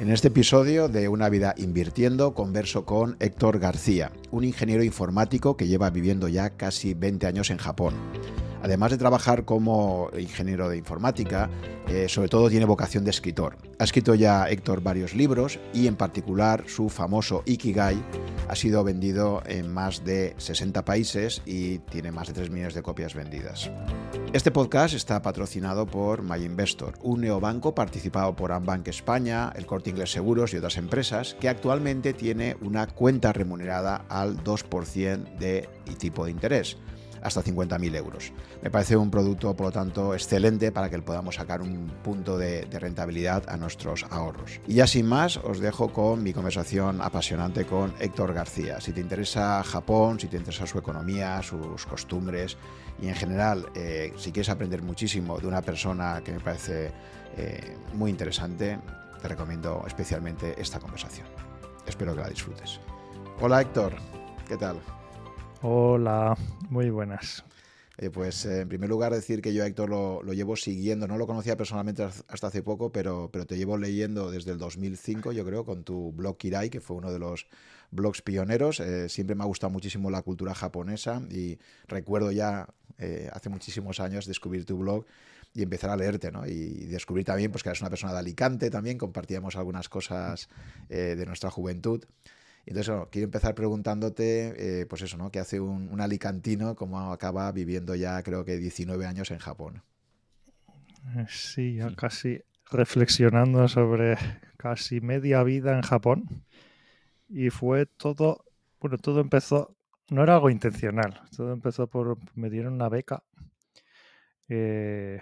En este episodio de Una vida invirtiendo converso con Héctor García, un ingeniero informático que lleva viviendo ya casi 20 años en Japón. Además de trabajar como ingeniero de informática, eh, sobre todo tiene vocación de escritor. Ha escrito ya Héctor varios libros y en particular su famoso Ikigai ha sido vendido en más de 60 países y tiene más de 3 millones de copias vendidas. Este podcast está patrocinado por MyInvestor, un neobanco participado por Ambank España, el Corte Inglés Seguros y otras empresas, que actualmente tiene una cuenta remunerada al 2% de tipo de interés hasta 50.000 euros. Me parece un producto, por lo tanto, excelente para que podamos sacar un punto de, rentabilidad a nuestros ahorros. Y ya sin más, os dejo con mi conversación apasionante con Héctor García. Si te interesa Japón, si te interesa su economía, sus costumbres y en general, eh, si quieres aprender muchísimo de una persona que me parece eh, muy interesante, te recomiendo especialmente esta conversación. Espero que la disfrutes. Hola Héctor, ¿qué tal? Hola, muy buenas. pues eh, en primer lugar decir que yo a Héctor lo, llevo siguiendo, no lo conocía personalmente hasta hace poco, pero, pero te llevo leyendo desde el 2005, yo creo, con tu blog Kirai, que fue uno de los blogs pioneros. Eh, siempre me ha gustado muchísimo la cultura japonesa y recuerdo ya eh, hace muchísimos años descubrir tu blog y empezar a leerte, ¿no? Y descubrir también pues, que eres una persona de Alicante también, compartíamos algunas cosas de nuestra juventud. Entonces, quiero empezar preguntándote, eh, pues eso, ¿no? ¿Qué hace un, alicantino como acaba viviendo ya, creo que 19 años en Japón? Eh, sí, ya mm. casi reflexionando sobre casi media vida en Japón. Y fue todo, bueno, todo empezó, no era algo intencional, todo empezó por, me dieron una beca eh,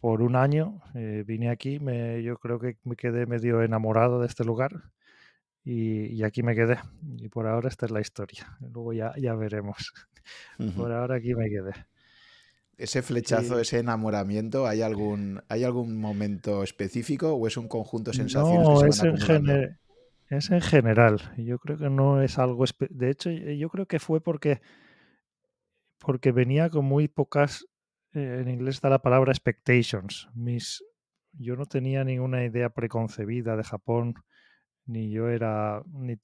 por un año. vine aquí, me, yo creo que me quedé medio enamorado de este lugar y, aquí me quedé. Y por ahora esta es la historia. Luego ya, ya veremos. Por ahora aquí me quedé. Ese flechazo, ese enamoramiento, ¿hay algún, ¿hay algún momento específico o es un conjunto de sensaciones? No, es, en es en general. Yo creo que no es algo... De hecho, yo creo que fue porque, porque venía con muy pocas... Eh, en inglés está la palabra expectations. Mis, yo no tenía ninguna idea preconcebida de Japón ni yo era, ni,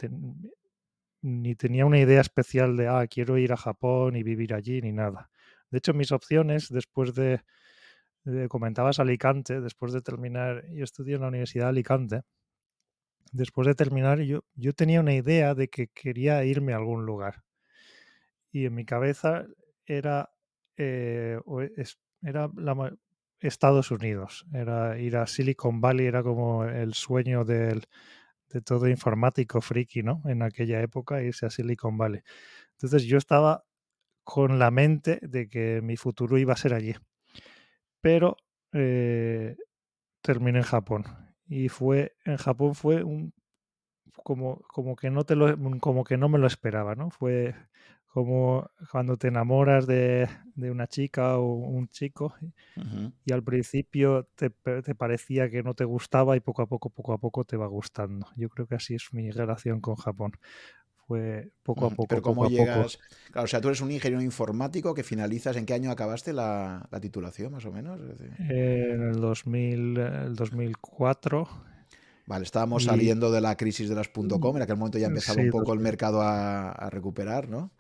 ni tenía una idea especial de, ah, quiero ir a Japón y vivir allí, ni nada. De hecho, mis opciones, después de, comentabas Alicante, después de terminar, yo estudié en la Universidad de Alicante, después de terminar, yo, yo tenía una idea de que quería irme a algún lugar. Y en mi cabeza era, eh, era Estados Unidos, era ir a Silicon Valley, era como el sueño del, de todo informático friki, ¿no? En aquella época, irse a Silicon Valley. Entonces yo estaba con la mente de que mi futuro iba a ser allí. Pero eh, terminé en Japón. Y fue, en Japón fue un como, como que no te lo, como que no me lo esperaba, ¿no? Fue como cuando te enamoras de, una chica o un chico y al principio te, parecía que no te gustaba y poco a poco, poco a poco te va gustando. Yo creo que así es mi relación con Japón. Fue poco a poco. Pero ¿cómo llegas? Claro, o sea, tú eres un ingeniero informático que finalizas. ¿En qué año acabaste la, titulación, más o menos? En el, 2000, el 2004 Vale, estábamos saliendo de la crisis de las .com, en aquel momento ya empezaba un poco el mercado a, recuperar, ¿no?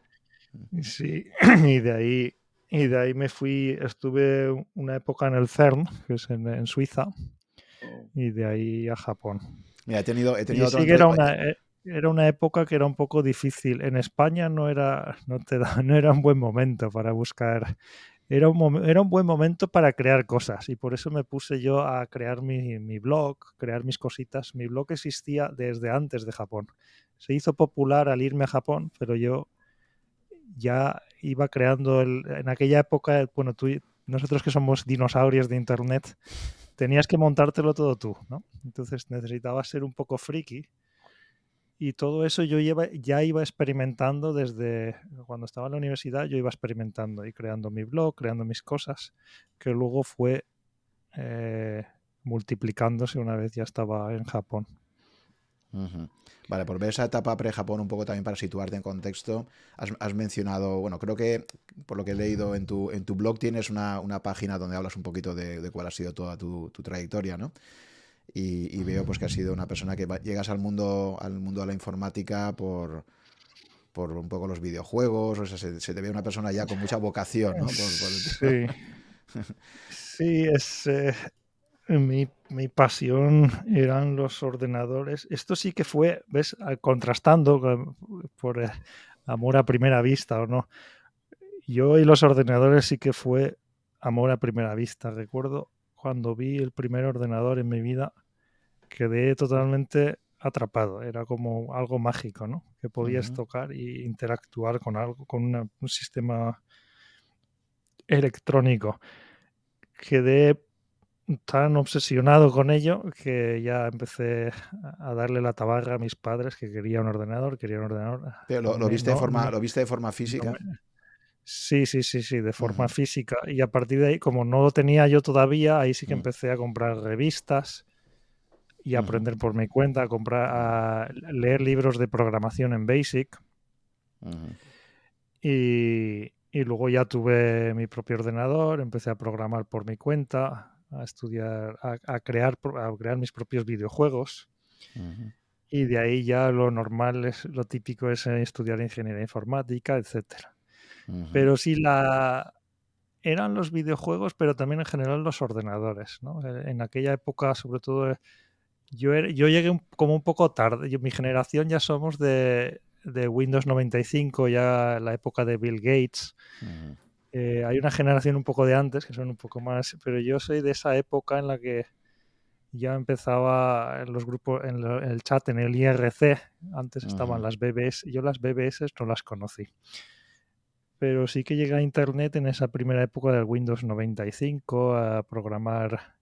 Sí, y de ahí y de ahí me fui, estuve una época en el CERN, que es en, Suiza, oh. y de ahí a Japón. Mira, he tenido, he tenido sí que era una, eh, era una época que era un poco difícil. En España no era, no te no era un buen momento para buscar. Era un, era un buen momento para crear cosas y por eso me puse yo a crear mi, mi blog, crear mis cositas. Mi blog existía desde antes de Japón. Se hizo popular al irme a Japón, pero yo ya iba creando el, en aquella época, bueno, tú, nosotros que somos dinosaurios de Internet, tenías que montártelo todo tú, ¿no? Entonces necesitabas ser un poco friki y todo eso yo ya iba experimentando desde cuando estaba en la universidad, yo iba experimentando y creando mi blog, creando mis cosas, que luego fue eh, multiplicándose una vez ya estaba en Japón. Vale, por ver esa etapa pre-Japón un poco también para situarte en contexto, has, mencionado, bueno, creo que por lo que he leído en tu, en tu blog tienes una, página donde hablas un poquito de, cuál ha sido toda tu, trayectoria, ¿no? y, veo pues que ha sido una persona que llegas al mundo, al mundo de la informática por, por un poco los videojuegos, o sea, se, te ve una persona ya con mucha vocación, ¿no? sí. sí, es... Eh, mi, mi, pasión eran los ordenadores. Esto sí que fue, ves, contrastando por eh, amor a primera vista o no. Yo y los ordenadores sí que fue amor a primera vista. Recuerdo cuando vi el primer ordenador en mi vida, quedé totalmente atrapado. Era como algo mágico, ¿no? Que podías tocar e interactuar con algo, con un sistema electrónico. Quedé tan obsesionado con ello que ya empecé a darle la tabarra a mis padres que quería un ordenador, quería un ordenador. lo, viste, de forma, ¿lo viste de forma física? Sí, sí, sí, sí, de forma física. Y a partir de ahí, como no lo tenía yo todavía, ahí sí que mm. empecé a comprar revistas y a aprender por mi cuenta, a comprar, a leer libros de programación en Basic. y, y, luego ya tuve mi propio ordenador, empecé a programar por mi cuenta, a estudiar, a, crear, a crear mis propios videojuegos. Y de ahí ya lo normal es, lo típico es eh, estudiar ingeniería informática, etcétera. Pero sí la eran los videojuegos, pero también en general los ordenadores. ¿no? Eh, en aquella época, sobre todo, eh, yo, yo llegué como un poco tarde. mi generación ya somos de, de, Windows 95, ya la época de Bill Gates. Eh, hay una generación un poco de antes que son un poco más, pero yo soy de esa época en la que ya empezaba en los grupos, en, el chat, en el IRC, antes estaban las BBS, yo las BBS no las conocí pero sí que llegué a Internet en esa primera época del Windows 95 a programar.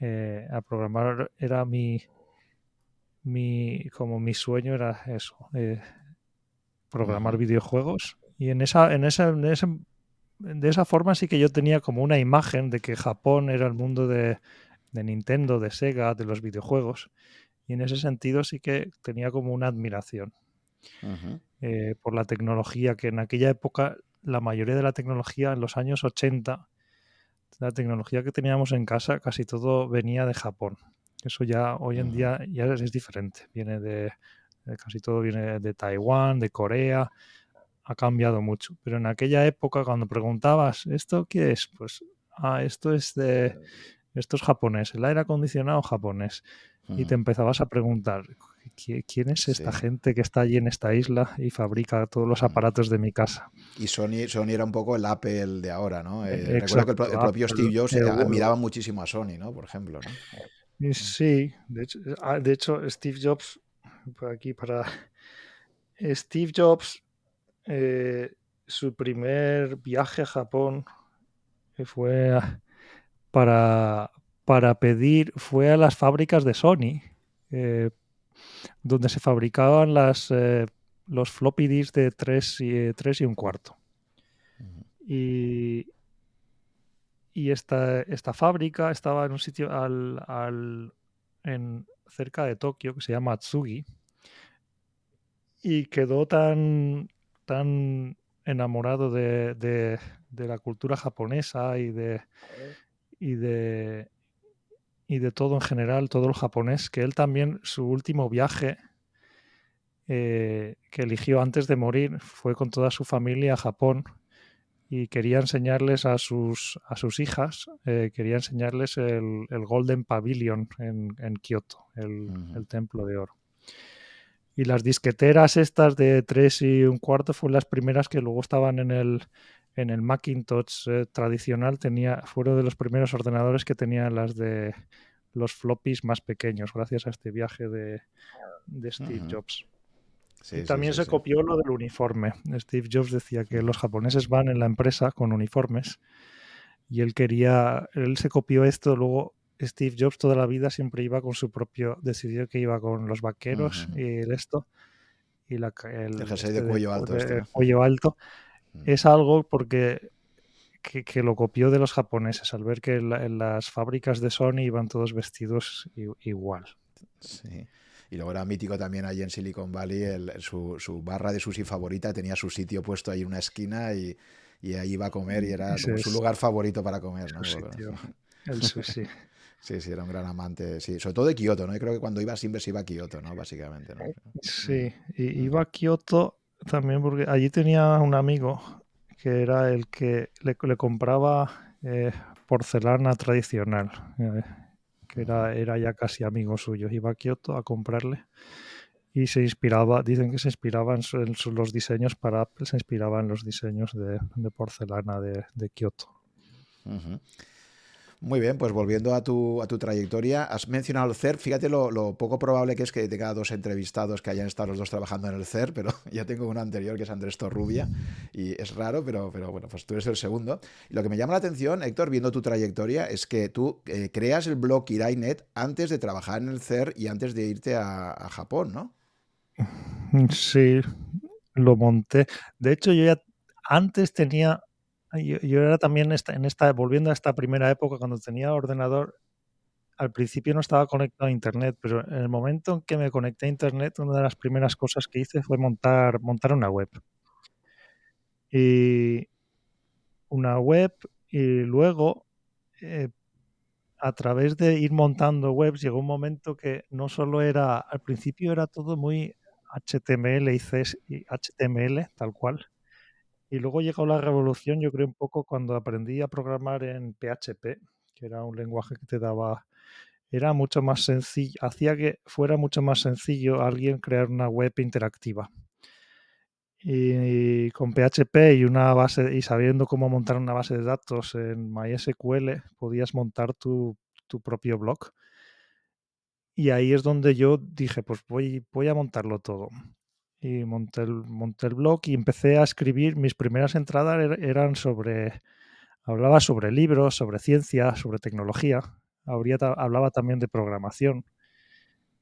Eh, a programar era mi, mi, como mi sueño era eso, eh, programar videojuegos. Y en esa, en esa, de esa forma sí que yo tenía como una imagen de que Japón era el mundo de, de Nintendo, de Sega, de los videojuegos. Y en ese sentido sí que tenía como una admiración. Eh, por la tecnología, que en aquella época la mayoría de la tecnología en los años 80, la tecnología que teníamos en casa, casi todo venía de Japón. Eso ya hoy en día ya es, diferente. Viene de, casi todo viene de Taiwán, de Corea. Ha cambiado mucho. Pero en aquella época, cuando preguntabas, ¿esto qué es? Pues, ah, esto es de. Esto es japonés, el aire acondicionado japonés. Y te empezabas a preguntar, ¿quién es esta gente que está allí en esta isla y fabrica todos los aparatos de mi casa? Y Sony, Sony era un poco el Apple de ahora, ¿no? Eh, recuerdo que el, propio Steve Jobs admiraba muchísimo a Sony, ¿no? Por ejemplo, ¿no? Sí, de hecho, ah, de hecho Steve Jobs, por aquí para... Steve Jobs, eh, su primer viaje a Japón fue para, para pedir, fue a las fábricas de Sony, eh, donde se fabricaban las, eh, los floppy disks de 3 y, 3 y un cuarto. Y, y esta, esta, fábrica estaba en un sitio al, al, en, cerca de Tokio que se llama Atsugi y quedó tan, tan enamorado de, de, de la cultura japonesa y de, y de, y de todo en general, todo el japonés, que él también, su último viaje eh, que eligió antes de morir fue con toda su familia a Japón y quería enseñarles a sus, a sus hijas, eh, quería enseñarles el, Golden Pavilion en, en Kioto, el, templo de oro. Y las disqueteras estas de tres y un cuarto fueron las primeras que luego estaban en el, en el Macintosh eh, tradicional tenía, fueron de los primeros ordenadores que tenían las de los floppies más pequeños, gracias a este viaje de, Steve Jobs. y también se copió lo del uniforme. Steve Jobs decía que los japoneses van en la empresa con uniformes y él quería, él se copió esto, luego Steve Jobs toda la vida siempre iba con su propio, decidió que iba con los vaqueros y el esto y la, el, de este cuello alto. Este. cuello alto es algo porque que, lo copió de los japoneses al ver que en, las fábricas de Sony iban todos vestidos igual. Sí. Y luego era mítico también allí en Silicon Valley, su, barra de sushi favorita tenía su sitio puesto ahí en una esquina y, ahí iba a comer y era su lugar favorito para comer. ¿no? el sushi. Sí, sí, era un gran amante, sí, sobre todo de Kioto, ¿no? Yo creo que cuando iba siempre se iba a Kioto, ¿no? Básicamente, ¿no? Sí, y iba a Kioto también porque allí tenía un amigo que era el que le, compraba eh, porcelana tradicional, eh, que era, era ya casi amigo suyo. Iba a Kioto a comprarle y se inspiraba, dicen que se inspiraba en, los diseños para Apple, se inspiraba en los diseños de, porcelana de, de Kioto. Muy bien, pues volviendo a tu, a tu trayectoria, has mencionado el CER. Fíjate lo, poco probable que es que tenga dos entrevistados que hayan estado los dos trabajando en el CER, pero ya tengo uno anterior que es Andrés Torrubia y es raro, pero, pero bueno, pues tú eres el segundo. Y lo que me llama la atención, Héctor, viendo tu trayectoria, es que tú eh, creas el blog IraiNet antes de trabajar en el CER y antes de irte a, a Japón, ¿no? Sí, lo monté. De hecho, yo ya antes tenía yo, era también esta, en esta, volviendo a esta primera época, cuando tenía ordenador, al principio no estaba conectado a Internet, pero en el momento en que me conecté a Internet, una de las primeras cosas que hice fue montar, montar una web. Y una web y luego, eh, a través de ir montando webs, llegó un momento que no solo era, al principio era todo muy HTML y, CS, y HTML, tal cual, y luego llegó la revolución, yo creo un poco cuando aprendí a programar en PHP, que era un lenguaje que te daba, era mucho más sencillo, hacía que fuera mucho más sencillo alguien crear una web interactiva. Y con PHP y una base y sabiendo cómo montar una base de datos en MySQL, podías montar tu, tu propio blog. Y ahí es donde yo dije, pues voy, voy a montarlo todo y monté el, monté el blog y empecé a escribir. Mis primeras entradas er, eran sobre, hablaba sobre libros, sobre ciencia, sobre tecnología. hablaba también de programación.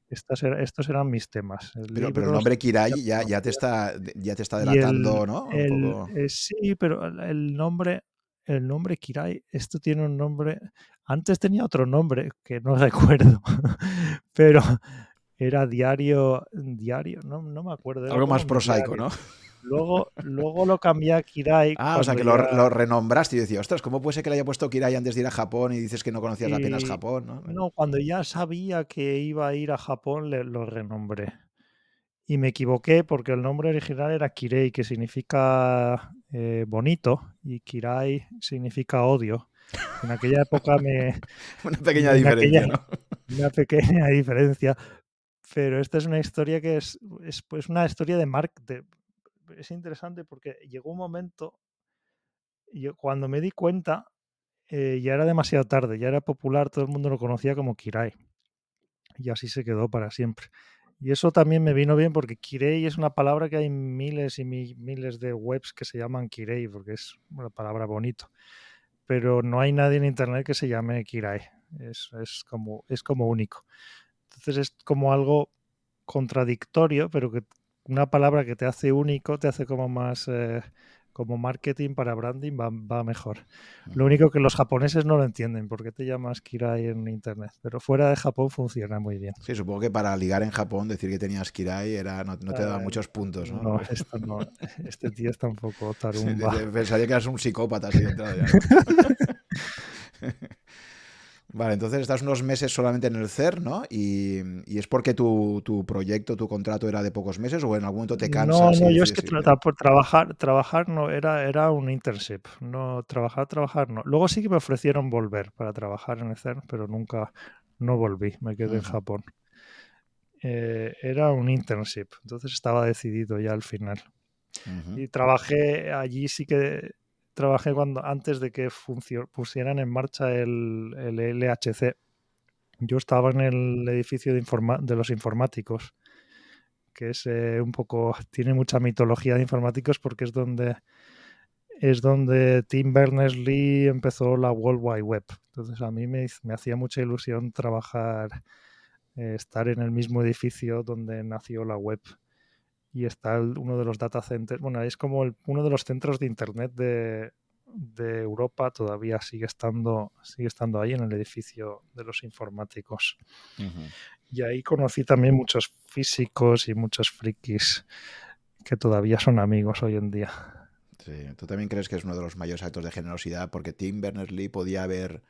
Estas estos eran mis temas. pero, el nombre Kirai ya, ya, te está, ya te está delatando, ¿no? Eh, sí, pero el nombre, el nombre Kirai, esto tiene un nombre. Antes tenía otro nombre que no recuerdo, pero era diario, diario, no, no me acuerdo. Algo más prosaico, ¿no? Luego, luego lo cambié a Kirai. Ah, o sea que lo, renombraste y decía, ostras, ¿cómo puede ser que le haya puesto Kirai antes de ir a Japón y dices que no conocías apenas Japón? ¿no? no, cuando ya sabía que iba a ir a Japón, le, lo renombré. Y me equivoqué porque el nombre original era Kirei, que significa eh, bonito, y Kirai significa odio. En aquella época me. Una pequeña diferencia, ¿no? Una pequeña diferencia pero esta es una historia que es, es pues una historia de Mark. es interesante porque llegó un momento, cuando me di cuenta, eh, ya era demasiado tarde, ya era popular, todo el mundo lo conocía como Kirai. Y así se quedó para siempre. Y eso también me vino bien porque Kirei es una palabra que hay miles y miles de webs que se llaman Kirei porque es una palabra bonito. Pero no hay nadie en internet que se llame Kirai. Es, es, como, es como único. Entonces es como algo contradictorio, pero que una palabra que te hace único, te hace como más, eh, como marketing para branding, va, mejor. Lo único que los japoneses no lo entienden, ¿por qué te llamas Kirai en internet? Pero fuera de Japón funciona muy bien. Sí, supongo que para ligar en Japón decir que tenías Kirai era, no, te daba muchos puntos, ¿no? No, esto no. Este tío está un poco tarumba. pensaría que eras un psicópata así de entrada Vale, entonces estás unos meses solamente en el CER, ¿no? Y, es porque tu, proyecto, tu contrato era de pocos meses o en algún momento te cansas. No, no, yo es que por trabajar, trabajar no, era, era un internship. No, trabajar, trabajar no. Luego sí que me ofrecieron volver para trabajar en el CER, pero nunca, no volví, me quedé en Japón. Eh, era un internship, entonces estaba decidido ya al final. Y trabajé allí sí que trabajé cuando antes de que pusieran en marcha el, LHC. Yo estaba en el edificio de, de los informáticos, que es eh, un poco, tiene mucha mitología de informáticos porque es donde es donde Tim Berners-Lee empezó la World Wide Web. Entonces a mí me, hacía mucha ilusión trabajar, eh, estar en el mismo edificio donde nació la web y está uno de los data centers, bueno, es como uno de los centros de Internet de, Europa, todavía sigue estando, sigue estando ahí en el edificio de los informáticos. Y ahí conocí también muchos físicos y muchos frikis que todavía son amigos hoy en día. Sí, tú también crees que es uno de los mayores actos de generosidad porque Tim Berners-Lee podía haber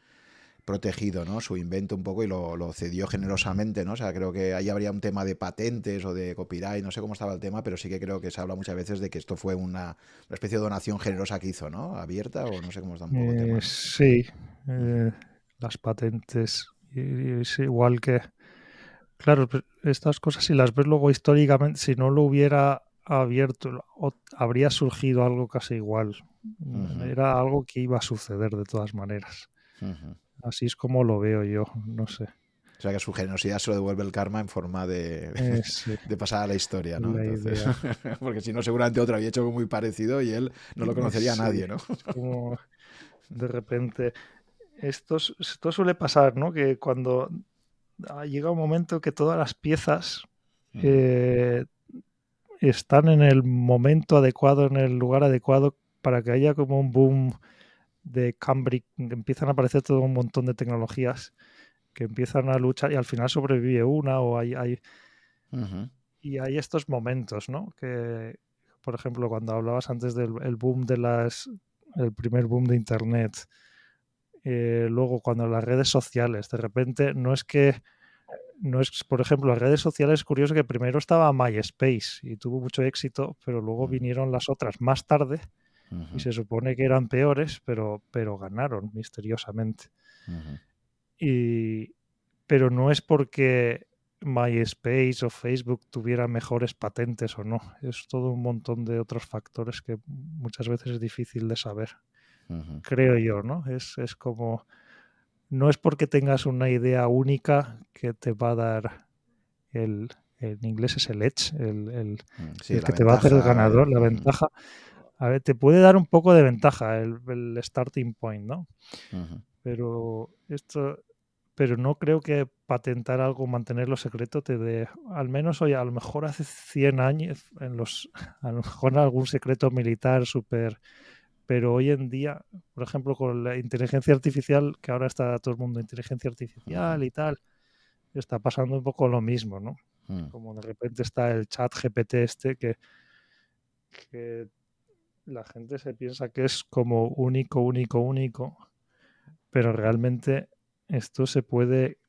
protegido, ¿no? Su invento un poco y lo, lo, cedió generosamente, ¿no? O sea, creo que ahí habría un tema de patentes o de copyright, no sé cómo estaba el tema, pero sí que creo que se habla muchas veces de que esto fue una, una especie de donación generosa que hizo, ¿no? Abierta o no sé cómo está un poco el tema. Eh, sí, eh, las patentes, es igual que... Claro, estas cosas si las ves luego históricamente, si no lo hubiera abierto, habría surgido algo casi igual. Era algo que iba a suceder de todas maneras. Así es como lo veo yo, no sé. O sea, que su generosidad se lo devuelve el karma en forma de, Eh, sí, de pasar a la historia, ¿no? la Entonces, idea. porque si no, seguramente otro había hecho algo muy parecido y él no lo conocería a nadie, ¿no? es como de repente. Esto, suele pasar, ¿no? Que cuando ah, llega un momento que todas las piezas eh, están en el momento adecuado, en el lugar adecuado, para que haya como un boom de Cambric, empiezan a aparecer todo un montón de tecnologías que empiezan a luchar y al final sobrevive una o hay, hay y hay estos momentos, ¿no? Que, por ejemplo, cuando hablabas antes del el boom de las, el primer boom de Internet, eh, luego cuando las redes sociales, de repente no es que, no es, por ejemplo, las redes sociales es curioso que primero estaba MySpace y tuvo mucho éxito, pero luego vinieron las otras. Más tarde y se supone que eran peores, pero, pero ganaron misteriosamente. Y, pero no es porque MySpace o Facebook tuvieran mejores patentes o no. Es todo un montón de otros factores que muchas veces es difícil de saber. Creo yo, ¿no? Es, es como. No es porque tengas una idea única que te va a dar el. En inglés es el edge, el, el, mm, Sí, el la que te va a hacer el ganador, la ventaja. A ver, te puede dar un poco de ventaja el, el starting point, ¿no? Pero esto, pero no creo que patentar algo, mantenerlo secreto te dé, al menos hoy, a lo mejor hace 100 años, en los, a lo mejor algún secreto militar súper, pero hoy en día, por ejemplo, con la inteligencia artificial, que ahora está todo el mundo inteligencia artificial y tal, está pasando un poco lo mismo, ¿no? mm. Como de repente está el chat GPT este que, que la gente se piensa que es como único, único, único, pero realmente esto se puede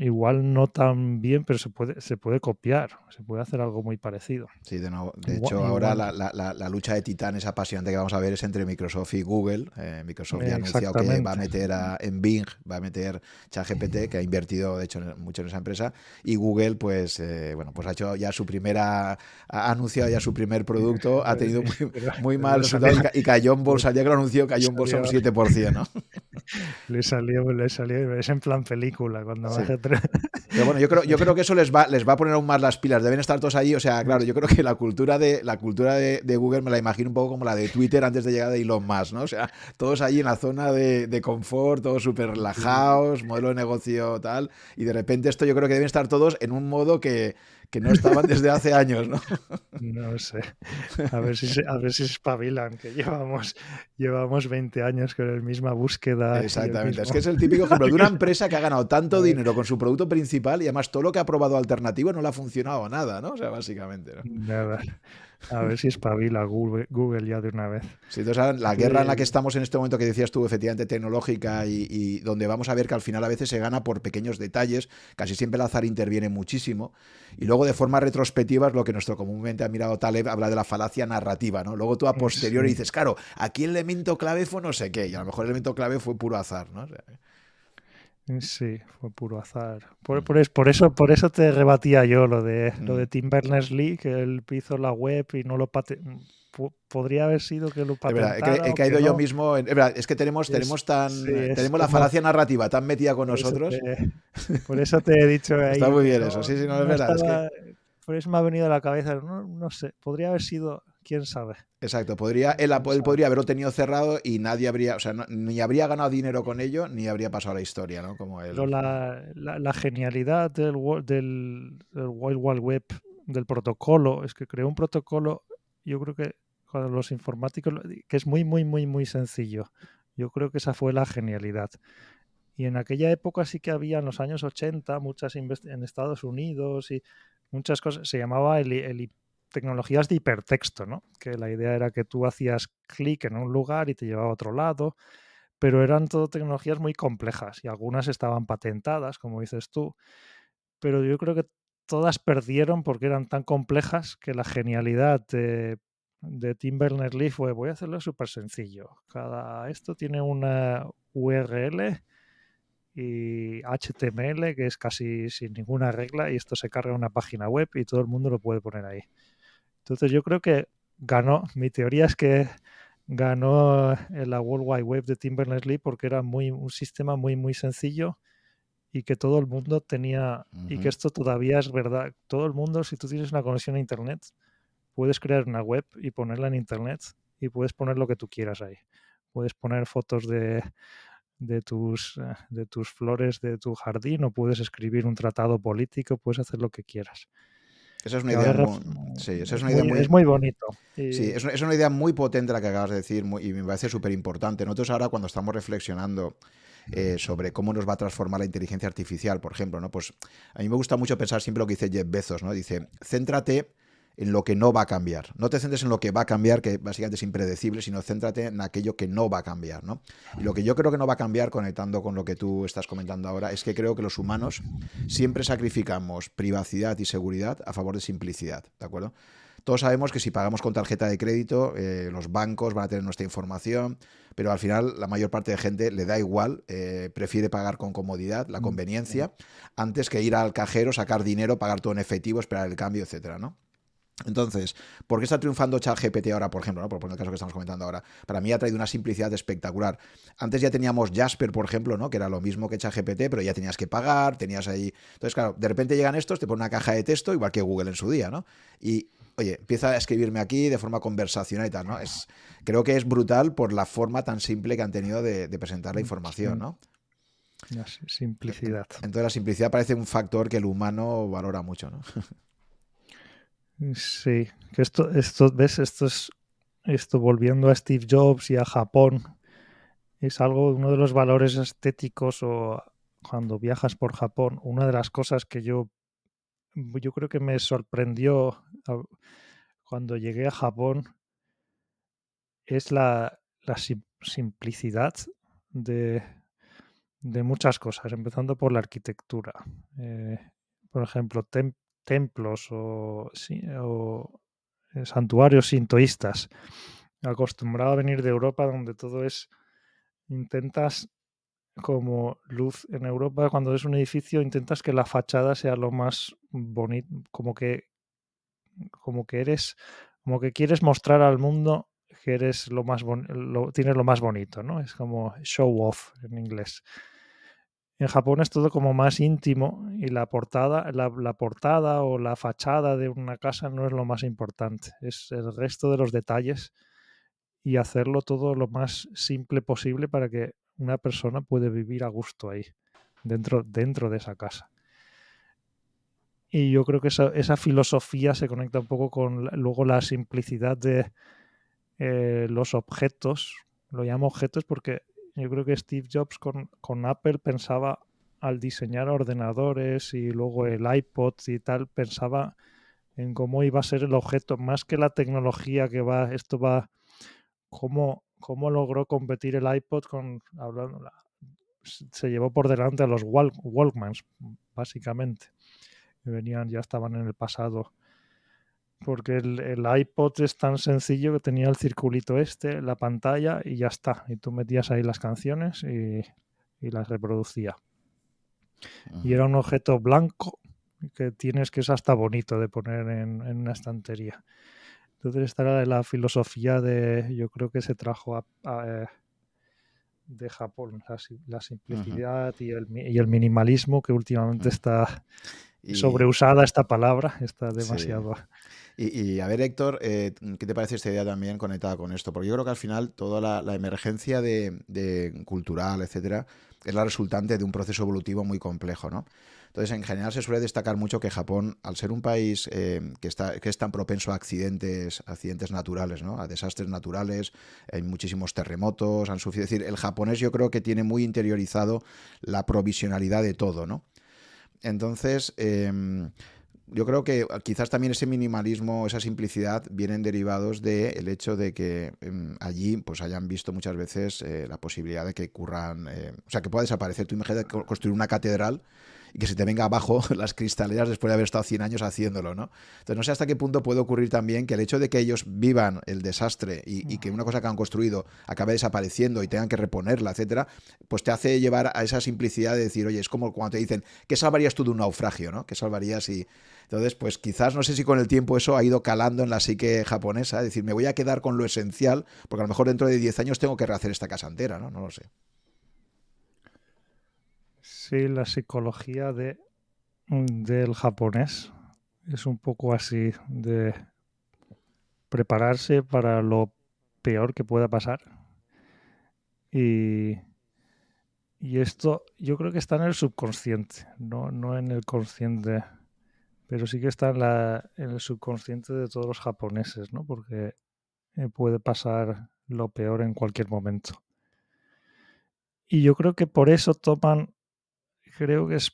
igual no tan bien, pero se puede, se puede copiar, se puede hacer algo muy parecido. Sí, de, nuevo, de Igual, hecho ahora igual. la, la- lucha de titanes apasionante que vamos a ver es entre Microsoft y Google. Eh, Microsoft ya ha anunciado que va a meter a, en Bing, va a meter ChatGPT, que ha invertido de hecho en- mucho en esa empresa, y Google pues eh, bueno pues ha hecho ya su primera, ha anunciado ya su primer producto, ha tenido muy, muy mal resultado y cayó en bolsa, día que lo anunció cayó en bolsa un salió- 7%, ¿no? Le salió, le salió, es en plan película, cuando Sí. Pero bueno, yo creo, yo creo que eso les va, les va a poner aún más las pilas. Deben estar todos ahí. O sea, claro, yo creo que la cultura de la cultura de Google me la imagino un poco como la de Twitter antes de llegar de Elon Musk, ¿no? O sea, todos allí en la zona de, de confort, todos súper relajados, modelo de negocio tal. Y de repente esto yo creo que deben estar todos en un modo que, que no estaban desde hace años, ¿no? No sé. A ver si se, a ver si se espabilan, que llevamos, llevamos 20 años con la misma búsqueda. Exactamente. Es que es el típico ejemplo de una empresa que ha ganado tanto dinero con su producto principal y además todo lo que ha probado alternativo no le ha funcionado nada, ¿no? O sea, básicamente, ¿no? Nada. A ver si espabila Google, Google ya de una vez. Sí, entonces la guerra en la que Eh, estamos en este momento que decías tú, efectivamente tecnológica y, y donde vamos a ver que al final a veces se gana por pequeños detalles, casi siempre el azar interviene muchísimo y luego de forma retrospectiva es lo que nuestro comúnmente ha mirado Taleb habla de la falacia narrativa, ¿no? Luego tú a posteriori Sí. dices, claro, aquí el elemento clave fue no sé qué y a lo mejor el elemento clave fue puro azar, ¿no? O sea, Sí, fue puro azar. Por, Mm. por es- por eso, por eso te rebatía yo lo de lo Mm. de Tim Berners-Lee, que él hizo la web y no lo pate- po- podría haber sido que lo es verdad, he, patentara ca- he caído yo no. mismo en, es verdad, es que tenemos, Es- tenemos tan sí, es tenemos la falacia narrativa tan metida con Por eso nosotros. te- por eso te he dicho ahí. Está muy bien eso, sí, sí, no, es verdad, es que- Por eso me ha venido a la cabeza, no sé, podría haber sido, quién sabe. Exacto, podría, él, podría haberlo tenido cerrado y nadie habría, o sea, no- ni habría ganado dinero con ello, ni habría pasado a la historia, ¿no? Como él. Pero la, la- la genialidad del, del, del Wild Wild Web, del protocolo, es que creó un protocolo, yo creo que cuando los informáticos, que es muy, muy, muy, muy sencillo. Yo creo que esa fue la genialidad. Y en aquella época sí que había, en los años 80, muchas en Estados Unidos y muchas cosas, se llamaba el, el tecnologías de hipertexto, ¿no? Que la idea era que tú hacías clic en un lugar y te llevaba a otro lado, pero eran todo tecnologías muy complejas y algunas estaban patentadas, como dices tú, pero yo creo que todas perdieron porque eran tan complejas que la genialidad de, de Tim Berners-Lee fue voy a hacerlo súper sencillo. Cada esto tiene una URL y HTML que es casi sin ninguna regla y esto se carga en una página web y todo el mundo lo puede poner ahí. Entonces yo creo que ganó, mi teoría es que ganó la World Wide Web de Tim Berners-Lee porque era muy, un sistema muy, muy sencillo y que todo el mundo tenía, y que esto todavía es verdad, todo el mundo, si tú tienes una conexión a Internet, puedes crear una web y ponerla en Internet y puedes poner lo que tú quieras ahí. Puedes poner fotos de, de tus, eh, de tus flores de tu jardín o puedes escribir un tratado político, puedes hacer lo que quieras. Esa es una idea, muy, sí, esa es una idea muy, es muy bonito. Sí, es una, es una, idea muy potente la que acabas de decir y me parece súper importante. Nosotros ahora cuando estamos reflexionando eh, sobre cómo nos va a transformar la inteligencia artificial, por ejemplo, ¿no? Pues a mí me gusta mucho pensar siempre lo que dice Jeff Bezos, ¿no? Dice, céntrate en lo que no va a cambiar. No te centres en lo que va a cambiar, que básicamente es impredecible, sino céntrate en aquello que no va a cambiar. ¿no? Y lo que yo creo que no va a cambiar, conectando con lo que tú estás comentando ahora, es que creo que los humanos siempre sacrificamos privacidad y seguridad a favor de simplicidad. ¿De acuerdo? Todos sabemos que si pagamos con tarjeta de crédito, eh, los bancos van a tener nuestra información, pero al final la mayor parte de gente le da igual, eh, prefiere pagar con comodidad, la mm, conveniencia, antes que ir al cajero, sacar dinero, pagar todo en efectivo, esperar el cambio, etcétera, ¿no? Entonces, ¿por qué está triunfando ChatGPT ahora, por ejemplo? ¿no? Por poner el caso que estamos comentando ahora. Para mí ha traído una simplicidad espectacular. Antes ya teníamos Jasper, por ejemplo, ¿no? que era lo mismo que ChatGPT, pero ya tenías que pagar, tenías ahí. Entonces, claro, de repente llegan estos, te ponen una caja de texto, igual que Google en su día, ¿no? Y, oye, empieza a escribirme aquí de forma conversacional y tal, ¿no? Es, creo que es brutal por la forma tan simple que han tenido de, presentar la información, ¿no? La simplicidad. Entonces, la simplicidad parece un factor que el humano valora mucho, ¿no? Sí, que esto, esto, ves, esto es esto volviendo a Steve Jobs y a Japón, es algo, uno de los valores estéticos o cuando viajas por Japón, una de las cosas que yo, yo creo que me sorprendió cuando llegué a Japón es la, la simplicidad de, de, muchas cosas, empezando por la arquitectura. Eh, por ejemplo, tem, templos o, eh, santuarios sintoístas. Acostumbrado a venir de Europa donde todo es, intentas como luz en Europa, cuando es un edificio, intentas que la fachada sea lo más bonito, como que, como que eres, como que quieres mostrar al mundo que eres lo más lo, tienes lo más bonito, ¿no? Es como show off en inglés. En Japón es todo como más íntimo y la portada, la, portada o la fachada de una casa no es lo más importante, es el resto de los detalles y hacerlo todo lo más simple posible para que una persona pueda vivir a gusto ahí, dentro, dentro de esa casa. Y yo creo que esa, filosofía se conecta un poco con luego la simplicidad de eh, los objetos. Lo llamo objetos porque yo creo que Steve Jobs con, Apple pensaba al diseñar ordenadores y luego el iPod y tal, pensaba en cómo iba a ser el objeto, más que la tecnología que va, esto va, cómo, cómo logró competir el iPod con, hablando, se llevó por delante a los Walkmans, básicamente, venían, ya estaban en el pasado porque el, iPod es tan sencillo que tenía el circulito este, la pantalla y ya está. Y tú metías ahí las canciones y, las reproducía. Y era un objeto blanco que tienes que es hasta bonito de poner en, una estantería. Entonces esta era la filosofía de, yo creo que se trajo a, eh, de Japón, la, simplicidad y, el, y, el, minimalismo que últimamente está sobreusada esta palabra, está demasiado... Y, a ver, Héctor, eh, ¿qué te parece esta idea también conectada con esto? Porque yo creo que al final toda la, emergencia de, cultural, etcétera, es la resultante de un proceso evolutivo muy complejo, ¿no? Entonces, en general se suele destacar mucho que Japón, al ser un país eh, que, está, que es tan propenso a accidentes, accidentes naturales, ¿no? a desastres naturales, hay muchísimos terremotos, han sufrido. Es decir, el japonés yo creo que tiene muy interiorizado la provisionalidad de todo, ¿no? Entonces, em, yo creo que quizás también ese minimalismo, esa simplicidad, vienen derivados del hecho de que em, allí pues hayan visto muchas veces eh, la posibilidad de que curran, eh, o sea, que pueda desaparecer. Tú imagínate construir una catedral y que se te venga abajo las cristaleras después de haber estado 100 años haciéndolo, ¿no? Entonces no sé hasta qué punto puede ocurrir también que el hecho de que ellos vivan el desastre y, que una cosa que han construido acabe desapareciendo y tengan que reponerla, etcétera, pues te hace llevar a esa simplicidad de decir, oye, es como cuando te dicen, ¿qué salvarías tú de un naufragio, ¿no? ¿Qué salvarías si... Entonces, pues quizás, no sé si con el tiempo eso ha ido calando en la psique japonesa, es decir, me voy a quedar con lo esencial, porque a lo mejor dentro de 10 años tengo que rehacer esta casa entera, ¿no? No lo sé. Sí, la psicología de, del japonés es un poco así de prepararse para lo peor que pueda pasar. Y, y esto yo creo que está en el subconsciente, no, no en el consciente, pero sí que está en, la, en el subconsciente de todos los japoneses, ¿no? Porque eh, puede pasar lo peor en cualquier momento. Y yo creo que por eso toman creo que es,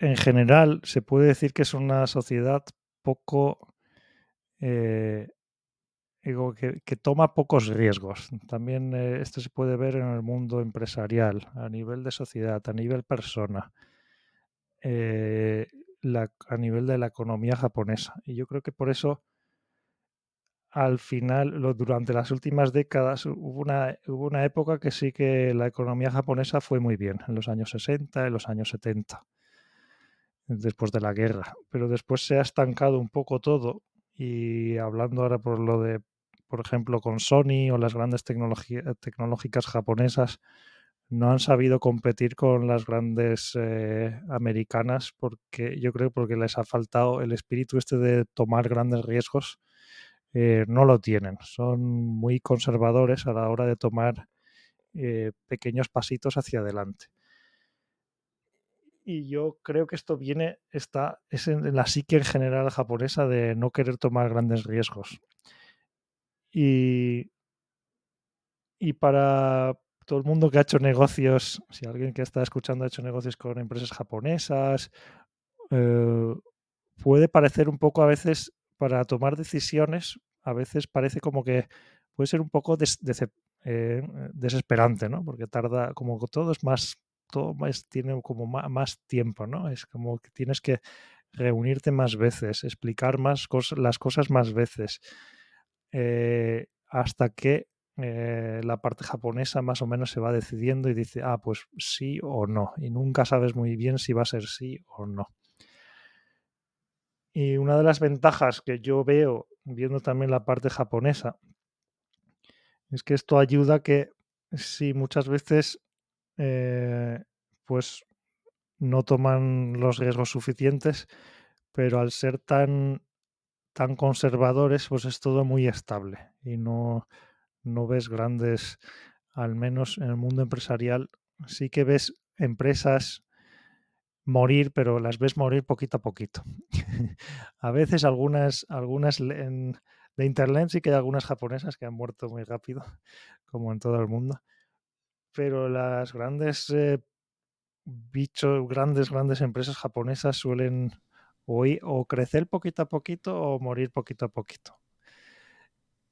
en general, se puede decir que es una sociedad poco... Eh, que, toma pocos riesgos. También eh, esto se puede ver en el mundo empresarial, a nivel de sociedad, a nivel persona, eh, a nivel de la economía japonesa. Y yo creo que por eso, al final, durante las últimas décadas, hubo una, hubo una época que sí que la economía japonesa fue muy bien, en los años 60, en los años 70 después de la guerra. Pero después se ha estancado un poco todo y hablando ahora por lo de, por ejemplo, con Sony o las grandes tecnológicas japonesas, no han sabido competir con las grandes eh, americanas porque yo creo porque les ha faltado el espíritu este de tomar grandes riesgos. Eh, no lo tienen, son muy conservadores a la hora de tomar eh, pequeños pasitos hacia adelante y yo creo que esto viene, está, es en la psique en general japonesa de no querer tomar grandes riesgos. Y, y para todo el mundo que ha hecho negocios, si alguien que está escuchando ha hecho negocios con empresas japonesas, eh, puede parecer un poco a veces, para tomar decisiones, a veces parece como que puede ser un poco eh, desesperante, ¿no? Porque tarda, como todo es más todo más, tiene como más, tiempo, ¿no? Es como que tienes que reunirte más veces, explicar más cosas, las cosas más veces, eh, hasta que eh, la parte japonesa más o menos se va decidiendo y dice, ah, pues sí o no, y nunca sabes muy bien si va a ser sí o no. Y una de las ventajas que yo veo, viendo también la parte japonesa, es que esto ayuda a que si muchas veces eh, pues no toman los riesgos suficientes, pero al ser tan, tan conservadores, pues es todo muy estable y no, no ves grandes, al menos en el mundo empresarial, sí que ves empresas morir, pero las ves morir poquito a poquito. a veces algunas, algunas de Internet sí que hay algunas japonesas que han muerto muy rápido, como en todo el mundo pero las grandes eh, bichos, grandes, grandes empresas japonesas suelen o, crecer poquito a poquito o morir poquito a poquito.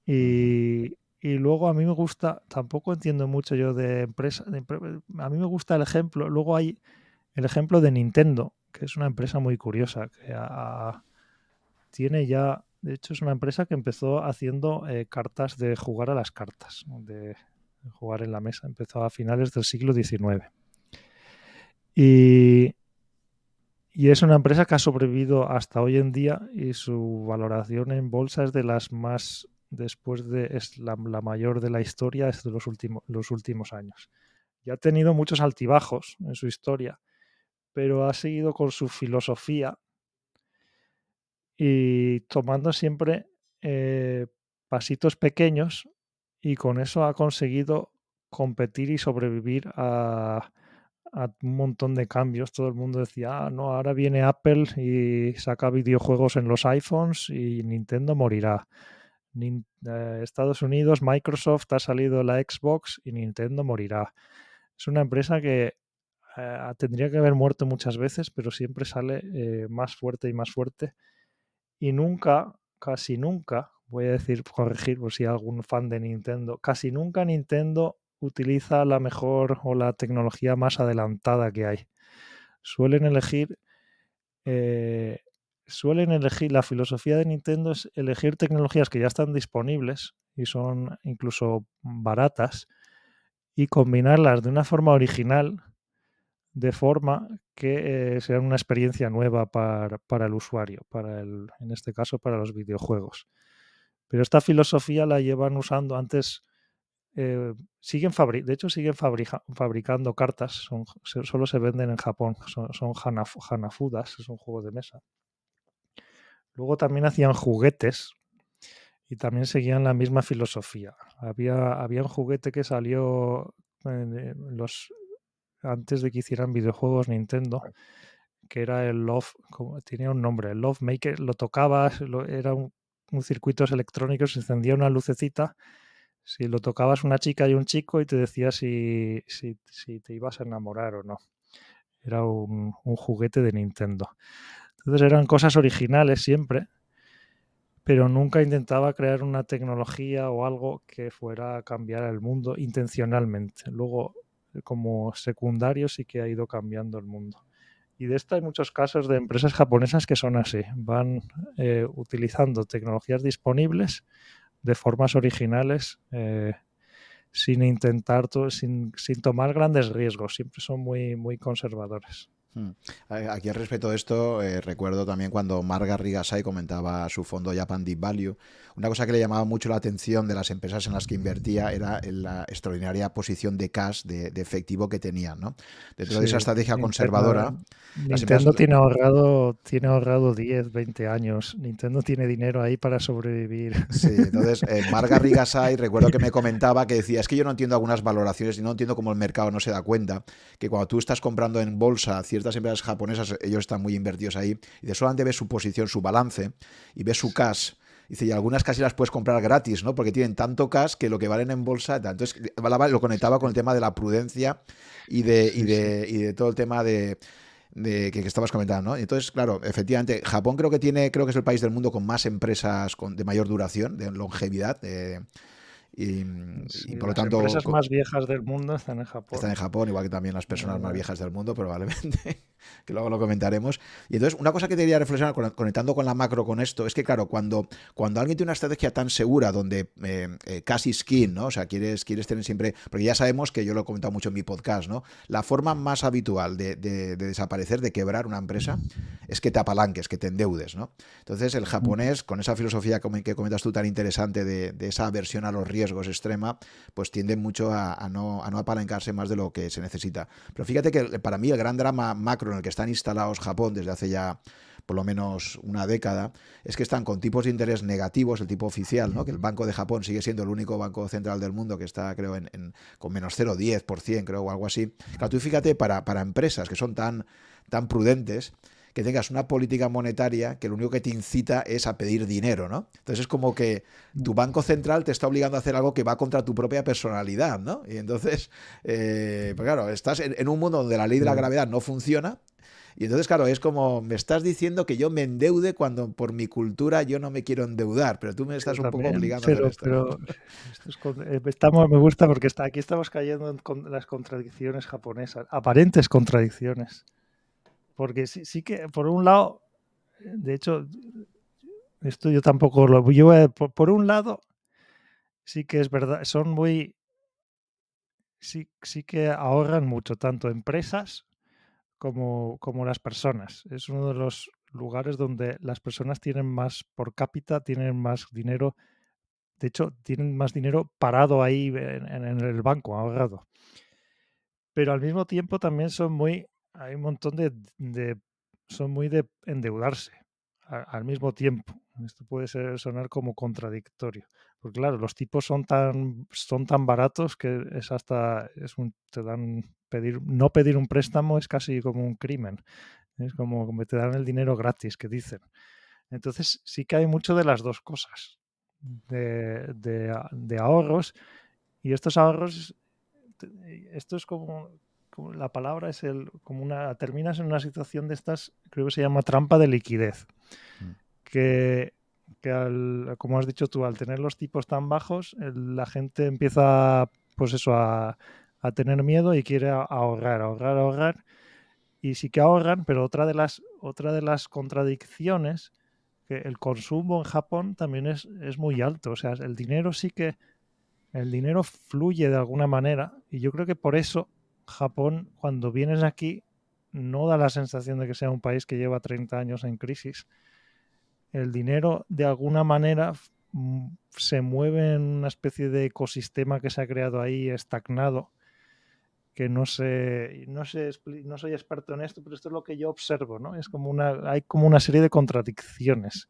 Y, luego a mí me gusta, tampoco entiendo mucho yo de empresa, a mí me gusta el ejemplo, luego hay el ejemplo de Nintendo, que es una empresa muy curiosa, que tiene ya, de hecho es una empresa que empezó haciendo eh, cartas de jugar a las cartas, de, jugar en la mesa. Empezó a finales del siglo XIX. Y, es una empresa que ha sobrevivido hasta hoy en día y su valoración en bolsa es de las más, después de, es la, mayor de la historia de los, últimos, los últimos años. Ya ha tenido muchos altibajos en su historia, pero ha seguido con su filosofía y tomando siempre eh, pasitos pequeños y con eso ha conseguido competir y sobrevivir a, un montón de cambios. Todo el mundo decía, ah, no, ahora viene Apple y saca videojuegos en los iPhones y Nintendo morirá. Eh, Estados Unidos, Microsoft ha salido la Xbox y Nintendo morirá. Es una empresa que tendría que haber muerto muchas veces, pero siempre sale eh, más fuerte y más fuerte y nunca, casi nunca, voy a decir, corregir por si algún fan de Nintendo, casi nunca Nintendo utiliza la mejor o la tecnología más adelantada que hay. Suelen elegir, eh, suelen elegir, la filosofía de Nintendo es elegir tecnologías que ya están disponibles y son incluso baratas y combinarlas de una forma original, de forma que eh, sea una experiencia nueva para, para el usuario, para el, en este caso para los videojuegos. Pero esta filosofía la llevan usando antes eh, siguen de hecho, siguen fabricando cartas, solo se venden en Japón, son, son Hanafudas, es un juego de mesa. Luego también hacían juguetes y también seguían la misma filosofía. Había, había un juguete que salió los, antes de que hicieran videojuegos Nintendo, que era el Love, tenía un nombre, el Love Maker, lo tocabas, era un, un circuito electrónico, se encendía una lucecita si lo tocabas una chica y un chico y te decía si, te ibas a enamorar o no. Era un, juguete de Nintendo. Entonces eran cosas originales siempre, pero nunca intentaba crear una tecnología o algo que fuera a cambiar el mundo intencionalmente. Luego, como secundario, sí que ha ido cambiando el mundo. Y de esto hay muchos casos de empresas japonesas que son así. Van eh, utilizando tecnologías disponibles de formas originales eh, sin intentar, sin, sin, tomar grandes riesgos. Siempre son muy, muy conservadores. Hmm. Aquí al respecto de esto, eh, recuerdo también cuando Marga Rigasai comentaba su fondo Japan Deep Value. Una cosa que le llamaba mucho la atención de las empresas en las que invertía era la extraordinaria posición de cash, de, efectivo que tenían. ¿no? Dentro de esa estrategia conservadora. Nintendo tiene, ahorrado, tiene ahorrado 10, 20 años. Nintendo tiene dinero ahí para sobrevivir. Sí, entonces eh, Marga Rigasai, recuerdo que me comentaba que decía: Es que yo no entiendo algunas valoraciones y no entiendo cómo el mercado no se da cuenta que cuando tú estás comprando en bolsa ciertas empresas japonesas, ellos están muy invertidos ahí, y de solamente ves su posición, su balance, y ves su cash. Dice, y algunas casi las puedes comprar gratis, ¿no? Porque tienen tanto cash que lo que valen en bolsa. Entonces, lo conectaba con el tema de la prudencia y de, y de, y de todo el tema de, que, estabas comentando, ¿no? Entonces, claro, efectivamente, Japón creo que tiene, creo que es el país del mundo con más empresas con, de mayor duración, de longevidad. De, y, por lo tanto. Las empresas más viejas del mundo están en Japón. Están en Japón, igual que también las personas más viejas del mundo, probablemente, que luego lo comentaremos. Y entonces, una cosa que quería reflexionar conectando con la macro con esto es que, claro, cuando, cuando alguien tiene una estrategia tan segura donde eh, eh, casi skin, ¿no? O sea, quieres, quieres tener siempre. Porque ya sabemos que yo lo he comentado mucho en mi podcast, ¿no? La forma más habitual de, desaparecer, de quebrar una empresa, es que te apalanques, que te endeudes, ¿no? Entonces, el japonés, con esa filosofía que comentas tú tan interesante de, esa aversión a los riesgos, extrema, pues tienden mucho a, no, a no apalancarse más de lo que se necesita. Pero fíjate que para mí el gran drama macro en el que están instalados Japón desde hace ya por lo menos una década, es que están con tipos de interés negativos, el tipo oficial, ¿no? que el Banco de Japón sigue siendo el único banco central del mundo que está, creo, en, con menos 0,10%, creo, o algo así. Claro, tú fíjate, para, para empresas que son tan, tan prudentes, que tengas una política monetaria que lo único que te incita es a pedir dinero, ¿no? Entonces es como que tu banco central te está obligando a hacer algo que va contra tu propia personalidad, ¿no? Y entonces, eh, pues claro, estás en, un mundo donde la ley de la gravedad no funciona, y entonces, claro, es como, me estás diciendo que yo me endeude cuando por mi cultura yo no me quiero endeudar, pero tú me estás un poco obligando a esto. Pero eh, estamos, me gusta porque está, aquí estamos cayendo en las contradicciones japonesas, aparentes contradicciones. Porque sí, sí que, por un lado, de hecho, esto yo tampoco lo. Yo, por, un lado, sí que es verdad, son muy. Sí, sí que ahorran mucho, tanto empresas como, como las personas. Es uno de los lugares donde las personas tienen más por cápita, tienen más dinero. De hecho, tienen más dinero parado ahí en, en el banco, ahorrado. Pero al mismo tiempo también son muy hay un montón de, son muy de endeudarse al mismo tiempo. Esto puede ser, sonar como contradictorio. Porque claro, los tipos son tan, son tan baratos que es hasta, es un, te dan, pedir, no pedir un préstamo es casi como un crimen. Es como, como te dan el dinero gratis, que dicen. Entonces sí que hay mucho de las dos cosas, de, de ahorros. Y estos ahorros, esto es como, la palabra es el, como una, terminas en una situación de estas, creo que se llama trampa de liquidez, mm. que, como has dicho tú, al tener los tipos tan bajos, la gente empieza, pues eso, a, tener miedo y quiere ahorrar, ahorrar, ahorrar. Y sí que ahorran, pero otra de las, otra de las contradicciones, que el consumo en Japón también es, es muy alto. O sea, el dinero sí que, el dinero fluye de alguna manera. Y yo creo que por eso Japón, cuando vienes aquí, no da la sensación de que sea un país que lleva 30 años en crisis. El dinero, de alguna manera, se mueve en una especie de ecosistema que se ha creado ahí estagnado que no sé, no sé, no soy experto en esto, pero esto es lo que yo observo, ¿no? Es como una, hay como una serie de contradicciones.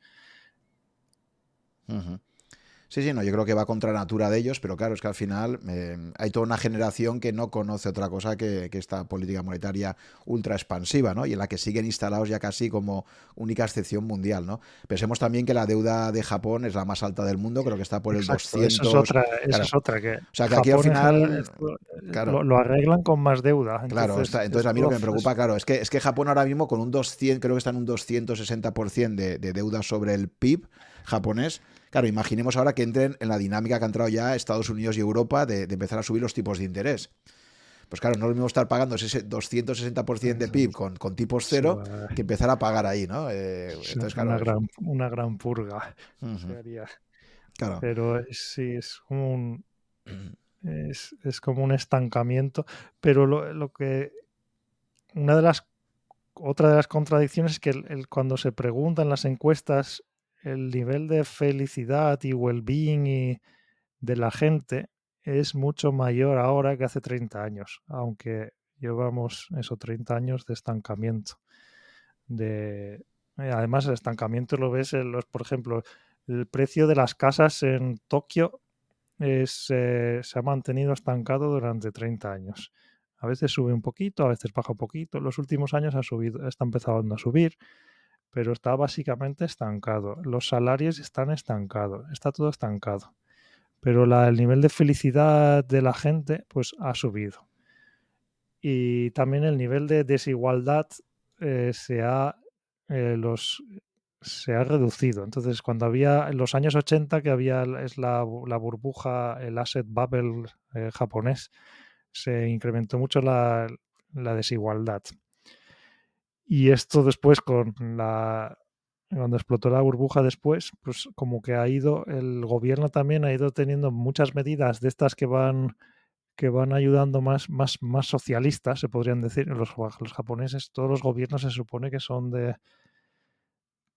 Sí, sí, no, yo creo que va contra la natura de ellos, pero claro, es que al final eh, hay toda una generación que no conoce otra cosa que, esta política monetaria ultra expansiva, ¿no? Y en la que siguen instalados ya casi como única excepción mundial, ¿no? Pensemos también que la deuda de Japón es la más alta del mundo, creo que está por el 200. Eso es otra, eso es otra que. O sea, que aquí al final. claro, lo, arreglan con más deuda. claro, entonces a mí lo que me preocupa, claro, es que, es que Japón ahora mismo con un 200, creo que está en un 260% de, de deuda sobre el PIB japonés Claro, imaginemos ahora que entren en la dinámica que ha entrado ya Estados Unidos y Europa de, empezar a subir los tipos de interés. Pues claro, no es lo mismo estar pagando ese 260% de PIB con, con tipos cero que empezar a pagar ahí, ¿no? Eh, entonces, claro, una, gran, una gran purga. Claro. Pero sí, es como un, es, como un estancamiento. Pero lo, que. Una de las. Otra de las contradicciones es que cuando se preguntan las encuestas el nivel de felicidad y well-being de la gente es mucho mayor ahora que hace 30 años, aunque llevamos esos 30 años de estancamiento. De, eh, además, el estancamiento lo ves en los, por ejemplo, el precio de las casas en Tokio es, eh, se ha mantenido estancado durante 30 años. A veces sube un poquito, a veces baja un poquito. los últimos años ha subido, está empezando a subir pero está básicamente estancado. Los salarios están estancados, está todo estancado. Pero el nivel de felicidad de la gente pues ha subido. Y también el nivel de desigualdad eh, se, ha, eh, se ha reducido. Entonces, cuando había en los años 80, que había es la, burbuja, el asset bubble eh, japonés, se incrementó mucho la, la desigualdad. Y esto después con la cuando explotó la burbuja después, pues como que ha ido, el gobierno también ha ido teniendo muchas medidas de estas que van que van ayudando más, más, más socialistas, se podrían decir. Los, los japoneses, todos los gobiernos se supone que son de,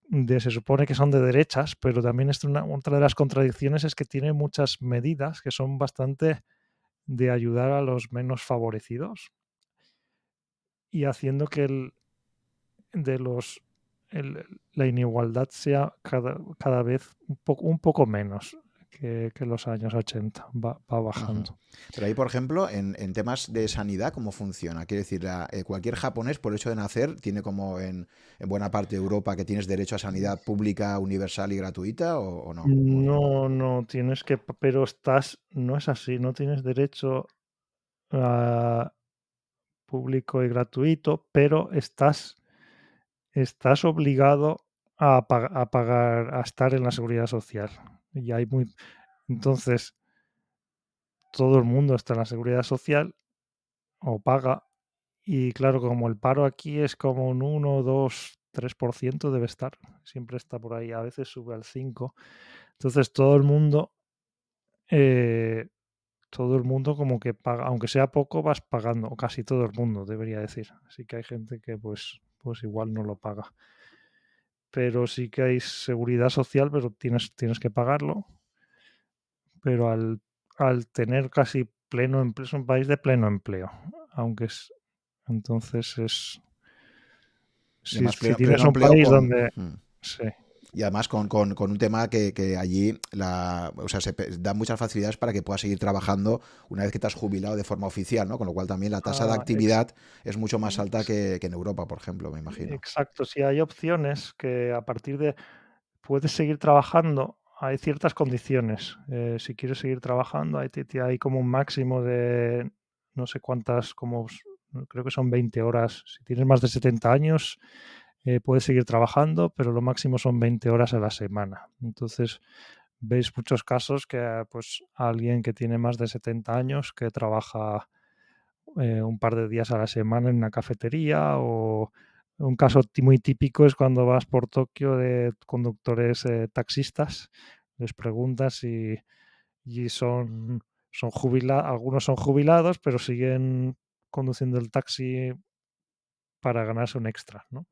de, se supone que son de derechas, pero también es una, otra de las contradicciones es que tiene muchas medidas que son bastante de ayudar a los menos favorecidos y haciendo que el, de los la inigualdad sea cada, cada vez un, poco un poco menos que, que, los años 80, va, va bajando. Pero ahí, por ejemplo, en, en, temas de sanidad, ¿cómo funciona? Quiere decir, eh, cualquier japonés, por el hecho de nacer, tiene como en, en, buena parte de Europa que tienes derecho a sanidad pública, universal y gratuita, ¿o, o no? No, no, tienes que, pero estás, no es así, no tienes derecho a público y gratuito, pero estás estás obligado a, pagar, a estar en la seguridad social. Y hay muy. Entonces, todo el mundo está en la seguridad social o paga. Y claro, como el paro aquí es como un 1, 2, 3% debe estar. Siempre está por ahí. A veces sube al 5. Entonces, todo el mundo. Eh, todo el mundo como que paga, aunque sea poco, vas pagando, o casi todo el mundo, debería decir. Así que hay gente que pues pues igual no lo paga. Pero sí que hay seguridad social, pero tienes, tienes que pagarlo. Pero al, al tener casi pleno empleo, es un país de pleno empleo. Aunque es. Entonces es. Si, tienes un país donde. Mm. Sí, y además con, un tema que, allí la, o sea, se da muchas facilidades para que puedas seguir trabajando una vez que te has jubilado de forma oficial, ¿no? Con lo cual también la tasa de ah, actividad es mucho más alta que, en Europa, por ejemplo, me imagino. Exacto, si hay opciones que a partir de puedes seguir trabajando, hay ciertas condiciones. Eh, si quieres seguir trabajando, hay, hay como un máximo de no sé cuántas, como creo que son 20 horas. Si tienes más de 70 años, eh, puedes seguir trabajando, pero lo máximo son 20 horas a la semana. Entonces, veis muchos casos que pues alguien que tiene más de 70 años que trabaja eh, un par de días a la semana en una cafetería o un caso muy típico es cuando vas por Tokio de conductores eh, taxistas, les preguntas si y son, son jubilados, algunos son jubilados, pero siguen conduciendo el taxi para ganarse un extra, ¿no?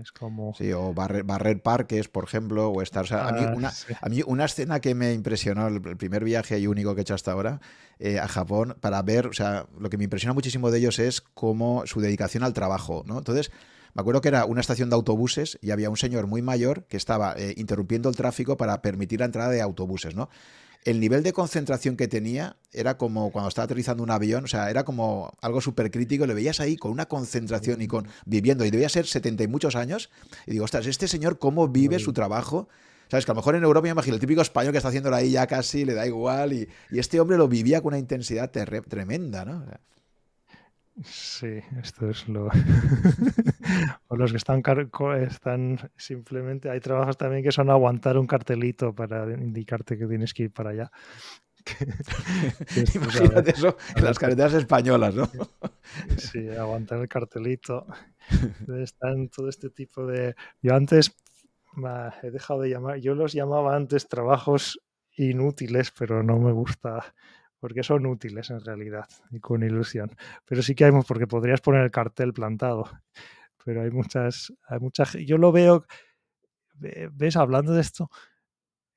Es como... Sí, o barrer, parques, por ejemplo, o estar... a, mí ah, una, a, mí una, escena que me impresionó, el, primer viaje y único que he hecho hasta ahora eh, a Japón, para ver, o sea, lo que me impresiona muchísimo de ellos es cómo su dedicación al trabajo, ¿no? Entonces, me acuerdo que era una estación de autobuses y había un señor muy mayor que estaba eh, interrumpiendo el tráfico para permitir la entrada de autobuses, ¿no? El nivel de concentración que tenía era como cuando estaba aterrizando un avión, o sea, era como algo súper crítico, le veías ahí con una concentración y con viviendo, y debía ser 70 y muchos años, y digo, ostras, este señor cómo vive su trabajo, ¿Sabes? Que a lo mejor en Europa me imagino el típico español que está haciéndolo ahí ya casi, le da igual. Y, este hombre lo vivía con una intensidad tremenda, ¿no? Sí, esto es lo. o los que están, están simplemente. Hay trabajos también que son aguantar un cartelito para indicarte que tienes que ir para allá. Imagínate eso en las carreteras españolas, ¿no? sí, aguantar el cartelito. Están todo este tipo de. Yo antes he dejado de llamar. Yo los llamaba antes trabajos inútiles, pero no me gusta porque son útiles en realidad y con ilusión. Pero sí que hay, porque podrías poner el cartel plantado, pero hay muchas, hay muchas, yo lo veo, ves, hablando de esto,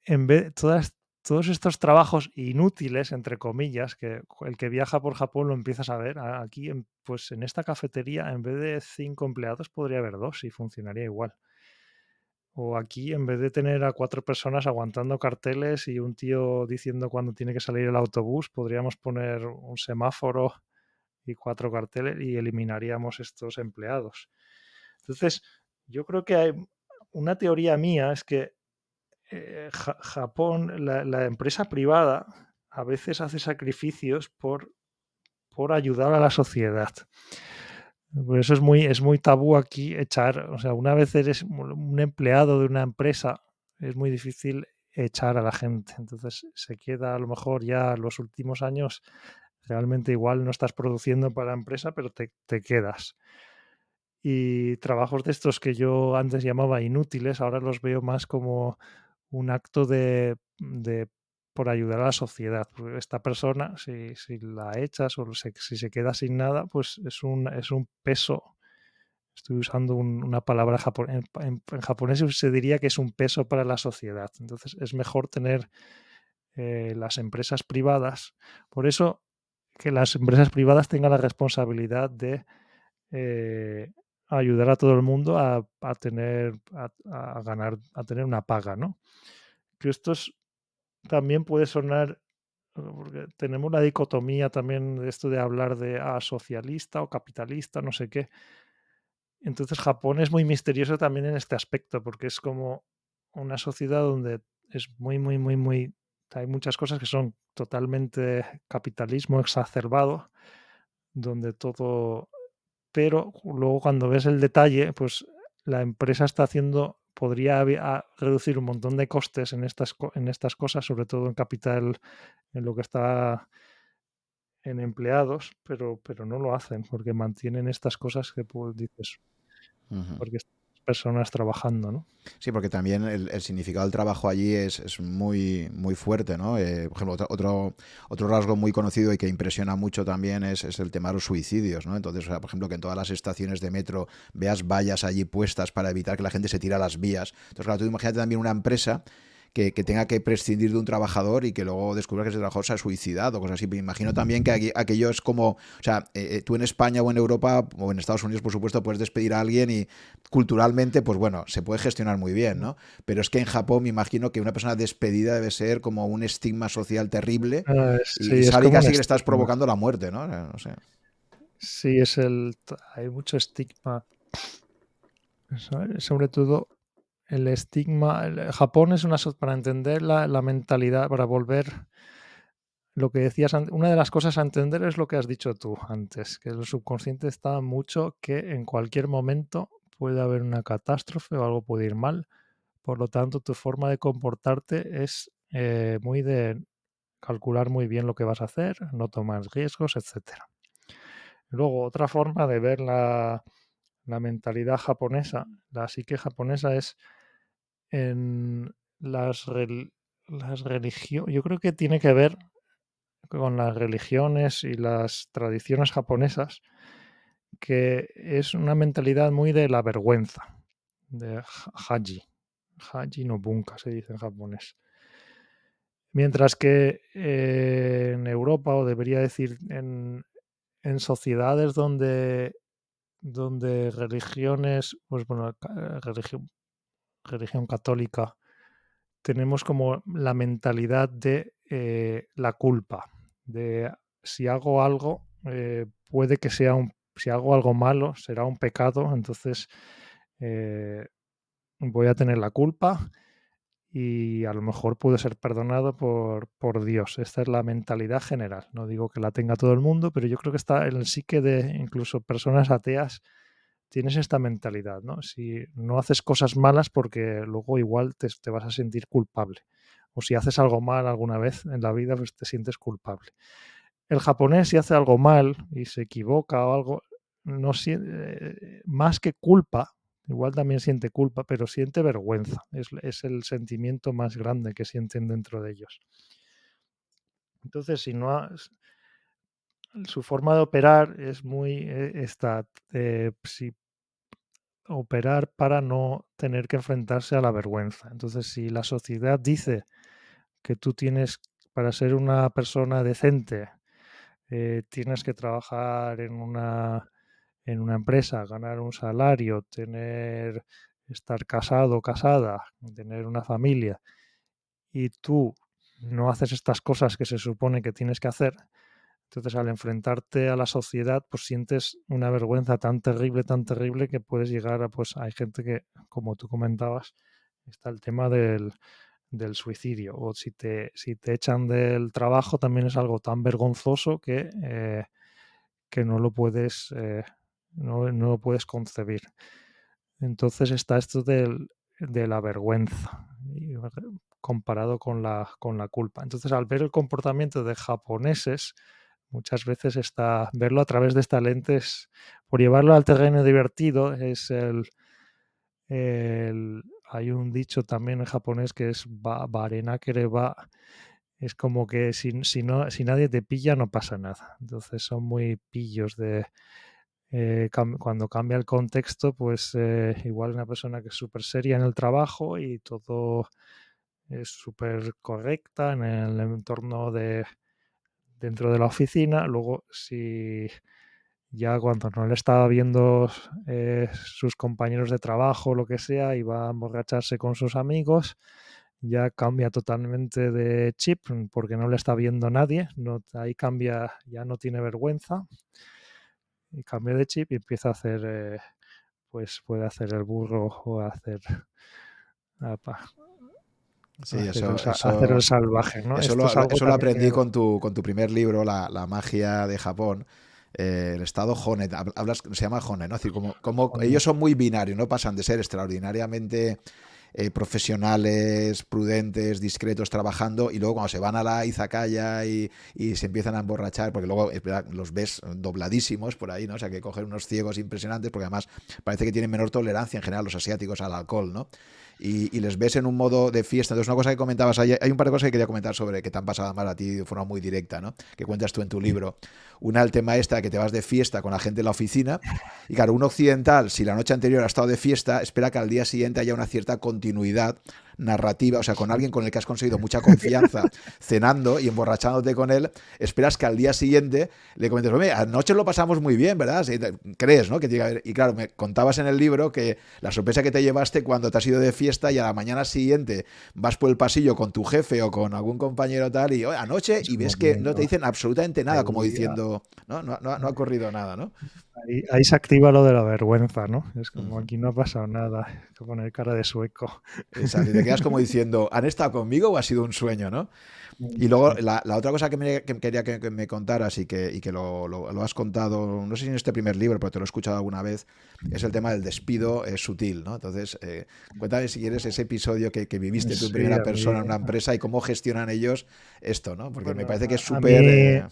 en vez, todas, todos estos trabajos inútiles, entre comillas, que el que viaja por Japón lo empiezas a ver, aquí, pues en esta cafetería, en vez de cinco empleados, podría haber dos y funcionaría igual. O aquí, en vez de tener a cuatro personas aguantando carteles y un tío diciendo cuándo tiene que salir el autobús, podríamos poner un semáforo y cuatro carteles y eliminaríamos estos empleados. Entonces, yo creo que hay una teoría mía es que eh, Japón, la, empresa privada, a veces hace sacrificios por, por ayudar a la sociedad. Por eso es muy, es muy tabú aquí echar, o sea, una vez eres un empleado de una empresa, es muy difícil echar a la gente. Entonces se queda a lo mejor ya los últimos años, realmente igual no estás produciendo para la empresa, pero te, te quedas. Y trabajos de estos que yo antes llamaba inútiles, ahora los veo más como un acto de, de por ayudar a la sociedad. Esta persona, si, la echas o si se queda sin nada, pues es un, es un peso. Estoy usando una palabra japonés. En, japonés se diría que es un peso para la sociedad. Entonces es mejor tener eh, las empresas privadas. Por eso que las empresas privadas tengan la responsabilidad de eh, ayudar a todo el mundo a, tener a, ganar a tener una paga no que esto es también puede sonar, porque tenemos la dicotomía también de esto de hablar de ah, socialista o capitalista, no sé qué. Entonces Japón es muy misterioso también en este aspecto, porque es como una sociedad donde es muy, muy, muy, muy... Hay muchas cosas que son totalmente capitalismo exacerbado, donde todo... Pero luego cuando ves el detalle, pues la empresa está haciendo podría reducir un montón de costes en estas, en estas cosas, sobre todo en capital, en lo que está en empleados, pero, pero no lo hacen porque mantienen estas cosas que pues, dices, porque personas trabajando, ¿no? Sí, porque también el, significado del trabajo allí es, muy, muy fuerte, ¿no? Eh, por ejemplo, otro, otro rasgo muy conocido y que impresiona mucho también es, el tema de los suicidios, ¿no? Entonces, por ejemplo, que en todas las estaciones de metro veas vallas allí puestas para evitar que la gente se tire a las vías. Entonces, claro, tú imagínate también una empresa que, tenga que prescindir de un trabajador y que luego descubra que ese trabajador se ha suicidado, cosas así. Me imagino también que aquello es como, o sea, eh, eh, tú en España o en Europa o en Estados Unidos, por supuesto, puedes despedir a alguien y culturalmente, pues bueno, se puede gestionar muy bien, ¿no? Pero es que en Japón me imagino que una persona despedida debe ser como un estigma social terrible ah, y sabe casi que le estás provocando la muerte, ¿no? No sé. Sí, es el. Hay mucho estigma. Sobre todo el estigma. Japón es una. Para entender la, mentalidad, para volver. Lo que decías, una de las cosas a entender es lo que has dicho tú antes, que el subconsciente está mucho que en cualquier momento puede haber una catástrofe o algo puede ir mal. Por lo tanto, tu forma de comportarte es eh, muy de calcular muy bien lo que vas a hacer, no tomar riesgos, etc. Luego, otra forma de ver la, mentalidad japonesa, la psique japonesa es en las, las religiones, yo creo que tiene que ver con las religiones y las tradiciones japonesas, que es una mentalidad muy de la vergüenza, de haji. Haji no bunka se dice en japonés. Mientras que eh, en Europa, o debería decir en, sociedades donde, donde religiones, pues bueno, religión, religión católica, tenemos como la mentalidad de eh, la culpa, de si hago algo, eh, puede que sea un, si hago algo malo, será un pecado, entonces voy a tener la culpa y a lo mejor puede ser perdonado por, por, Dios. Esta es la mentalidad general. No digo que la tenga todo el mundo, pero yo creo que está en el psique de incluso personas ateas. Tienes esta mentalidad, ¿no? Si no haces cosas malas porque luego igual te, vas a sentir culpable. O si haces algo mal alguna vez en la vida, pues te sientes culpable. El japonés si hace algo mal y se equivoca o algo, no siente, más que culpa, Igual también siente culpa, pero siente vergüenza. Es, el sentimiento más grande que sienten dentro de ellos. Entonces, si no su forma de operar es muy eh, esta, eh, operar para no tener que enfrentarse a la vergüenza. Entonces, si la sociedad dice que tú tienes, para ser una persona decente, eh, tienes que trabajar en una en una empresa, ganar un salario, tener, estar casado o casada, tener una familia, y tú no haces estas cosas que se supone que tienes que hacer, entonces al enfrentarte a la sociedad, pues sientes una vergüenza tan terrible, tan terrible que puedes llegar a, pues hay gente que, como tú comentabas, está el tema del, del suicidio. O si te, si te echan del trabajo, también es algo tan vergonzoso que, eh, que no lo puedes eh, no, lo puedes concebir. Entonces está esto de la vergüenza comparado con la, con la culpa. Entonces al ver el comportamiento de japoneses, muchas veces está verlo a través de esta lente, por llevarlo al terreno divertido, es el, hay un dicho también en japonés que es ba, ba es como que si, si, no, si nadie te pilla no pasa nada. Entonces son muy pillos de, eh, cuando cambia el contexto, pues eh, igual una persona que es súper seria en el trabajo y todo es súper correcta en el entorno de dentro de la oficina. Luego, si ya cuando no le estaba viendo eh, sus compañeros de trabajo lo que sea y va a emborracharse con sus amigos, ya cambia totalmente de chip porque no le está viendo nadie. No, ahí cambia, ya no tiene vergüenza y cambia de chip y empieza a hacer, eh, pues puede hacer el burro o hacer... Sí, eso, hacer el salvaje, ¿no? Eso, lo, aprendí con, tu, con tu primer libro, La, la magia de Japón. Eh, el estado Honet, hablas, se llama Honet, ¿no? Es decir, como, como ellos son muy binarios, no pasan de ser extraordinariamente eh, profesionales, prudentes, discretos, trabajando, y luego cuando se van a la izakaya y, y se empiezan a emborrachar, porque luego los ves dobladísimos por ahí, ¿no? O sea, que cogen unos ciegos impresionantes, porque además parece que tienen menor tolerancia en general los asiáticos al alcohol, ¿no? Y, les ves en un modo de fiesta. Entonces, una cosa que comentabas ahí, hay un par de cosas que quería comentar sobre que te han pasado mal a ti de forma muy directa, ¿no? Que cuentas tú en tu libro. Una, el tema esta, que te vas de fiesta con la gente en la oficina. Y claro, un occidental, si la noche anterior ha estado de fiesta, espera que al día siguiente haya una cierta continuidad narrativa, o sea, con alguien con el que has conseguido mucha confianza cenando y emborrachándote con él, esperas que al día siguiente le comentes, oye, anoche lo pasamos muy bien, ¿verdad? crees, ¿no? Que Y claro, me contabas en el libro que la sorpresa que te llevaste cuando te has ido de fiesta y a la mañana siguiente vas por el pasillo con tu jefe o con algún compañero tal y anoche y ves que no te dicen absolutamente nada, como diciendo, no, no, no, ha ocurrido nada, ¿no? Ahí, se activa lo de la vergüenza, ¿no? Es como aquí no ha pasado nada, que poner cara de sueco. Exacto, quedas como diciendo, ¿han estado conmigo o ha sido un sueño, no? Y luego la, otra cosa que, me, quería que, me contaras y que, y que lo, lo, has contado, no sé si en este primer libro, pero te lo he escuchado alguna vez, es el tema del despido eh, sutil, ¿no? Entonces, eh, cuéntame si quieres ese episodio que, viviste tu primera persona en una empresa y cómo gestionan ellos esto, ¿no? Porque me parece que es súper... Eh,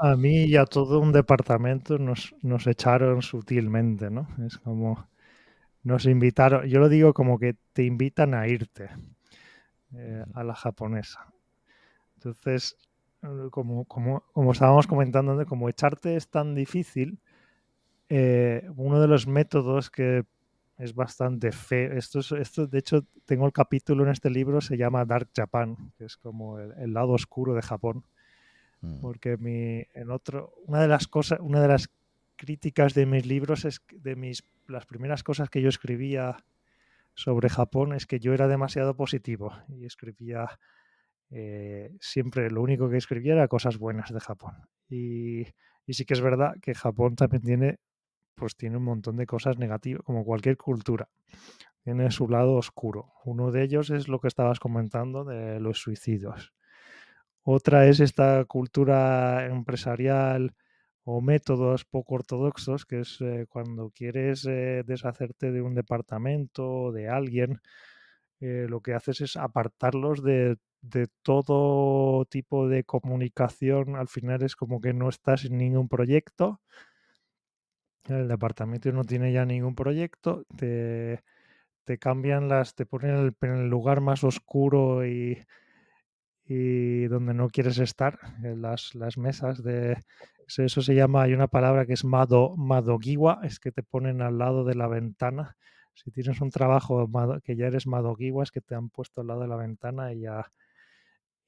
a, mí y a todo un departamento nos, nos echaron sutilmente, ¿no? Es como... Nos invitaron, yo lo digo como que te invitan a irte a la japonesa entonces, eh, como, como, como estábamos comentando, como echarte es tan difícil, eh, uno de los métodos que es bastante feo, esto, esto de hecho tengo el capítulo en este libro, se llama Dark Japan, que es como el, lado oscuro de Japón. Mm. Porque mi, en otro, una de las cosas, una de las críticas de mis libros es de mis las primeras cosas que yo escribía sobre Japón es que yo era demasiado positivo y escribía eh, siempre lo único que escribía era cosas buenas de Japón. Y, sí que es verdad que Japón también tiene, pues tiene un montón de cosas negativas, como cualquier cultura. Tiene su lado oscuro. Uno de ellos es lo que estabas comentando de los suicidios. Otra es esta cultura empresarial o métodos poco ortodoxos, que es eh, cuando quieres eh, deshacerte de un departamento o de alguien, lo que haces es apartarlos de de todo tipo de comunicación, al final es como que no estás en ningún proyecto. El departamento no tiene ya ningún proyecto, te, te cambian las, te ponen en el, lugar más oscuro y, y donde no quieres estar, en las, las mesas de... Eso se llama, hay una palabra que es mado, madogiwa, es que te ponen al lado de la ventana. Si tienes un trabajo que ya eres madogiwa, es que te han puesto al lado de la ventana y ya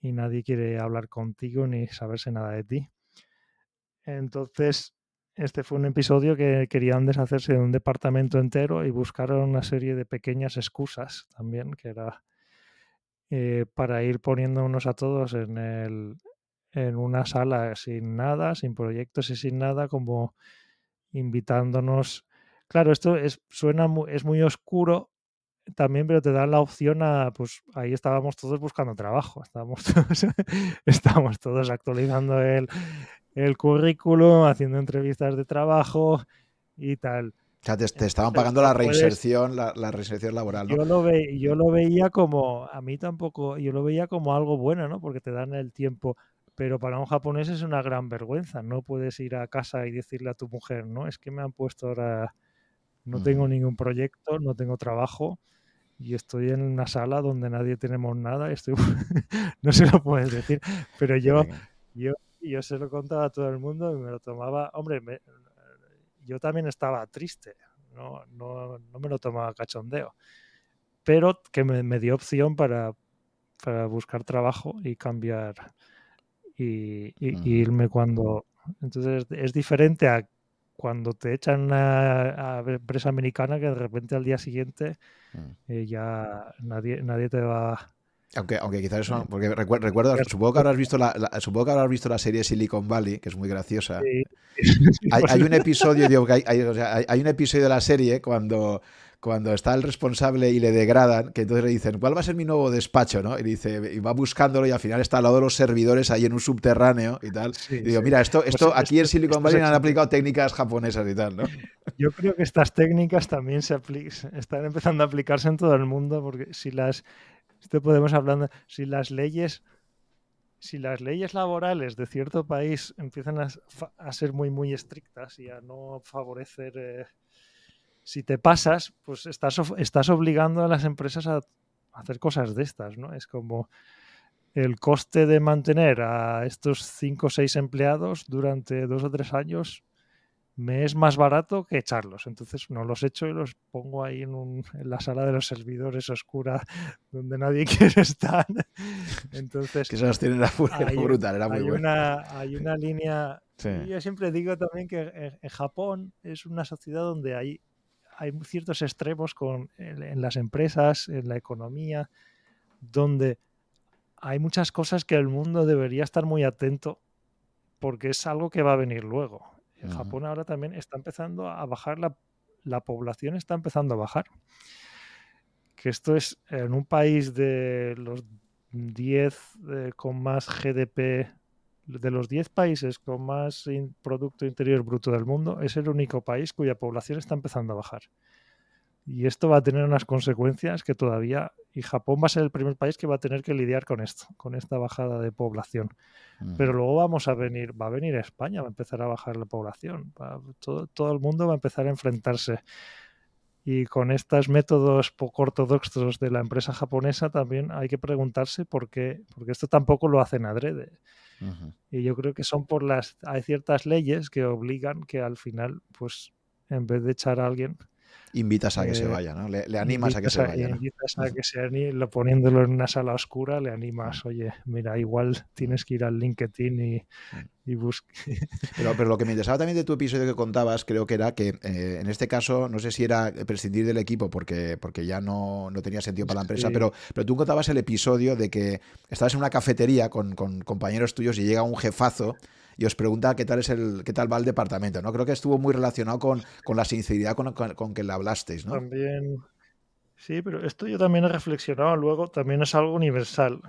y nadie quiere hablar contigo ni saberse nada de ti. Entonces, este fue un episodio que querían deshacerse de un departamento entero y buscaron una serie de pequeñas excusas también, que era eh, para ir poniéndonos a todos en, el, en una sala sin nada, sin proyectos y sin nada, como invitándonos. Claro, esto es, suena es muy oscuro, también, pero te dan la opción a, pues ahí estábamos todos buscando trabajo, estábamos todos, estábamos todos actualizando el, el currículum, haciendo entrevistas de trabajo y tal. O sea, te, estaban pagando la reinserción, la, reinserción laboral, Yo lo, ve, yo lo veía como, a mí tampoco, yo lo veía como algo bueno, ¿no? Porque te dan el tiempo, pero para un japonés es una gran vergüenza, no puedes ir a casa y decirle a tu mujer, no, es que me han puesto ahora, no tengo ningún proyecto, no tengo trabajo, y estoy en una sala donde nadie tenemos nada, estoy no se lo puedes decir, pero yo, yo, yo se lo contaba a todo el mundo y me lo tomaba, hombre, yo también estaba triste, no, no, no, me lo tomaba cachondeo, pero que me, me dio opción para, para, buscar trabajo y cambiar y, irme cuando... Entonces es diferente a cuando te echan a, a empresa americana que de repente al día siguiente mm. eh, ya nadie, nadie te va... Aunque, aunque quizás eso, porque recuerdo, supongo que habrás visto la, supongo que habrás visto la serie Silicon Valley, que es muy graciosa. Hay, un episodio, hay, un episodio de la serie cuando cuando está el responsable y le degradan, que entonces le dicen, ¿cuál va a ser mi nuevo despacho? ¿no? Y dice, y va buscándolo y al final está al lado de los servidores ahí en un subterráneo y tal. y digo, mira, esto, pues esto aquí en Silicon Valley han aplicado técnicas japonesas y tal, ¿no? Yo creo que estas técnicas también se están empezando a aplicarse en todo el mundo, porque si las, esto podemos hablar, si las leyes si las leyes laborales de cierto país empiezan a, ser muy, muy estrictas y a no favorecer eh, si te pasas, pues estás, estás obligando a las empresas a hacer cosas de estas, ¿no? Es como el coste de mantener a estos cinco o seis empleados durante dos o tres años me es más barato que echarlos. Entonces no los echo y los pongo ahí en, la sala de los servidores oscura donde nadie quiere estar. Entonces, que esas tienen la hay, brutal, era muy hay Una, hay una línea... Yo siempre digo también que en Japón es una sociedad donde hay hay ciertos extremos con, en, las empresas, en la economía, donde hay muchas cosas que el mundo debería estar muy atento porque es algo que va a venir luego. En Japón ahora también está empezando a bajar la, la población, está empezando a bajar. que esto es en un país de los 10 eh, con más GDP, de los 10 países con más Producto Interior Bruto del mundo, es el único país cuya población está empezando a bajar. Y esto va a tener unas consecuencias que todavía, y Japón va a ser el primer país que va a tener que lidiar con esto, con esta bajada de población. Pero luego vamos a venir, va a venir España, va a empezar a bajar la población, todo, todo el mundo va a empezar a enfrentarse. Y con estos métodos poco ortodoxos de la empresa japonesa también hay que preguntarse por qué, porque esto tampoco lo hacen adrede. Y yo creo que son por las, hay ciertas leyes que obligan que al final, pues, en vez de echar a alguien, invitas a que se eh, vaya, ¿no? Le, animas a que se vaya. Invitas a que se lo poniéndolo en una sala oscura, le animas, oye, mira, igual tienes que ir al LinkedIn y, y buscar. Pero, pero, lo que me interesaba también de tu episodio que contabas, creo que era que eh, en este caso, no sé si era prescindir del equipo porque, porque ya no, no tenía sentido para la empresa, pero, pero tú contabas el episodio de que estabas en una cafetería con, con compañeros tuyos y llega un jefazo y os pregunta qué tal es el qué tal va el departamento. ¿no? Creo que estuvo muy relacionado con, la sinceridad con, que le hablasteis. ¿no? También. Sí, pero esto yo también he reflexionado luego, también es algo universal.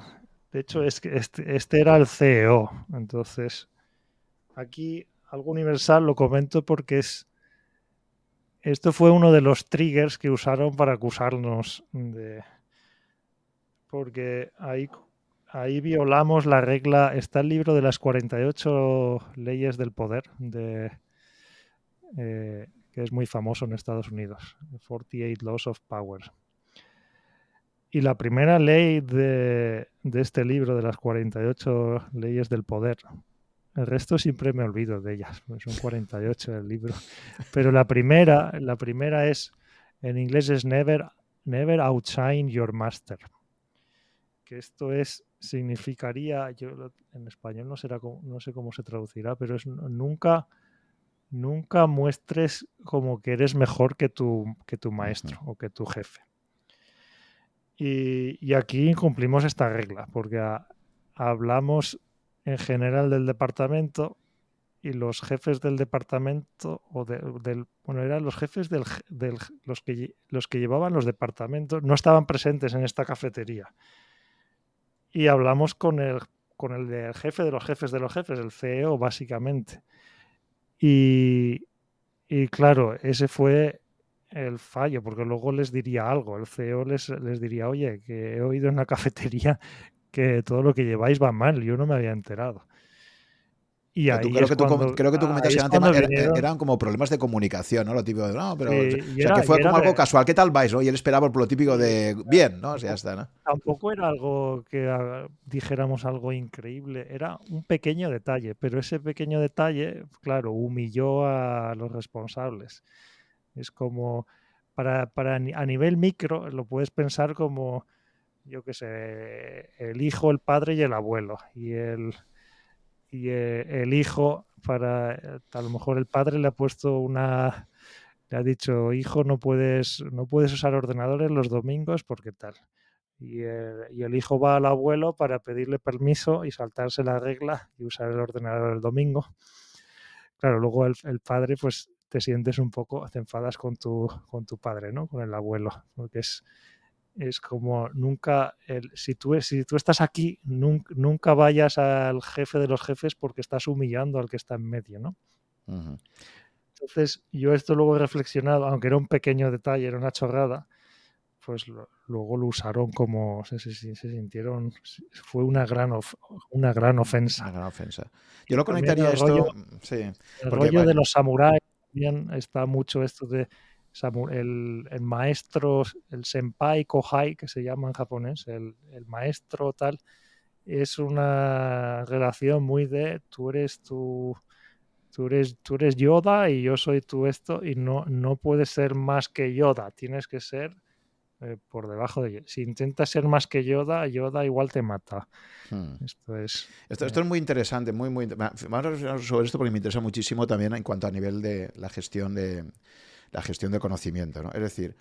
De hecho, este, este era el CEO. Entonces, aquí algo universal lo comento porque es. Esto fue uno de los triggers que usaron para acusarnos de. Porque ahí ahí violamos la regla. Está el libro de las 48 leyes del poder, de, eh, que es muy famoso en Estados Unidos. 48 Laws of Power. Y la primera ley de, este libro, de las 48 leyes del poder, el resto siempre me olvido de ellas, son 48 el libro. Pero la primera, la primera es, en inglés es never, never outshine your master. Que esto es significaría, yo en español no será no sé cómo se traducirá, pero es nunca nunca muestres como que eres mejor que tu, que tu maestro o que tu jefe. Y, aquí incumplimos esta regla, porque hablamos en general del departamento y los jefes del departamento, o del, bueno, eran los jefes del, los, que, los que llevaban los departamentos, no estaban presentes en esta cafetería y hablamos con el, con el jefe de los jefes de los jefes, el CEO básicamente. Y, y claro, ese fue el fallo, porque luego les diría algo, el CEO les, les diría, oye, que he oído en la cafetería que todo lo que lleváis va mal, yo no me había enterado. Y ahí creo, que tú, creo que tú comentaste antes, eran como problemas de comunicación, ¿no? Lo típico de, no, pero. o sea, que fue como algo casual. ¿Qué tal vais? ¿no? Y él esperaba por lo típico de, bien, ¿no? O sea, ya está, ¿no? Tampoco era algo que ah, dijéramos algo increíble, era un pequeño detalle, pero ese pequeño detalle, claro, humilló a los responsables. Es como, para, para a nivel micro, lo puedes pensar como, yo qué sé, el hijo, el padre y el abuelo. Y el y eh, el hijo, para a lo mejor el padre le ha puesto una, le ha dicho, hijo, no puedes, no puedes usar ordenadores los domingos porque tal. Y el, hijo va al abuelo para pedirle permiso y saltarse la regla y usar el ordenador el domingo. Claro, luego el, el, padre, pues te sientes un poco, te enfadas con tu, con tu padre, ¿no? Con el abuelo, porque es, es como nunca, el, si, tú, si tú estás aquí, nunca, vayas al jefe de los jefes porque estás humillando al que está en medio, ¿no? Entonces, yo esto luego he reflexionado, aunque era un pequeño detalle, era una chorrada, pues luego lo usaron como se, se, sintieron fue una gran una gran ofensa. Una gran ofensa. Yo lo conectaría esto rollo, sí, el rollo de los samuráis también está mucho esto de el, maestro, el senpai kohai, que se llama en japonés, el, maestro tal, es una relación muy de tú eres tu, tú eres, tú eres Yoda y yo soy tú esto y no, no puedes ser más que Yoda, tienes que ser eh, por debajo de Si intentas ser más que Yoda, Yoda igual te mata. Hmm. Esto es... Esto, esto, es muy interesante, muy, muy... Vamos a sobre esto porque me interesa muchísimo también en cuanto a nivel de la gestión de la gestión del conocimiento. ¿no? Es decir,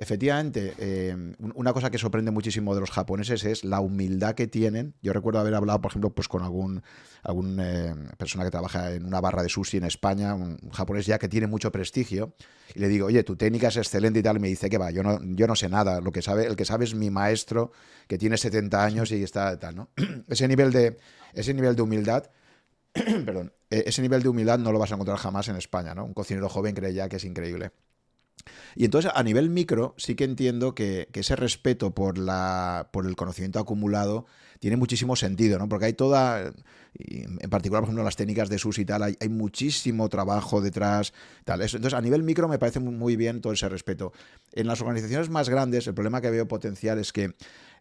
Efectivamente, eh, una cosa que sorprende muchísimo de los japoneses es la humildad que tienen. Yo recuerdo haber hablado, por ejemplo, pues con algún, algún eh, persona que trabaja en una barra de sushi en España, un, japonés ya que tiene mucho prestigio, y le digo, oye, tu técnica es excelente y tal, y me dice que va, yo no, yo no sé nada, lo que sabe, el que sabe es mi maestro, que tiene 70 años y está tal, ¿no? ese nivel de, ese nivel de humildad, perdón, ese nivel de humildad no lo vas a encontrar jamás en España, ¿no? Un cocinero joven cree ya que es increíble. Y entonces a nivel micro sí que entiendo que, ese respeto por, la, por el conocimiento acumulado tiene muchísimo sentido, ¿no? Porque hay toda, en particular, por ejemplo, las técnicas de SUS y tal, hay, muchísimo trabajo detrás, tal. Entonces, a nivel micro me parece muy bien todo ese respeto. En las organizaciones más grandes, el problema que veo potencial es que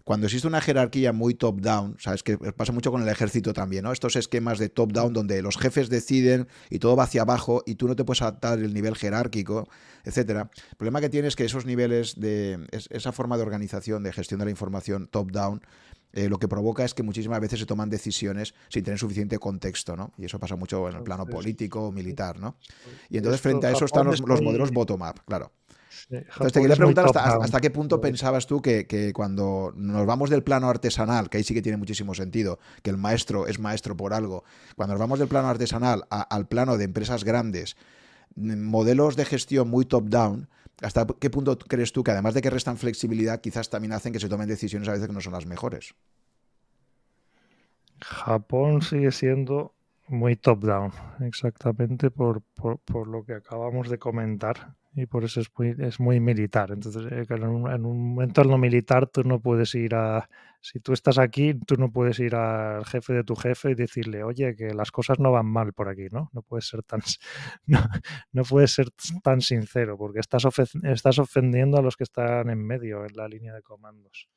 cuando existe una jerarquía muy top-down, sabes que pasa mucho con el ejército también, ¿no? Estos esquemas de top-down donde los jefes deciden y todo va hacia abajo y tú no te puedes adaptar el nivel jerárquico, etcétera. El problema que tienes es que esos niveles de esa forma de organización, de gestión de la información top-down, eh, lo que provoca es que muchísimas veces se toman decisiones sin tener suficiente contexto, ¿no? Y eso pasa mucho en el plano político o militar, ¿no? Y entonces frente a eso están los modelos bottom-up, claro. Entonces te quería preguntar hasta, qué punto pensabas tú que, cuando nos vamos del plano artesanal, que ahí sí que tiene muchísimo sentido, que el maestro es maestro por algo, cuando nos vamos del plano artesanal al plano de empresas grandes, modelos de gestión muy top-down, ¿hasta qué punto crees tú que además de que restan flexibilidad, quizás también hacen que se tomen decisiones a veces que no son las mejores? Japón sigue siendo muy top-down, exactamente por, lo que acabamos de comentar y por eso es muy, es muy militar. Entonces, eh, en un, entorno militar tú no puedes ir a, si tú estás aquí, tú no puedes ir al jefe de tu jefe y decirle, oye, que las cosas no van mal por aquí, ¿no? No puedes ser tan, no, puedes ser tan sincero porque estás, estás ofendiendo a los que están en medio en la línea de comandos.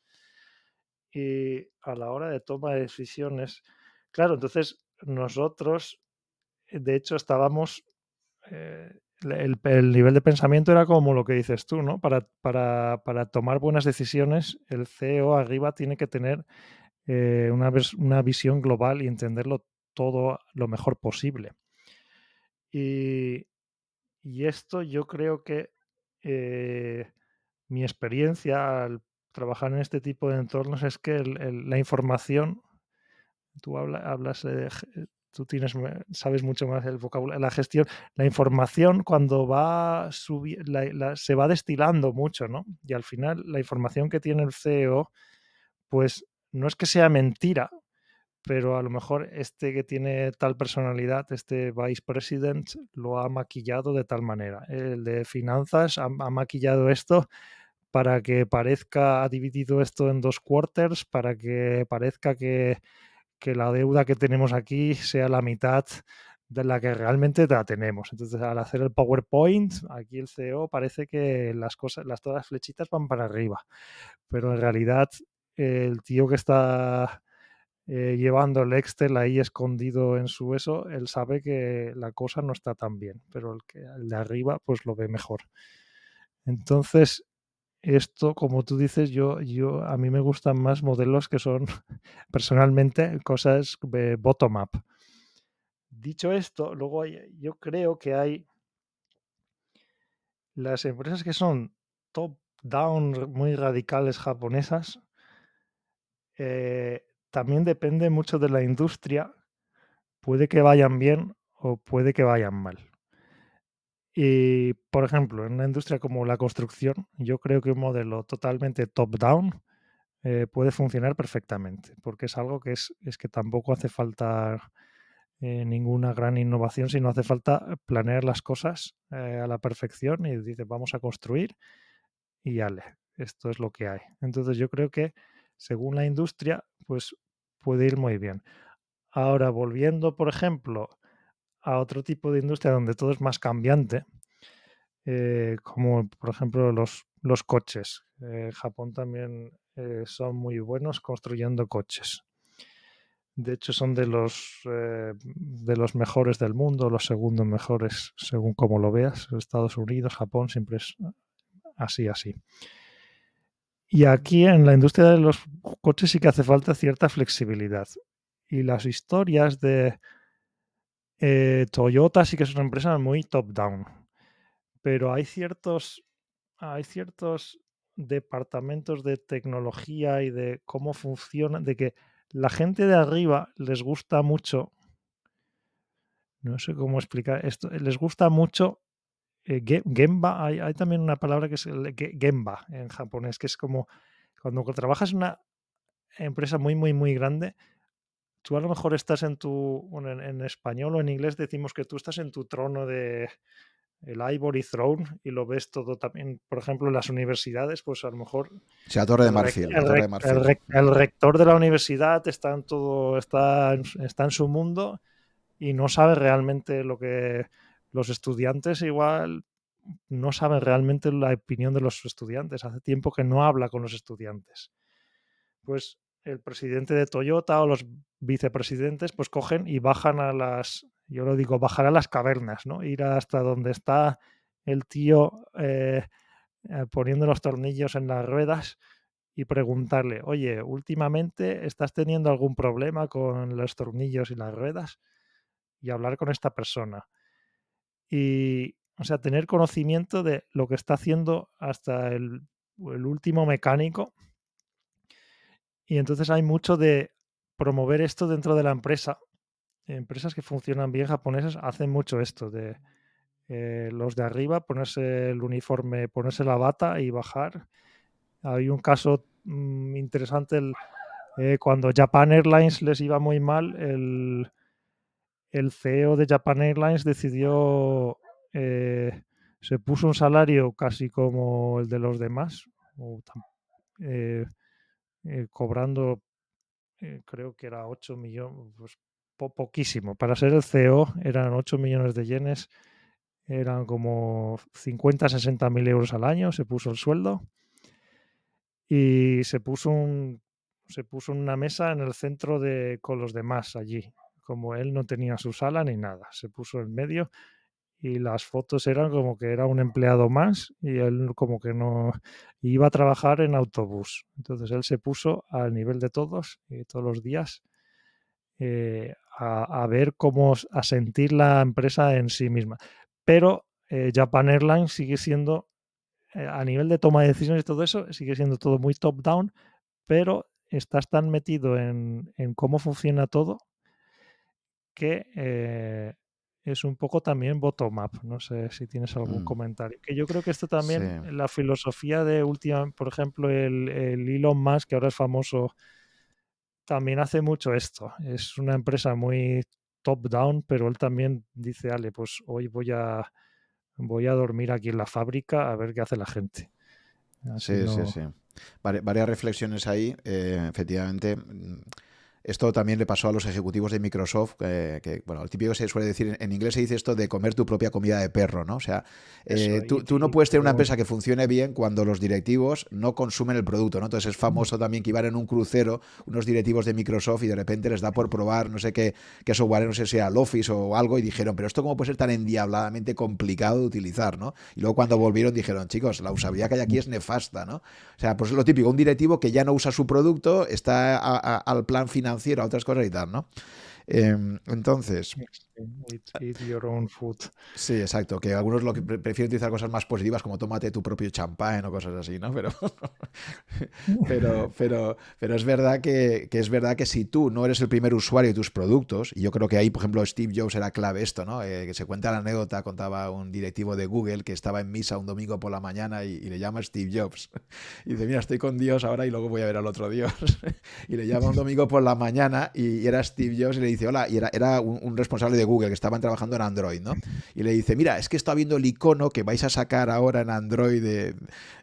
Y a la hora de toma de decisiones, claro, entonces nosotros, de hecho, estábamos... Eh, el, nivel de pensamiento era como lo que dices tú, ¿no? Para, para, tomar buenas decisiones, el CEO arriba tiene que tener eh, una, una, visión global y entenderlo todo lo mejor posible. Y, esto yo creo que eh, mi experiencia al trabajar en este tipo de entornos es que la información, tú hablas de tú tienes, sabes mucho más del vocabulario, la gestión, la información cuando va se va destilando mucho, ¿no? Y al final la información que tiene el CEO, pues no es que sea mentira, pero a lo mejor este que tiene tal personalidad, este vice president, lo ha maquillado de tal manera. El de finanzas ha, ha maquillado esto para que parezca, ha dividido esto en dos quarters, para que parezca que que la deuda que tenemos aquí sea la mitad de la que realmente la tenemos. Entonces, al hacer el PowerPoint, aquí el CEO parece que las cosas, las todas las flechitas van para arriba, pero en realidad el tío que está eh, llevando el Excel ahí escondido en su eso, él sabe que la cosa no está tan bien, pero el, que, el de arriba pues lo ve mejor. Entonces, esto, como tú dices, yo, yo, a mí me gustan más modelos que son personalmente cosas bottom-up. Dicho esto, luego yo creo que hay las empresas que son top-down muy radicales japonesas, eh, también depende mucho de la industria. Puede que vayan bien o puede que vayan mal. Y, por ejemplo, en una industria como la construcción, yo creo que un modelo totalmente top-down eh, puede funcionar perfectamente, porque es algo que es, es que tampoco hace falta eh, ninguna gran innovación, sino hace falta planear las cosas eh, a la perfección y dice, vamos a construir y ale, esto es lo que hay. Entonces yo creo que según la industria, pues puede ir muy bien. Ahora, volviendo, por ejemplo, a otro tipo de industria donde todo es más cambiante, eh, como por ejemplo los, los coches. Eh, Japón también eh, son muy buenos construyendo coches. De hecho, son de los, de los mejores del mundo, los segundos mejores, según como lo veas. Estados Unidos, Japón, siempre es así, así. Y aquí en la industria de los coches sí que hace falta cierta flexibilidad. Y las historias de eh, Toyota sí que es una empresa muy top-down, pero hay ciertos, hay ciertos departamentos de tecnología y de cómo funcionan, de que la gente de arriba les gusta mucho, no sé cómo explicar esto, les gusta mucho eh, Gemba, hay, también una palabra que es Gemba en japonés, que es como cuando trabajas en una empresa muy, muy, muy grande, tú a lo mejor estás en tu, en, en, español o en inglés decimos que tú estás en tu trono de el Ivory Throne y lo ves todo también, por ejemplo, en las universidades, pues a lo mejor... Sí, la Torre de Marfil. El, torre de Marfil. el, el rector de la universidad está en todo, está, está en su mundo y no sabe realmente lo que los estudiantes igual no saben realmente la opinión de los estudiantes. Hace tiempo que no habla con los estudiantes. Pues el presidente de Toyota o los vicepresidentes pues cogen y bajan a las, yo lo digo, bajar a las cavernas, ¿no? Ir hasta donde está el tío eh, eh, poniendo los tornillos en las ruedas y preguntarle, oye, últimamente estás teniendo algún problema con los tornillos y las ruedas y hablar con esta persona. Y, o sea, tener conocimiento de lo que está haciendo hasta el, el último mecánico. Y entonces hay mucho de promover esto dentro de la empresa. Empresas que funcionan bien japonesas hacen mucho esto de eh, los de arriba ponerse el uniforme, ponerse la bata y bajar. Hay un caso mmm, interesante eh, cuando Japan Airlines les iba muy mal, el, el CEO de Japan Airlines decidió eh, se puso un salario casi como el de los demás, eh, cobrando, eh, creo que era 8 millones, pues, po poquísimo. Para ser el CEO eran 8 millones de yenes, eran como 50, 60 mil euros al año, se puso el sueldo y se puso un se puso una mesa en el centro de con los demás allí. Como él no tenía su sala ni nada, se puso en medio y las fotos eran como que era un empleado más y él como que no iba a trabajar en autobús. Entonces él se puso al nivel de todos y todos los días eh, a, a, ver cómo, a sentir la empresa en sí misma. Pero eh, Japan Airlines sigue siendo, eh, a nivel de toma de decisiones y todo eso, sigue siendo todo muy top-down, pero estás tan metido en, en, cómo funciona todo que es un poco también bottom-up. No sé si tienes algún mm. comentario. Que yo creo que esto también, sí. la filosofía de última, por ejemplo, el, el, Elon Musk, que ahora es famoso, también hace mucho esto. Es una empresa muy top-down, pero él también dice, Ale, pues hoy voy a, voy a dormir aquí en la fábrica a ver qué hace la gente. Así sí, no... sí, sí. Vari varias reflexiones ahí, eh, efectivamente. Esto también le pasó a los ejecutivos de Microsoft, eh, que, bueno, el típico se suele decir, en inglés se dice esto de comer tu propia comida de perro, ¿no? O sea, eh, tú, tú, no puedes tener una empresa que funcione bien cuando los directivos no consumen el producto, ¿no? Entonces es famoso también que iban en un crucero unos directivos de Microsoft y de repente les da por probar, no sé qué, qué software, no sé si era el Office o algo, y dijeron, pero esto cómo puede ser tan endiabladamente complicado de utilizar, ¿no? Y luego cuando volvieron dijeron, chicos, la usabilidad que hay aquí es nefasta, ¿no? O sea, pues es lo típico, un directivo que ya no usa su producto, está a, a, al plan final financiero, a otras cosas y tal, ¿no? Eh, entonces. Eat, eat your own food. Sí, exacto. Que algunos lo que prefieren utilizar cosas más positivas como tómate tu propio champán o cosas así, ¿no? Pero, pero, pero, pero es verdad que, que, es verdad que si tú no eres el primer usuario de tus productos, y yo creo que ahí, por ejemplo, Steve Jobs era clave esto, ¿no? Eh, que se cuenta la anécdota, contaba un directivo de Google que estaba en misa un domingo por la mañana y, y le llama Steve Jobs. Y dice, mira, estoy con Dios ahora y luego voy a ver al otro Dios. y le llama un domingo por la mañana y, y era Steve Jobs y le dice, hola, y era, era un, un responsable de Google que estaban trabajando en Android, ¿no? Y le dice, mira, es que está viendo el icono que vais a sacar ahora en Android de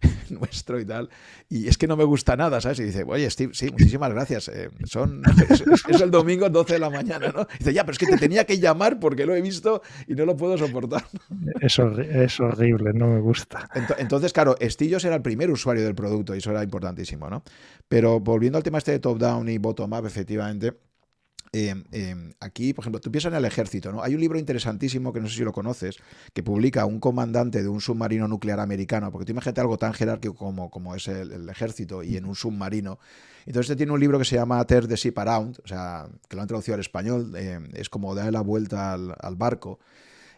nuestro y tal, y es que no me gusta nada, ¿sabes? Y dice, oye, Steve, sí, muchísimas gracias, eh, son, es, es, el domingo 12 de la mañana, ¿no? Y dice, ya, pero es que te tenía que llamar porque lo he visto y no lo puedo soportar. Es, es horrible, no me gusta. Entonces, claro, Estillos era el primer usuario del producto y eso era importantísimo, ¿no? Pero volviendo al tema este de top-down y bottom-up, efectivamente, eh, eh, aquí, por ejemplo, tú piensas en el ejército, ¿no? Hay un libro interesantísimo que no sé si lo conoces, que publica un comandante de un submarino nuclear americano, porque tú imagínate algo tan jerárquico como, como es el, el, ejército y en un submarino. Entonces, este tiene un libro que se llama Ter the Ship Around, o sea, que lo han traducido al español, eh, es como darle la vuelta al, al barco.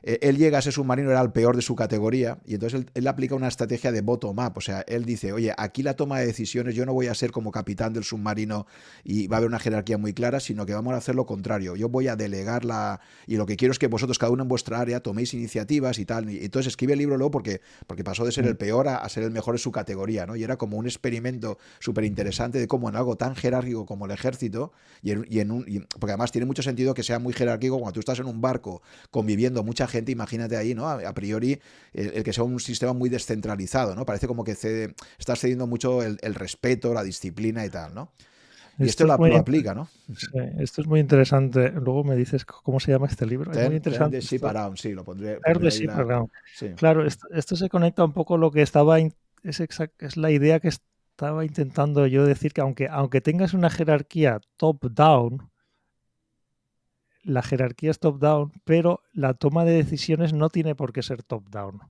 Eh, él llega a ese submarino, era el peor de su categoría, y entonces él, aplica una estrategia de bottom-up, o sea, él dice, oye, aquí la toma de decisiones, yo no voy a ser como capitán del submarino y va a haber una jerarquía muy clara, sino que vamos a hacer lo contrario, yo voy a delegarla, y lo que quiero es que vosotros, cada uno en vuestra área, toméis iniciativas y tal, y entonces escribe el libro luego porque, porque pasó de ser el mm. peor a, ser el mejor en su categoría, ¿no? Y era como un experimento súper interesante de cómo en algo tan jerárquico como el ejército, y en, un, porque además tiene mucho sentido que sea muy jerárquico cuando tú estás en un barco conviviendo mucha gente, imagínate ahí, ¿no? A, priori, el, que sea un sistema muy descentralizado, ¿no? Parece como que cede, está cediendo mucho el, respeto, la disciplina y tal, ¿no? Y esto, lo, aplica, ¿no? esto es muy interesante. Luego me dices cómo se llama este libro. es muy interesante. sí, lo pondré. Claro, esto, se conecta un poco a lo que estaba. Es, es la idea que estaba intentando yo decir que aunque, aunque tengas una jerarquía top-down, la jerarquía es top-down, pero la toma de decisiones no tiene por qué ser top-down.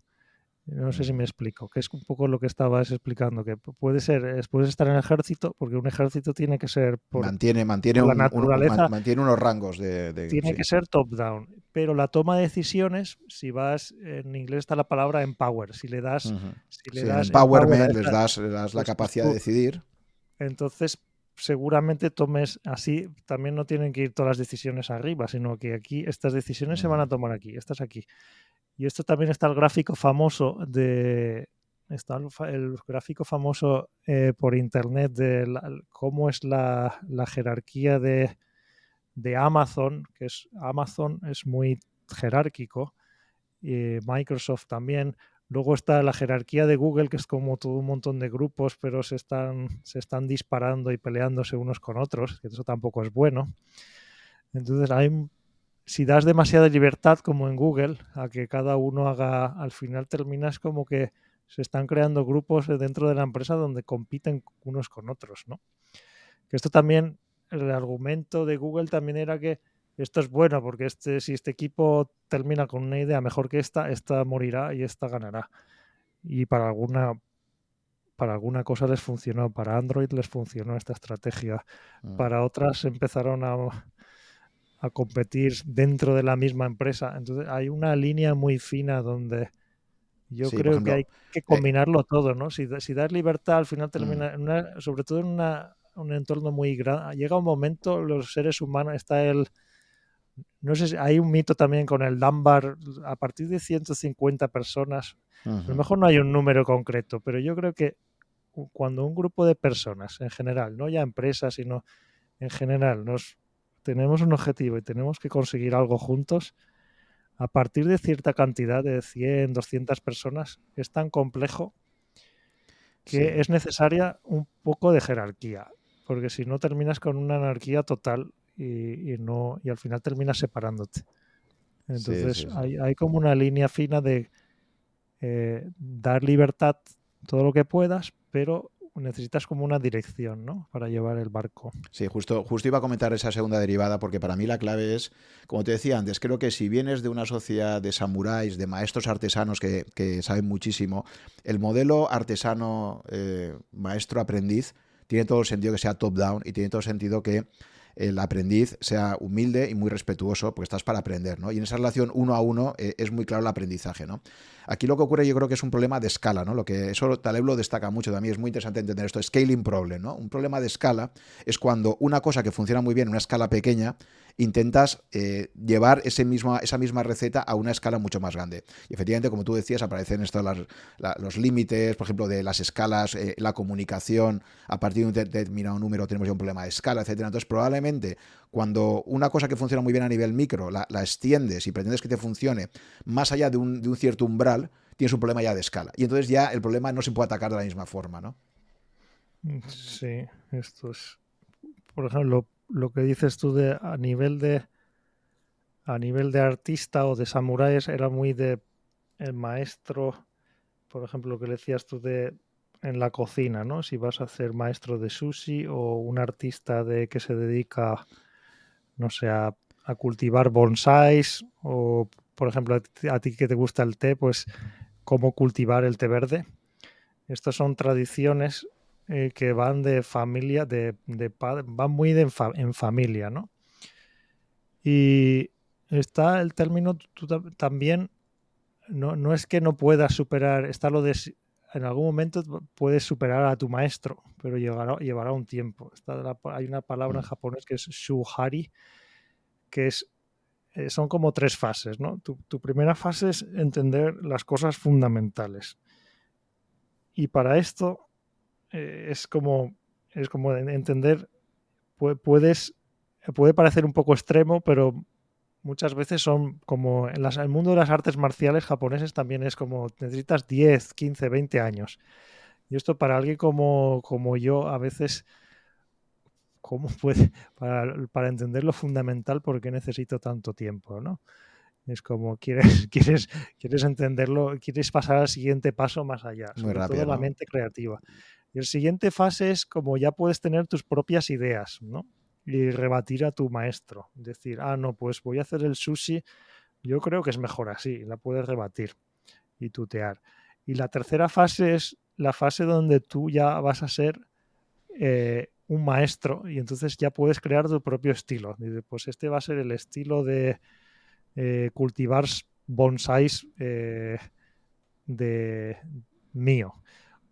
No sé si me explico, que es un poco lo que estabas explicando, que puede ser, puedes estar en el ejército, porque un ejército tiene que ser por, mantiene, mantiene la naturaleza, mantiene unos rangos de, tiene que ser top-down, pero la toma de decisiones, si vas, en inglés está la palabra empower, si le das, si le das empowerment, les das, la pues capacidad de decidir. Entonces seguramente tomes así, también no tienen que ir todas las decisiones arriba, sino que aquí estas decisiones se van a tomar aquí, estas aquí. Y esto también está el gráfico famoso de. Está el, gráfico famoso eh, por internet de cómo es la, jerarquía de, Amazon, que es Amazon es muy jerárquico, y Microsoft también. Luego está la jerarquía de Google, que es como todo un montón de grupos, pero se están, se están disparando y peleándose unos con otros, que eso tampoco es bueno. Entonces hay si das demasiada libertad, como en Google, a que cada uno haga, al final terminas como que se están creando grupos dentro de la empresa donde compiten unos con otros, ¿no? Que esto también, el argumento de Google también era que esto es bueno porque este, si este equipo termina con una idea mejor que esta, esta morirá y esta ganará. Y para alguna, para alguna cosa les funcionó, para Android les funcionó esta estrategia, mm. para otras empezaron a a competir dentro de la misma empresa. Entonces hay una línea muy fina donde yo creo que hay que eh combinarlo todo, ¿no? Si, si das libertad, al final termina, mm. sobre todo en un entorno muy grande, llega un momento, los seres humanos, está el... No sé si hay un mito también con el Dunbar, a partir de 150 personas, a lo mejor no hay un número concreto, pero yo creo que cuando un grupo de personas en general, no ya empresas, sino en general, nos tenemos un objetivo y tenemos que conseguir algo juntos, a partir de cierta cantidad de 100, 200 personas, es tan complejo que es necesaria un poco de jerarquía, porque si no terminas con una anarquía total y, no y al final terminas separándote. Entonces hay, como una línea fina de eh, dar libertad todo lo que puedas, pero necesitas como una dirección, ¿no? Para llevar el barco. Sí, justo, justo iba a comentar esa segunda derivada, porque para mí la clave es, como te decía antes, creo que si vienes de una sociedad de samuráis, de maestros artesanos que, saben muchísimo, el modelo artesano eh, maestro-aprendiz tiene todo el sentido que sea top-down y tiene todo el sentido que el aprendiz sea humilde y muy respetuoso, porque estás para aprender, ¿no? Y en esa relación uno a uno eh, es muy claro el aprendizaje, ¿no? Aquí lo que ocurre yo creo que es un problema de escala, ¿no? Lo que eso Taleb lo destaca mucho también, es muy interesante entender esto, scaling problem, ¿no? Un problema de escala es cuando una cosa que funciona muy bien en una escala pequeña intentas eh, llevar ese esa misma receta a una escala mucho más grande. Y efectivamente, como tú decías, aparecen estos los límites, por ejemplo, de las escalas, eh, la comunicación, a partir de un determinado número tenemos ya un problema de escala, etcétera. Entonces, probablemente cuando una cosa que funciona muy bien a nivel micro la, extiendes y pretendes que te funcione más allá de un, de un cierto umbral, tienes un problema ya de escala. Y entonces ya el problema no se puede atacar de la misma forma, ¿no? Sí, esto es, por ejemplo, lo que dices tú de a nivel de a nivel de artista o de samuráis era muy de el maestro, por ejemplo, lo que le decías tú de en la cocina, ¿no? Si vas a ser maestro de sushi o un artista de que se dedica, no sé, a, cultivar bonsáis o, por ejemplo, a ti, que te gusta el té, pues cómo cultivar el té verde. Estas son tradiciones eh, que van de familia, de, de van muy en familia, ¿no? Y está el término tú también, no, no, es que no puedas superar, está lo de en algún momento puedes superar a tu maestro, pero llevará, llevará un tiempo. hay una palabra en mm. japonés que es shuhari, que es, eh, son como tres fases. ¿no? Tu, primera fase es entender las cosas fundamentales. Y para esto eh, es, como, es como entender, puedes, puede parecer un poco extremo, pero muchas veces son como en el mundo de las artes marciales japoneses también es como necesitas 10, 15, 20 años. Y esto para alguien como, como yo a veces, ¿cómo puede? Para, para, entender lo fundamental, ¿por qué necesito tanto tiempo? ¿no? Es como quieres, quieres, quieres entenderlo, quieres pasar al siguiente paso más allá, sobre todo la mente creativa. Y el siguiente fase es como ya puedes tener tus propias ideas, ¿no? y rebatir a tu maestro. Decir, ah, no, pues voy a hacer el sushi, yo creo que es mejor así, la puedes rebatir y tutear. Y la tercera fase es la fase donde tú ya vas a ser eh, un maestro y entonces ya puedes crear tu propio estilo. Dice, pues este va a ser el estilo de eh, cultivar bonsáis eh, de mío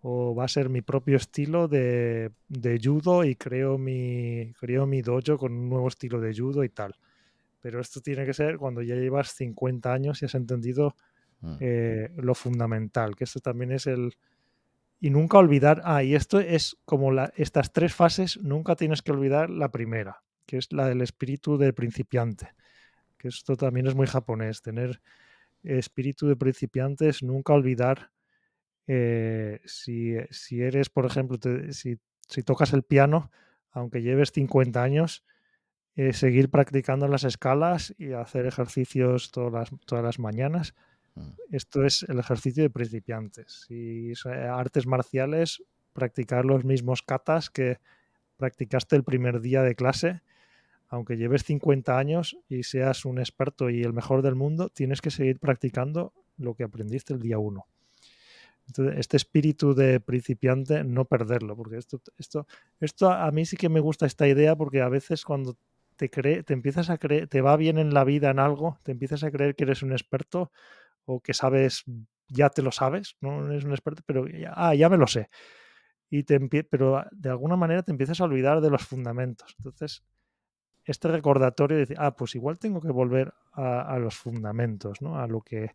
o va a ser mi propio estilo de, judo y creo mi, creo mi dojo con un nuevo estilo de judo y tal. Pero esto tiene que ser cuando ya llevas 50 años y has entendido mm. eh, lo fundamental, que esto también es el... Y nunca olvidar, ah, y esto es como la, estas tres fases, nunca tienes que olvidar la primera, que es la del espíritu del principiante, que esto también es muy japonés, tener espíritu de principiantes, nunca olvidar eh, si, si, eres, por ejemplo, si, si, tocas el piano, aunque lleves 50 años, eh, seguir practicando las escalas y hacer ejercicios todas las, todas las mañanas. Mm. Esto es el ejercicio de principiantes. Si artes marciales, practicar los mismos katas que practicaste el primer día de clase. Aunque lleves 50 años y seas un experto y el mejor del mundo, tienes que seguir practicando lo que aprendiste el día 1 este espíritu de principiante, no perderlo, porque esto, esto, esto a mí sí que me gusta esta idea, porque a veces cuando te, cree, te empiezas a creer, te va bien en la vida en algo, te empiezas a creer que eres un experto o que sabes, ya te lo sabes, no eres un experto, pero ya, ah, ya me lo sé. Y te pero de alguna manera te empiezas a olvidar de los fundamentos. Entonces, este recordatorio de decir, ah, pues igual tengo que volver a, a los fundamentos, ¿no? A lo que,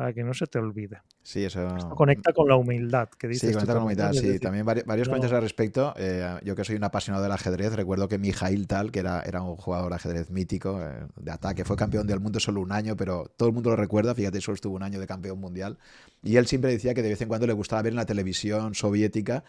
para que no se te olvide. Sí, eso. conecta con la humildad que dices. Sí, conecta con la humildad, sí. También varios, comentarios al respecto. Eh, yo que soy un apasionado del ajedrez, recuerdo que Mijail Tal, que era, era un jugador ajedrez mítico eh, de ataque, fue campeón del mundo solo un año, pero todo el mundo lo recuerda. Fíjate, solo estuvo un año de campeón mundial. Y él siempre decía que de vez en cuando le gustaba ver en la televisión soviética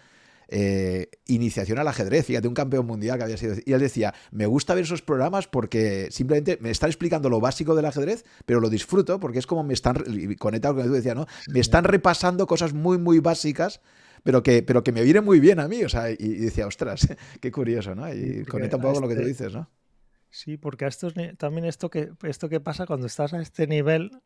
eh, iniciación al ajedrez, fíjate, un campeón mundial que había sido. Y él decía, me gusta ver esos programas porque simplemente me están explicando lo básico del ajedrez, pero lo disfruto porque es como me están, conectado con lo que tú decías, ¿no? Me están repasando cosas muy, muy básicas pero que, pero que me viene muy bien a mí, o sea, y, decía, ostras, qué curioso, ¿no? Y conecta un poco con lo que tú este dices, ¿no? Sí, porque esto también esto que, esto que pasa cuando estás a este nivel,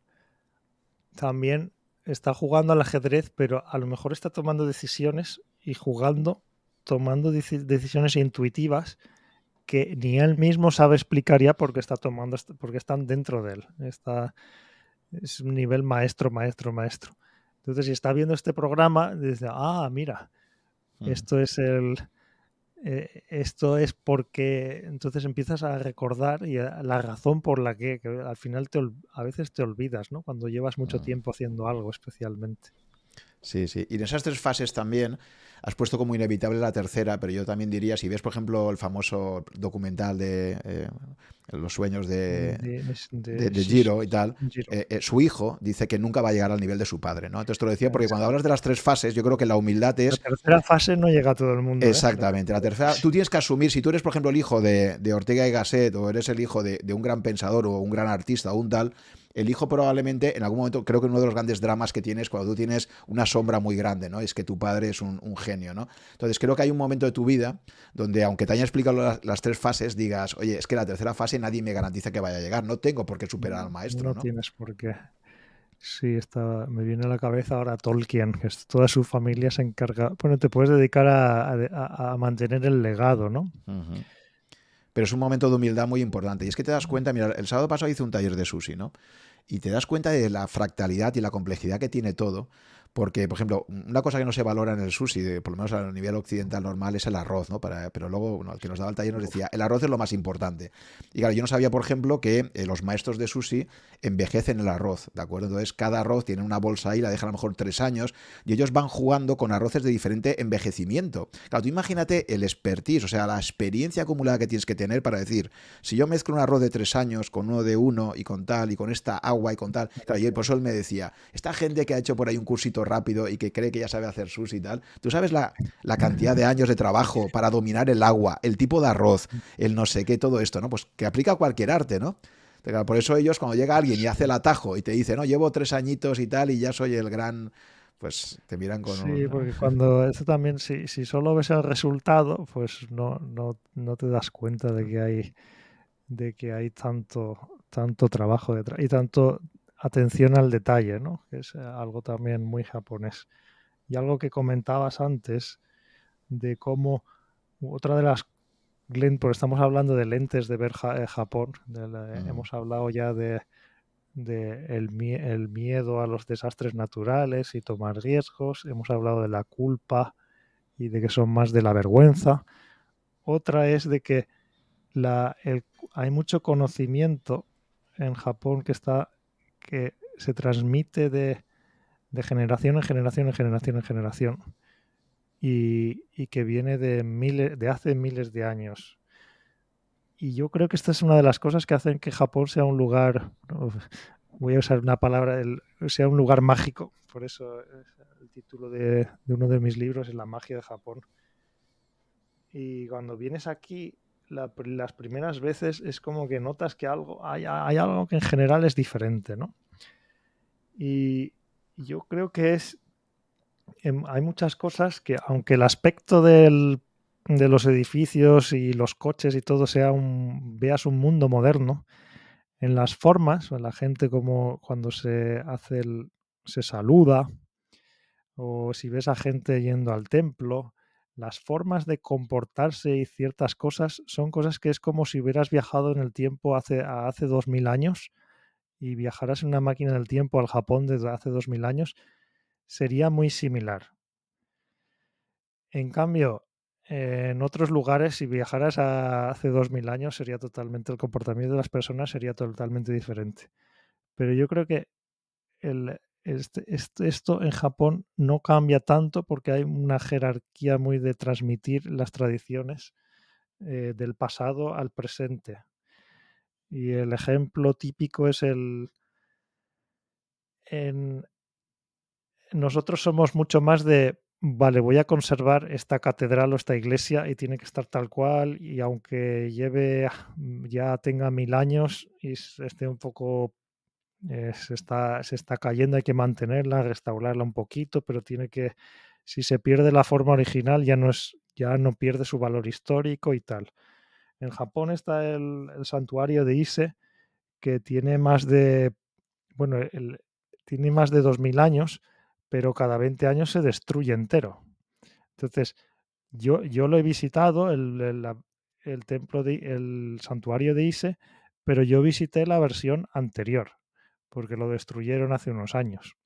también está jugando al ajedrez, pero a lo mejor está tomando decisiones y jugando, tomando decisiones intuitivas que ni él mismo sabe explicar ya porque está tomando, porque están dentro de él. Está, es un nivel maestro, maestro, maestro. Entonces, si está viendo este programa, dice, ah, mira, mm. esto es el, eh, esto es porque entonces empiezas a recordar y la razón por la que, al final te, a veces te olvidas, ¿no? Cuando llevas mucho mm. tiempo haciendo algo especialmente. Sí, sí. Y en esas tres fases también has puesto como inevitable la tercera, pero yo también diría, si ves, por ejemplo, el famoso documental de eh, Los sueños de, de, Giro y tal, eh, eh, su hijo dice que nunca va a llegar al nivel de su padre, ¿no? Entonces te lo decía porque cuando hablas de las tres fases, yo creo que la humildad es... La tercera fase no llega a todo el mundo. Exactamente. La tercera, tú tienes que asumir, si tú eres, por ejemplo, el hijo de, Ortega y Gasset o eres el hijo de, de un gran pensador o un gran artista o un tal, el hijo probablemente en algún momento, creo que uno de los grandes dramas que tienes cuando tú tienes una sombra muy grande, ¿no? Es que tu padre es un, genio, ¿no? Entonces creo que hay un momento de tu vida donde, aunque te haya explicado las, tres fases, digas, oye, es que la tercera fase nadie me garantiza que vaya a llegar, no tengo por qué superar al maestro, ¿no? No tienes por qué. Sí, está, me viene a la cabeza ahora Tolkien, que toda su familia se encarga. Bueno, te puedes dedicar a, mantener el legado, ¿no? pero es un momento de humildad muy importante. Y es que te das cuenta, mira, el sábado pasado hice un taller de sushi, ¿no? Y te das cuenta de la fractalidad y la complejidad que tiene todo. Porque, por ejemplo, una cosa que no se valora en el sushi, por lo menos a nivel occidental normal, es el arroz, ¿no? Para, pero luego, bueno, el que nos daba el taller nos decía, el arroz es lo más importante. Y claro, yo no sabía, por ejemplo, que eh, los maestros de sushi envejecen el arroz, ¿de acuerdo? Entonces, cada arroz tiene una bolsa ahí, la dejan a lo mejor tres años, y ellos van jugando con arroces de diferente envejecimiento. Claro, tú imagínate el expertise, o sea, la experiencia acumulada que tienes que tener para decir, si yo mezclo un arroz de tres años con uno de uno y con tal, y con esta agua y con tal, claro, y por eso él me decía, esta gente que ha hecho por ahí un cursito rápido y que cree que ya sabe hacer sushi y tal. Tú sabes la, cantidad de años de trabajo para dominar el agua, el tipo de arroz, el no sé qué, todo esto, ¿no? Pues que aplica a cualquier arte, ¿no? Por eso ellos, cuando llega alguien y hace el atajo y te dice, no, llevo tres añitos y tal y ya soy el gran pues te miran con Sí, porque cuando eso también, si, si solo ves el resultado, pues no, no, no te das cuenta de que hay de que hay tanto, tanto trabajo detrás y tanto atención al detalle, ¿no? Que es eh, algo también muy japonés. Y algo que comentabas antes de cómo otra de las porque estamos hablando de lentes de ver eh, Japón, hemos hablado ya de, el, el, miedo a los desastres naturales y tomar riesgos, hemos hablado de la culpa y de que son más de la vergüenza. Otra es de que la, hay mucho conocimiento en Japón que está que se transmite de, generación en generación en generación en generación y, que viene de, miles, de hace miles de años. Y yo creo que esta es una de las cosas que hacen que Japón sea un lugar, voy a usar una palabra, sea un lugar mágico. Por eso el título de, uno de mis libros es La magia de Japón. Y cuando vienes aquí, las primeras veces es como que notas que algo, hay, algo que en general es diferente, ¿no? Y yo creo que es, em, hay muchas cosas que, aunque el aspecto de los edificios y los coches y todo sea un, veas un mundo moderno, en las formas, en la gente como cuando se hace el, se saluda, o si ves a gente yendo al templo, las formas de comportarse y ciertas cosas son cosas que es como si hubieras viajado en el tiempo hace, hace 2000 años y viajaras en una máquina del tiempo al Japón desde hace 2000 años, sería muy similar. En cambio, en otros lugares, si viajaras a hace 2000 años, sería totalmente el comportamiento de las personas sería totalmente diferente. Pero yo creo que el, este, esto en Japón no cambia tanto porque hay una jerarquía muy de transmitir las tradiciones eh, del pasado al presente. Y el ejemplo típico es el... En, nosotros somos mucho más de, vale, voy a conservar esta catedral o esta iglesia y tiene que estar tal cual y aunque lleve, ya tenga mil años y esté un poco eh, se, está, se está cayendo, hay que mantenerla, restaurarla un poquito, pero tiene que, si se pierde la forma original, ya no, es, ya no pierde su valor histórico y tal. En Japón está el, santuario de Ise, que tiene más de, bueno, el, tiene más de 2000 años, pero cada 20 años se destruye entero. Entonces, yo, yo lo he visitado, el, el templo de, el santuario de Ise, pero yo visité la versión anterior, porque lo destruyeron hace unos años.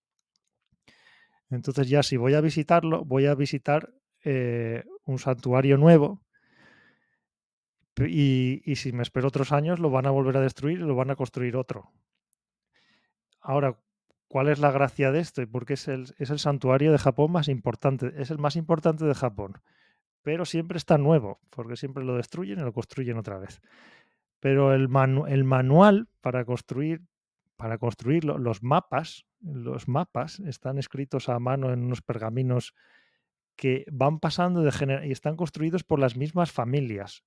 Entonces ya si voy a visitarlo, voy a visitar eh, un santuario nuevo y, si me espero otros años lo van a volver a destruir y lo van a construir otro. Ahora, ¿cuál es la gracia de esto? Porque es el, es el santuario de Japón más importante, es el más importante de Japón, pero siempre está nuevo, porque siempre lo destruyen y lo construyen otra vez. Pero el, el manual para construir para construirlo, los mapas, los mapas están escritos a mano en unos pergaminos que van pasando de generación y están construidos por las mismas familias.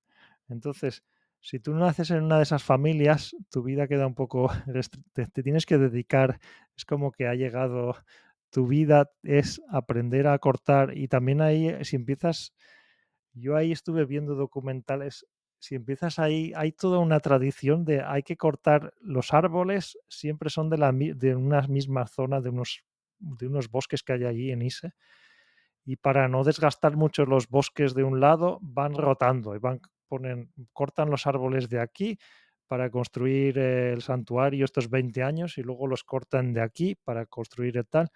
Entonces, si tú naces en una de esas familias, tu vida queda un poco, te, te tienes que dedicar, es como que ha llegado, tu vida es aprender a cortar y también ahí, si empiezas, yo ahí estuve viendo documentales si empiezas ahí, hay toda una tradición de hay que cortar los árboles, siempre son de, la, de una misma zona, de unos, de unos bosques que hay allí en Ise. Y para no desgastar mucho los bosques de un lado, van rotando y van ponen, cortan los árboles de aquí para construir el santuario estos 20 años y luego los cortan de aquí para construir el tal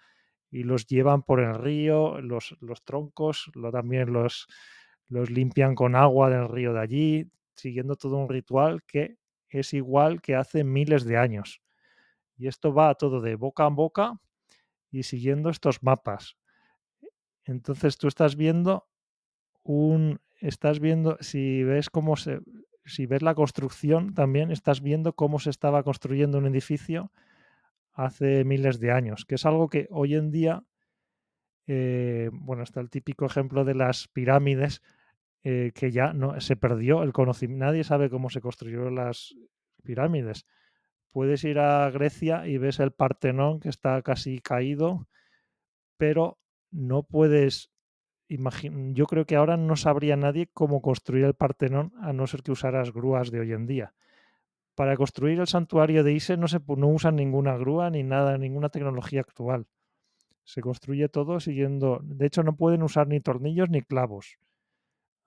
y los llevan por el río, los, los troncos, lo, también los, los limpian con agua del río de allí, siguiendo todo un ritual que es igual que hace miles de años. Y esto va todo de boca a boca y siguiendo estos mapas. Entonces tú estás viendo un, estás viendo, si ves cómo se, si ves la construcción también, estás viendo cómo se estaba construyendo un edificio hace miles de años, que es algo que hoy en día, eh, bueno, está el típico ejemplo de las pirámides, eh, que ya no se perdió el conocimiento, nadie sabe cómo se construyeron las pirámides. Puedes ir a Grecia y ves el Partenón que está casi caído, pero no puedes. Yo creo que ahora no sabría nadie cómo construir el Partenón a no ser que usaras grúas de hoy en día. Para construir el santuario de Ise no se no usan ninguna grúa ni nada, ninguna tecnología actual. Se construye todo siguiendo. De hecho, no pueden usar ni tornillos ni clavos.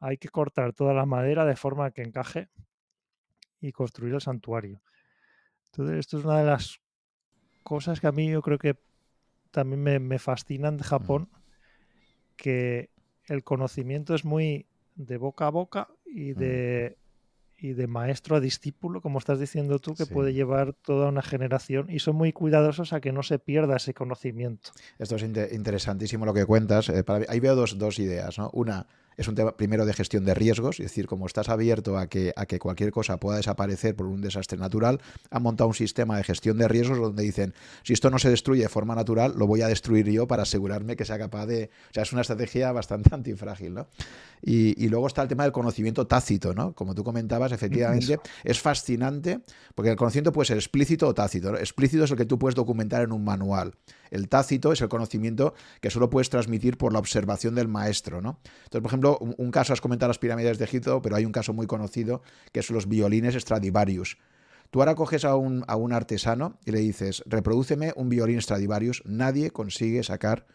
Hay que cortar toda la madera de forma que encaje y construir el santuario. Entonces, esto es una de las cosas que a mí yo creo que también me, fascinan de Japón, que el conocimiento es muy de boca a boca y de, y de maestro a discípulo, como estás diciendo tú, que puede llevar toda una generación y son muy cuidadosos a que no se pierda ese conocimiento. Esto es interesantísimo lo que cuentas. Eh, ahí veo dos, dos ideas. ¿no? Una, es un tema primero de gestión de riesgos, es decir, como estás abierto a que, a que cualquier cosa pueda desaparecer por un desastre natural, han montado un sistema de gestión de riesgos donde dicen, si esto no se destruye de forma natural, lo voy a destruir yo para asegurarme que sea capaz de... O sea, es una estrategia bastante antifrágil, ¿no? Y, luego está el tema del conocimiento tácito, ¿no? Como tú comentabas, efectivamente, es fascinante, porque el conocimiento puede ser explícito o tácito. Explícito es el que tú puedes documentar en un manual. El tácito es el conocimiento que solo puedes transmitir por la observación del maestro, ¿no? Entonces, por ejemplo, un, caso, has comentado las pirámides de Egipto, pero hay un caso muy conocido que son los violines Stradivarius. Tú ahora coges a un, a un artesano y le dices, reprodúceme un violín Stradivarius. Nadie consigue sacar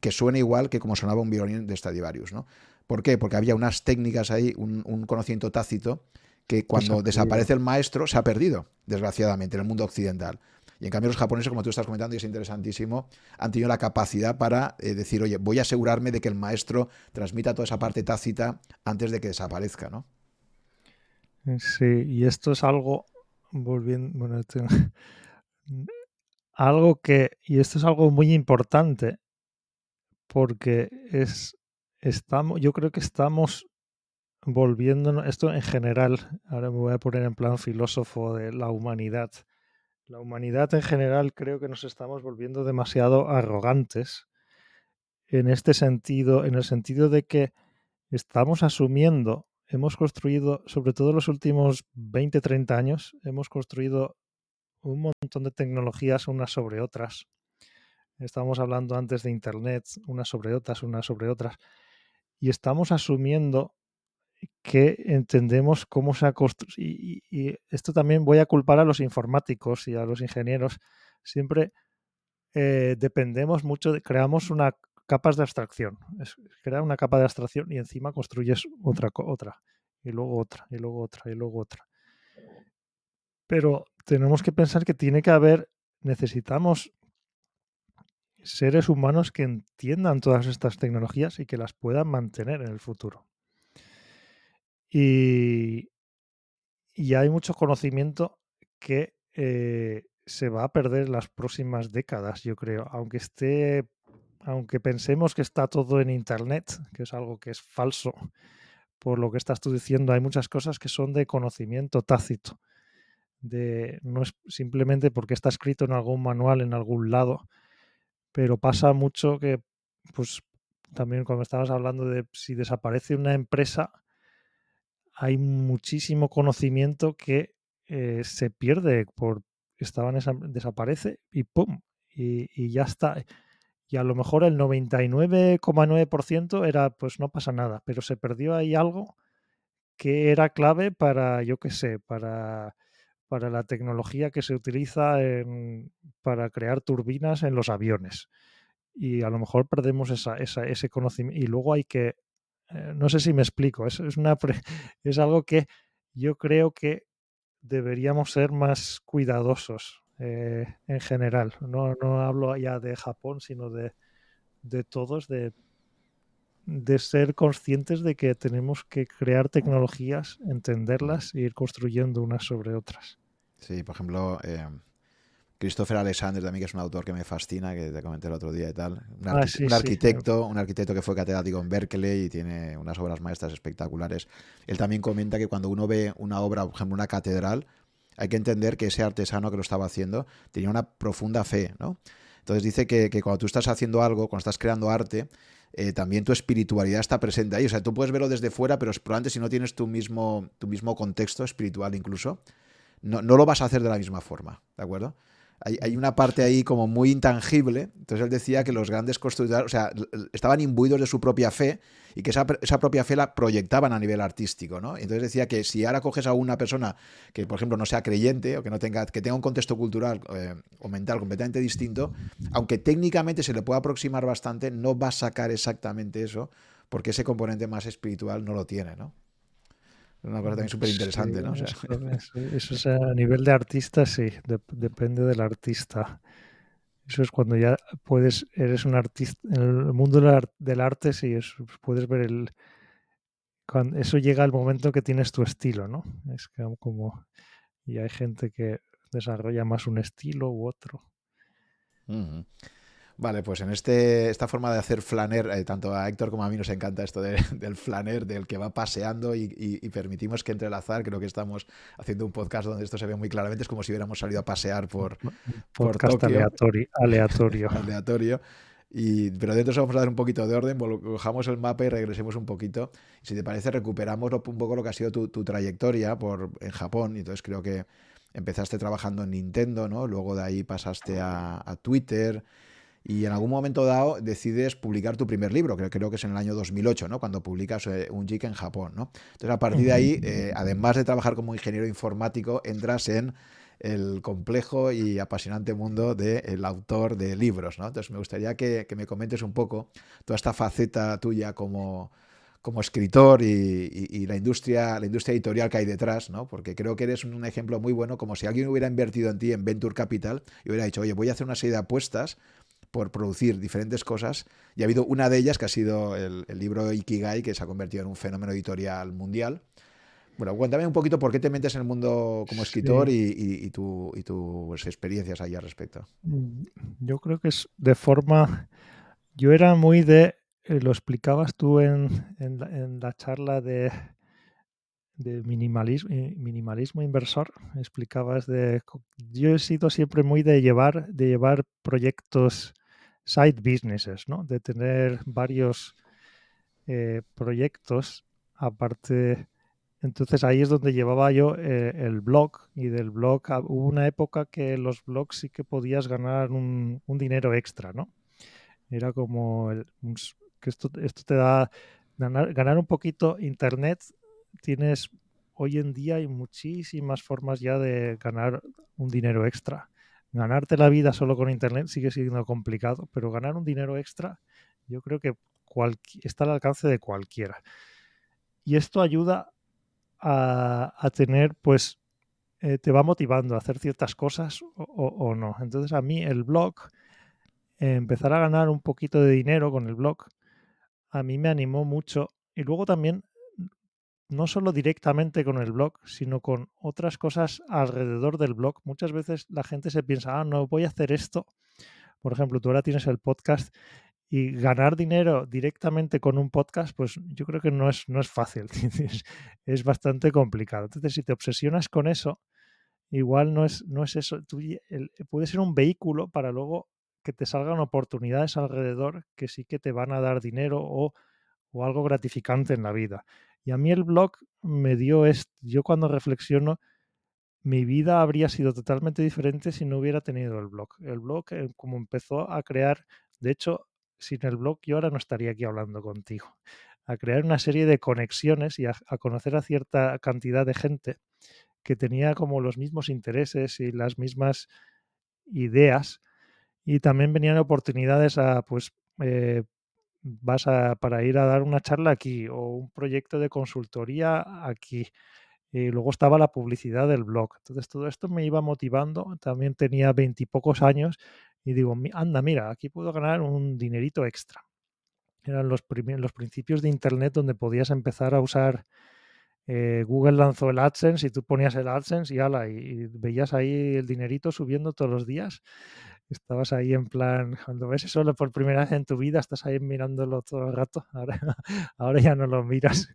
que suene igual que como sonaba un violín de Stradivarius, ¿no? ¿Por qué? Porque había unas técnicas ahí, un, un conocimiento tácito, que cuando desaparece el maestro se ha perdido, desgraciadamente, en el mundo occidental. Y en cambio los japoneses, como tú estás comentando, y es interesantísimo, han tenido la capacidad para eh, decir, oye, voy a asegurarme de que el maestro transmita toda esa parte tácita antes de que desaparezca, ¿no? Sí, y esto es algo, volviendo, bueno, algo que, y esto es algo muy importante, porque es, estamos, yo creo que estamos volviendo, esto en general, ahora me voy a poner en plan filósofo de la humanidad, la humanidad en general creo que nos estamos volviendo demasiado arrogantes en este sentido, en el sentido de que estamos asumiendo, hemos construido, sobre todo los últimos 20, 30 años, hemos construido un montón de tecnologías unas sobre otras. Estábamos hablando antes de Internet, unas sobre otras, unas sobre otras. Y estamos asumiendo que entendemos cómo se ha construido. Y, esto también voy a culpar a los informáticos y a los ingenieros. Siempre eh, dependemos mucho, de, creamos una capas de abstracción. Crea una capa de abstracción y encima construyes otra, otra, y luego otra, y luego otra, y luego otra. Pero tenemos que pensar que tiene que haber, necesitamos seres humanos que entiendan todas estas tecnologías y que las puedan mantener en el futuro. Y, hay mucho conocimiento que eh, se va a perder en las próximas décadas, yo creo. Aunque esté, aunque pensemos que está todo en internet, que es algo que es falso, por lo que estás tú diciendo, hay muchas cosas que son de conocimiento tácito. De, no es simplemente porque está escrito en algún manual en algún lado, pero pasa mucho que, pues, también cuando estabas hablando de si desaparece una empresa, hay muchísimo conocimiento que eh, se pierde por estaban desaparece y pum y, ya está. Y a lo mejor el 99,9% era pues no pasa nada pero se perdió ahí algo que era clave para yo qué sé para para la tecnología que se utiliza para crear turbinas en los aviones. Y a lo mejor perdemos esa, ese conocimiento y luego hay que no sé si me explico, es, es, algo que yo creo que deberíamos ser más cuidadosos eh, en general. No, no hablo ya de Japón, sino de, de todos, de, de ser conscientes de que tenemos que crear tecnologías, entenderlas e ir construyendo unas sobre otras. Sí, por ejemplo, eh, Christopher Alexander también, que es un autor que me fascina, que te comenté el otro día y tal. Un, Ah, sí, un sí. arquitecto, un arquitecto que fue catedrático en Berkeley y tiene unas obras maestras espectaculares. Él también comenta que cuando uno ve una obra, por ejemplo, una catedral, hay que entender que ese artesano que lo estaba haciendo tenía una profunda fe, ¿no? Entonces dice que, que cuando tú estás haciendo algo, cuando estás creando arte, eh, también tu espiritualidad está presente ahí. O sea, tú puedes verlo desde fuera, pero probablemente si no tienes tu mismo, tu mismo contexto espiritual incluso, no, no lo vas a hacer de la misma forma, ¿de acuerdo? Hay, hay, una parte ahí como muy intangible. Entonces él decía que los grandes constructores, o sea, estaban imbuidos de su propia fe y que esa, esa, propia fe la proyectaban a nivel artístico, ¿no? Entonces decía que si ahora coges a una persona que, por ejemplo, no sea creyente o que no tenga, que tenga un contexto cultural eh, o mental completamente distinto, aunque técnicamente se le pueda aproximar bastante, no va a sacar exactamente eso, porque ese componente más espiritual no lo tiene, ¿no? Una cosa también súper interesante, sí, ¿no? O sea, eso, eso, es a nivel de artista, sí, de, depende del artista. Eso es cuando ya puedes, eres un artista, en el mundo del, arte, sí, es, puedes ver el... Cuando eso llega al momento que tienes tu estilo, ¿no? Es como... Y hay gente que desarrolla más un estilo u otro. Uh -huh. Vale, pues en este, esta forma de hacer flaner, eh, tanto a Héctor como a mí nos encanta esto de, del flaner, del que va paseando y, y, y, permitimos que entre el azar. Creo que estamos haciendo un podcast donde esto se ve muy claramente. Es como si hubiéramos salido a pasear por, por Tokio. Aleatorio. aleatorio. aleatorio. Y, pero dentro vamos a dar un poquito de orden, cojamos el mapa y regresemos un poquito. Si te parece, recuperamos lo, un poco lo que ha sido tu, tu trayectoria por, en Japón. Y entonces creo que empezaste trabajando en Nintendo, ¿no? Luego de ahí pasaste a, a Twitter y en algún momento dado decides publicar tu primer libro, que creo que es en el año 2008, ¿no? Cuando publicas eh, un JIC en Japón, ¿no? Entonces, a partir de ahí, eh, además de trabajar como ingeniero informático, entras en el complejo y apasionante mundo del de autor de libros, ¿no? Entonces, me gustaría que, que, me comentes un poco toda esta faceta tuya como, como escritor y, y, y, la industria la industria editorial que hay detrás, ¿no? Porque creo que eres un ejemplo muy bueno, como si alguien hubiera invertido en ti en Venture Capital y hubiera dicho, oye, voy a hacer una serie de apuestas por producir diferentes cosas y ha habido una de ellas que ha sido el, el, libro Ikigai que se ha convertido en un fenómeno editorial mundial. Bueno, cuéntame un poquito por qué te metes en el mundo como escritor sí. y, y, y, tu, y, tus experiencias ahí al respecto. Yo creo que es de forma... Yo era muy de... Eh, lo explicabas tú en, en, la, en la charla de, de minimalismo, minimalismo inversor. Explicabas de... Yo he sido siempre muy de llevar, de llevar proyectos side businesses, ¿no? De tener varios eh, proyectos aparte. Entonces ahí es donde llevaba yo eh, el blog y del blog hubo una época que los blogs sí que podías ganar un, un dinero extra, ¿no? Era como el, que esto, esto te da ganar, ganar un poquito internet. Tienes hoy en día hay muchísimas formas ya de ganar un dinero extra ganarte la vida solo con Internet sigue siendo complicado, pero ganar un dinero extra yo creo que está al alcance de cualquiera. Y esto ayuda a, a tener, pues, eh, te va motivando a hacer ciertas cosas o, no. Entonces a mí el blog, empezar a ganar un poquito de dinero con el blog, a mí me animó mucho. Y luego también no solo directamente con el blog, sino con otras cosas alrededor del blog. Muchas veces la gente se piensa, ah, no, voy a hacer esto. Por ejemplo, tú ahora tienes el podcast y ganar dinero directamente con un podcast, pues yo creo que no es, no es fácil, es, bastante complicado. Entonces, si te obsesionas con eso, igual no es, no es eso. Puede ser un vehículo para luego que te salgan oportunidades alrededor que sí que te van a dar dinero o, o algo gratificante en la vida. Y a mí el blog me dio esto. Yo cuando reflexiono, mi vida habría sido totalmente diferente si no hubiera tenido el blog. El blog, eh, como empezó a crear, de hecho, sin el blog yo ahora no estaría aquí hablando contigo, a crear una serie de conexiones y a, conocer a cierta cantidad de gente que tenía como los mismos intereses y las mismas ideas y también venían oportunidades a pues eh, vas a, para ir a dar una charla aquí o un proyecto de consultoría aquí. Y luego estaba la publicidad del blog. Entonces todo esto me iba motivando. También tenía veintipocos años y digo, anda, mira, aquí puedo ganar un dinerito extra. Eran los, los principios de Internet donde podías empezar a usar eh, Google lanzó el AdSense y tú ponías el AdSense y ala, y, veías ahí el dinerito subiendo todos los días. Estabas ahí en plan, cuando ves eso por primera vez en tu vida, estás ahí mirándolo todo el rato. Ahora, ahora ya no lo miras,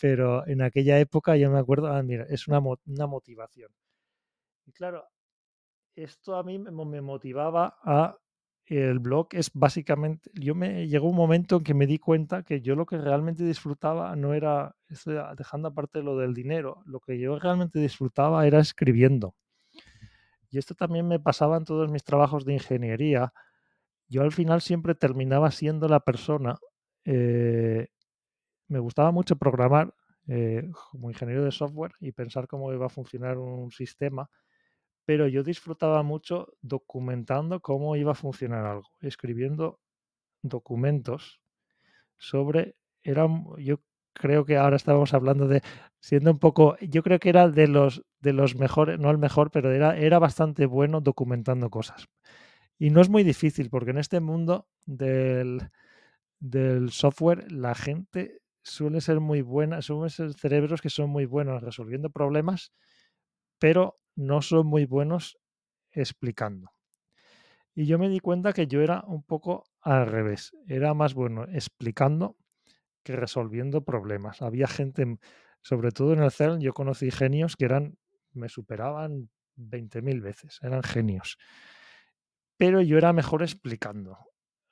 pero en aquella época yo me acuerdo, ah, mira, es una, una motivación. Y claro, esto a mí me motivaba a el blog es básicamente, yo me llegó un momento en que me di cuenta que yo lo que realmente disfrutaba no era, dejando aparte lo del dinero, lo que yo realmente disfrutaba era escribiendo. Y esto también me pasaba en todos mis trabajos de ingeniería. Yo al final siempre terminaba siendo la persona. Eh, me gustaba mucho programar eh, como ingeniero de software y pensar cómo iba a funcionar un sistema pero yo disfrutaba mucho documentando cómo iba a funcionar algo, escribiendo documentos sobre, era, yo creo que ahora estábamos hablando de, siendo un poco, yo creo que era de los, de los mejores, no el mejor, pero era, era bastante bueno documentando cosas. Y no es muy difícil, porque en este mundo del, del software la gente suele ser muy buena, suelen ser cerebros que son muy buenos resolviendo problemas, pero no son muy buenos explicando. Y yo me di cuenta que yo era un poco al revés. Era más bueno explicando que resolviendo problemas. Había gente, sobre todo en el CERN, yo conocí genios que eran, me superaban 20.000 veces, eran genios. Pero yo era mejor explicando.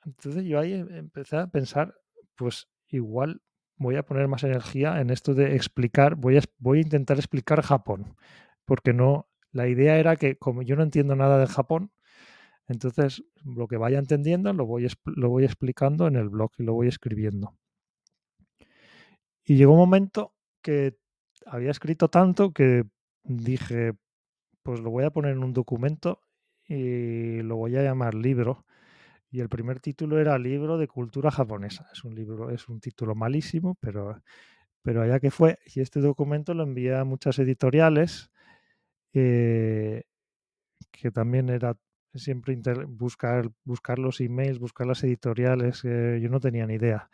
Entonces yo ahí em, empecé a pensar, pues igual voy a poner más energía en esto de explicar, voy a, voy a intentar explicar Japón, porque no, la idea era que como yo no entiendo nada de Japón, entonces lo que vaya entendiendo lo voy, lo voy explicando en el blog y lo voy escribiendo. Y llegó un momento que había escrito tanto que dije, pues lo voy a poner en un documento y lo voy a llamar libro. Y el primer título era Libro de Cultura Japonesa. Es un libro, es un título malísimo, pero, pero allá que fue. Y este documento lo envié a muchas editoriales eh, que también era siempre buscar, buscar los emails, buscar las editoriales, yo no tenía ni idea.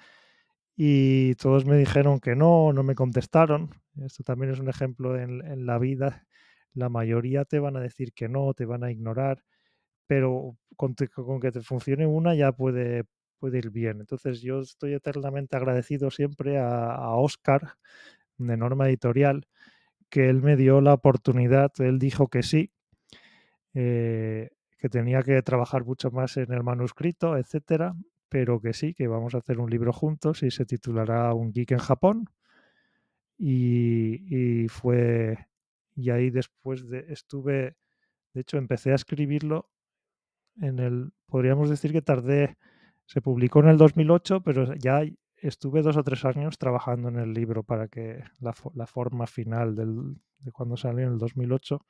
Y todos me dijeron que no, no me contestaron. Esto también es un ejemplo en, la vida. La mayoría te van a decir que no, te van a ignorar, pero con, que te funcione una ya puede, puede ir bien. Entonces yo estoy eternamente agradecido siempre a, a Oscar de Norma Editorial, que él me dio la oportunidad, él dijo que sí, eh, que tenía que trabajar mucho más en el manuscrito, etcétera, pero que sí, que vamos a hacer un libro juntos y se titulará Un Geek en Japón. Y, fue, y ahí después de, estuve, de hecho empecé a escribirlo en el, podríamos decir que tardé, se publicó en el 2008, pero ya estuve dos o tres años trabajando en el libro para que la, forma final de cuando salió en el 2008,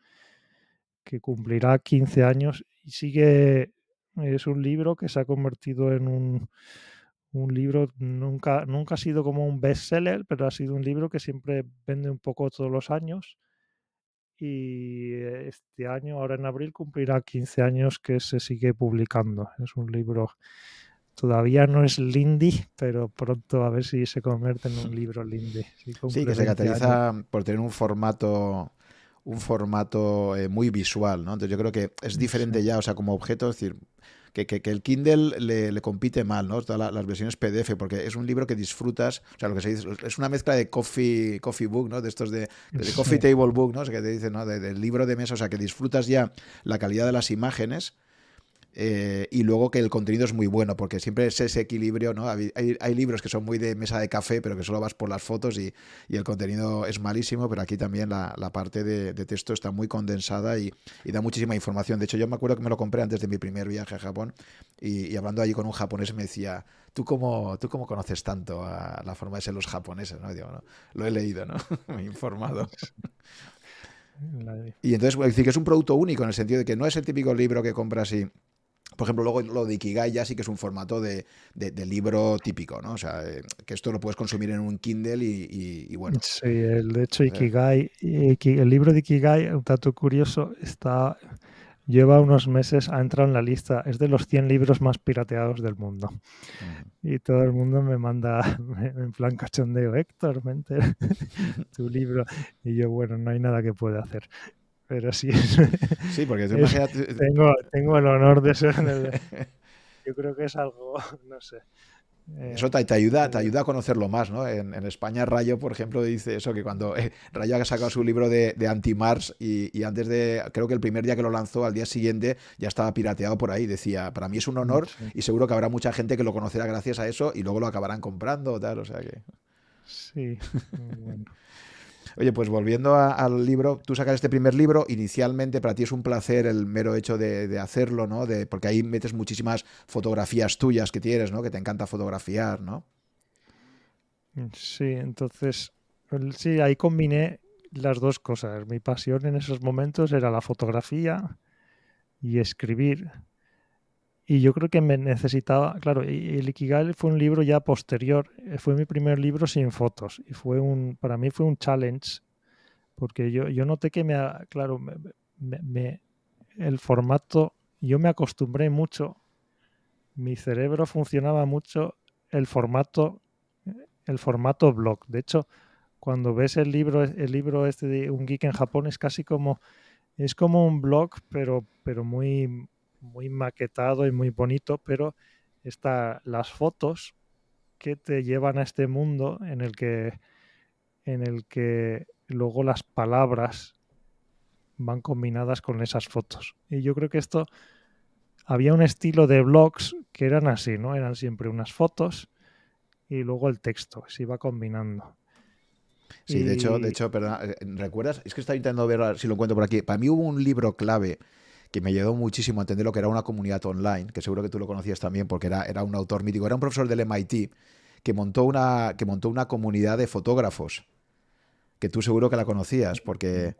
que cumplirá 15 años y sigue, es un libro que se ha convertido en un, un libro, nunca, nunca ha sido como un bestseller, pero ha sido un libro que siempre vende un poco todos los años. Y este año, ahora en abril, cumplirá 15 años que se sigue publicando. Es un libro Todavía no es Lindy, pero pronto a ver si se convierte en un libro Lindy. sí, que se caracteriza por tener un formato un formato eh, muy visual, ¿no? Entonces yo creo que es diferente ya, o sea, como objeto, es decir, que, que, el Kindle le, compite mal, ¿no? Todas las versiones PDF, porque es un libro que disfrutas, o sea, lo que se dice, es una mezcla de coffee, coffee book, ¿no? De estos de, coffee table book, ¿no? O sea, que te dicen, ¿no? del libro de mesa, o sea, que disfrutas ya la calidad de las imágenes, eh, y luego que el contenido es muy bueno, porque siempre es ese equilibrio, ¿no? Hay, libros que son muy de mesa de café, pero que solo vas por las fotos y, el contenido es malísimo, pero aquí también la, parte de, texto está muy condensada y, da muchísima información. De hecho, yo me acuerdo que me lo compré antes de mi primer viaje a Japón y, hablando allí con un japonés me decía, ¿tú cómo, ¿tú cómo conoces tanto a la forma de ser los japoneses? ¿no? Digo, Lo he leído, ¿no? me he informado. Y entonces, decir que es un producto único en el sentido de que no es el típico libro que compras y por ejemplo, luego lo de Ikigai ya sí que es un formato de, libro típico, ¿no? O sea, eh, que esto lo puedes consumir en un Kindle y, bueno. Sí, el, de hecho Ikigai, el libro de Ikigai, un dato curioso, está lleva unos meses, ha entrado en la lista, es de los 100 libros más pirateados del mundo. Y todo el mundo me manda en plan cachondeo, Héctor, mente tu libro. Y yo, bueno, no hay nada que pueda hacer pero sí. Sí, porque tengo, tengo el honor de ser. yo creo que es algo, no sé. Eh, eso te, ayuda, te eh, ayuda a conocerlo más, ¿no? En, España Rayo, por ejemplo, dice eso, que cuando eh, Rayo ha sacado su libro de, anti-Mars y, antes de, creo que el primer día que lo lanzó, al día siguiente ya estaba pirateado por ahí, decía, para mí es un honor y seguro que habrá mucha gente que lo conocerá gracias a eso y luego lo acabarán comprando, tal, o sea que... Sí, bueno. Oye, pues volviendo al libro, tú sacas este primer libro, inicialmente para ti es un placer el mero hecho de, hacerlo, ¿no? De, porque ahí metes muchísimas fotografías tuyas que tienes, ¿no? Que te encanta fotografiar, ¿no? Sí, entonces, sí, ahí combiné las dos cosas. Mi pasión en esos momentos era la fotografía y escribir. Y yo creo que me necesitaba, claro, el Ikigai fue un libro ya posterior, eh, fue mi primer libro sin fotos y fue un, para mí fue un challenge, porque yo, yo noté que me, claro, me, el formato, yo me acostumbré mucho, mi cerebro funcionaba mucho el formato, el formato blog. De hecho, cuando ves el libro, el libro este de Un Geek en Japón es casi como, es como un blog, pero, pero muy muy maquetado y muy bonito, pero está las fotos que te llevan a este mundo en el que en el que luego las palabras van combinadas con esas fotos. Y yo creo que esto había un estilo de blogs que eran así, ¿no? Eran siempre unas fotos y luego el texto, se iba combinando. Sí, de hecho, de hecho, perdón, eh, ¿recuerdas? Es que estaba intentando ver si lo encuentro por aquí. Para mí hubo un libro clave que me ayudó muchísimo a entender lo que era una comunidad online, que seguro que tú lo conocías también porque era, era un autor mítico, era un profesor del MIT que montó una, que montó una comunidad de fotógrafos que tú seguro que la conocías, porque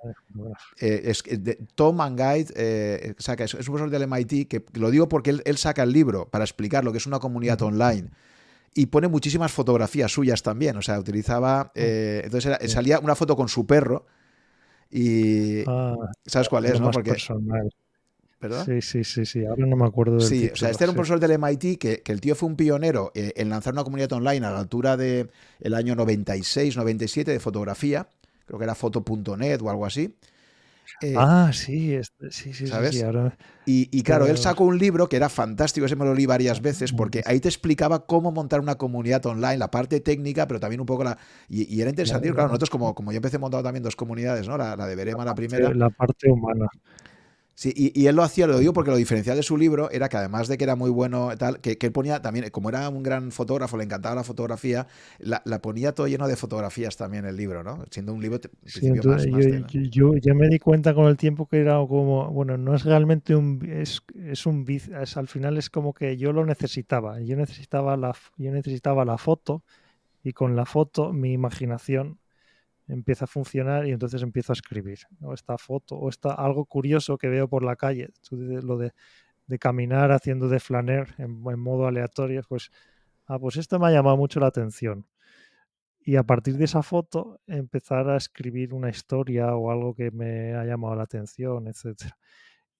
eh, es Tom and Guide eh, saca, es, un profesor del MIT que lo digo porque él, saca el libro para explicar lo que es una comunidad online y pone muchísimas fotografías suyas también, o sea, utilizaba, eh, entonces salía una foto con su perro y ah, ¿sabes cuál es? ¿no? Porque Sí, sí, sí, sí, ahora no me acuerdo del Sí, o sea, este era un profesor del MIT que, el tío fue un pionero eh, en lanzar una comunidad online a la altura del el año 96, 97 de fotografía, creo que era foto.net o algo así. Eh, ah, sí, sí, sí, ¿sabes? Sí, y, claro, él sacó un libro que era fantástico, ese me lo leí varias veces, porque ahí te explicaba cómo montar una comunidad online, la parte técnica, pero también un poco la... Y, era interesante, claro, nosotros como, como yo empecé montando también dos comunidades, ¿no? La, la de Berema, la primera. La parte humana. Sí, y, él lo hacía, lo digo porque lo diferencial de su libro era que además de que era muy bueno, tal, que, él ponía también, como era un gran fotógrafo, le encantaba la fotografía, la, ponía todo lleno de fotografías también el libro, ¿no? Siendo un libro sí, más, yo, ya me di cuenta con el tiempo que era como, bueno, no es realmente un, es, es un, es, al final es como que yo lo necesitaba, yo necesitaba la, yo necesitaba la foto y con la foto mi imaginación empieza a funcionar y entonces empiezo a escribir. O esta foto, o está algo curioso que veo por la calle, lo de, caminar haciendo de flaner en, modo aleatorio, pues, ah, pues esto me ha llamado mucho la atención. Y a partir de esa foto empezar a escribir una historia o algo que me ha llamado la atención, etc.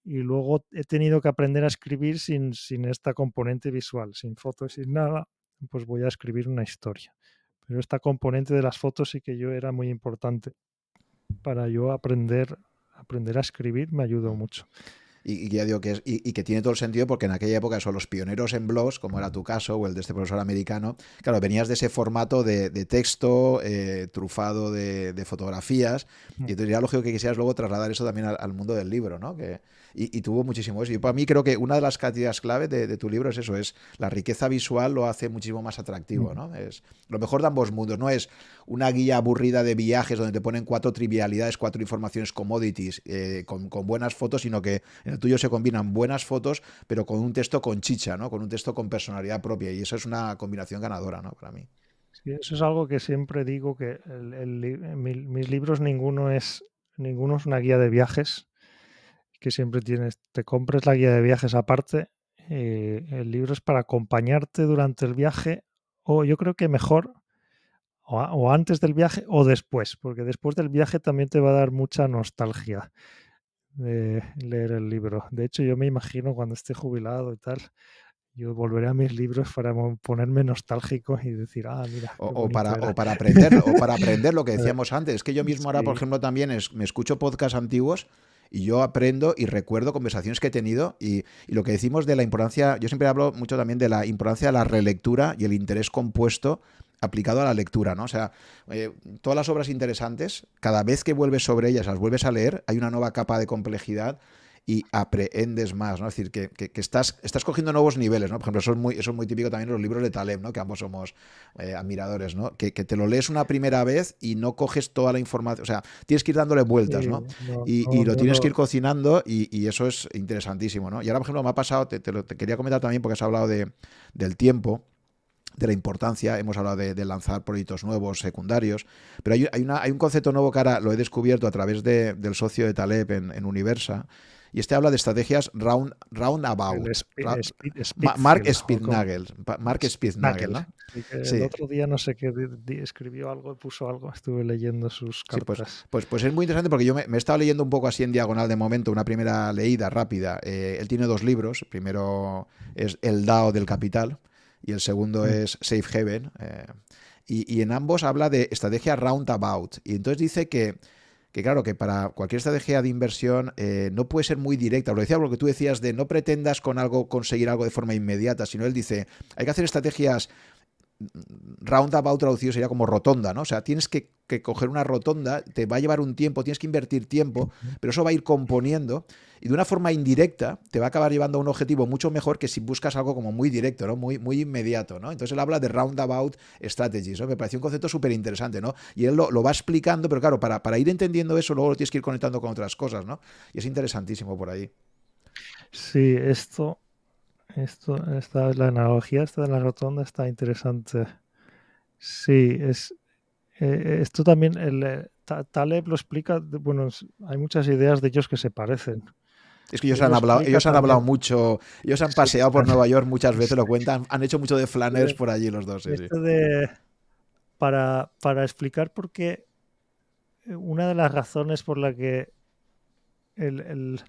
Y luego he tenido que aprender a escribir sin, sin esta componente visual, sin fotos, sin nada, pues voy a escribir una historia. Pero esta componente de las fotos sí que yo era muy importante para yo aprender, aprender a escribir, me ayudó mucho. Y, ya digo que es, y, que tiene todo el sentido porque en aquella época son los pioneros en blogs, como era tu caso, o el de este profesor americano. Claro, venías de ese formato de, texto, eh, trufado de, fotografías, mm. y entonces era lógico que quisieras luego trasladar eso también al, mundo del libro, ¿no? Que, y, tuvo muchísimo eso. Y para mí creo que una de las cantidades clave de, tu libro es eso, es la riqueza visual lo hace muchísimo más atractivo, mm. ¿no? Es lo mejor de ambos mundos, no es una guía aburrida de viajes donde te ponen cuatro trivialidades, cuatro informaciones commodities eh, con, con buenas fotos, sino que el tuyo se combinan buenas fotos, pero con un texto con chicha, ¿no? Con un texto con personalidad propia. Y eso es una combinación ganadora, ¿no? Para mí. Sí, eso es algo que siempre digo que mis libros ninguno es ninguno es una guía de viajes que siempre tienes te compres la guía de viajes aparte eh, el libro es para acompañarte durante el viaje o yo creo que mejor o, antes del viaje o después, porque después del viaje también te va a dar mucha nostalgia de leer el libro. De hecho, yo me imagino cuando esté jubilado y tal, yo volveré a mis libros para ponerme nostálgico y decir, ah, mira. O, para, o, para, aprender, o para aprender lo que decíamos antes. Es que yo mismo ahora, por ejemplo, también es, me escucho podcasts antiguos y yo aprendo y recuerdo conversaciones que he tenido y, y, lo que decimos de la importancia, yo siempre hablo mucho también de la importancia de la relectura y el interés compuesto aplicado a la lectura, ¿no? O sea, eh, todas las obras interesantes, cada vez que vuelves sobre ellas, las vuelves a leer, hay una nueva capa de complejidad y aprendes más, ¿no? Es decir, que, estás, estás cogiendo nuevos niveles, ¿no? Por ejemplo, eso es muy, eso es muy típico también en los libros de Taleb, ¿no? Que ambos somos eh, admiradores, ¿no? Que, te lo lees una primera vez y no coges toda la información, o sea, tienes que ir dándole vueltas, ¿no? y, lo tienes que ir cocinando y, eso es interesantísimo, ¿no? Y ahora, por ejemplo, me ha pasado, te, te quería comentar también porque has hablado de, del tiempo de la importancia, hemos hablado de, lanzar proyectos nuevos, secundarios, pero hay, hay, una, hay, un concepto nuevo que ahora lo he descubierto a través de, del socio de Taleb en, en Universa, y este habla de estrategias round, roundabout. Mark Spitznagel. Mark Spitznagel, ¿no? El otro día no sé qué escribió algo, puso algo, estuve leyendo sus pues, cartas. pues, pues, es muy interesante porque yo me, he estado leyendo un poco así en diagonal de momento, una primera leída rápida. Eh, él tiene dos libros. primero es El DAO del Capital y el segundo mm. es Safe Haven. Eh, y, en ambos habla de estrategia roundabout. Y entonces dice que, que claro, que para cualquier estrategia de inversión eh, no puede ser muy directa. Lo decía lo que tú decías de no pretendas con algo conseguir algo de forma inmediata, sino él dice, hay que hacer estrategias roundabout traducido sería como rotonda, ¿no? O sea, tienes que, coger una rotonda, te va a llevar un tiempo, tienes que invertir tiempo, pero eso va a ir componiendo y de una forma indirecta te va a acabar llevando a un objetivo mucho mejor que si buscas algo como muy directo, ¿no? Muy, muy inmediato, ¿no? Entonces él habla de roundabout strategies, ¿no? Me pareció un concepto súper interesante, ¿no? Y él lo, va explicando, pero claro, para, para ir entendiendo eso luego lo tienes que ir conectando con otras cosas, ¿no? Y es interesantísimo por ahí. Sí, esto esto, esta, la analogía esta de la rotonda está interesante. Sí, es eh, esto también el, eh, Taleb lo explica. Bueno, hay muchas ideas de ellos que se parecen. Es que ellos, han hablado, ellos han hablado mucho, ellos han paseado por Nueva York muchas veces, lo cuentan, han hecho mucho de Flanners por allí los dos. para, para explicar por qué eh, una de las razones por la que el, el,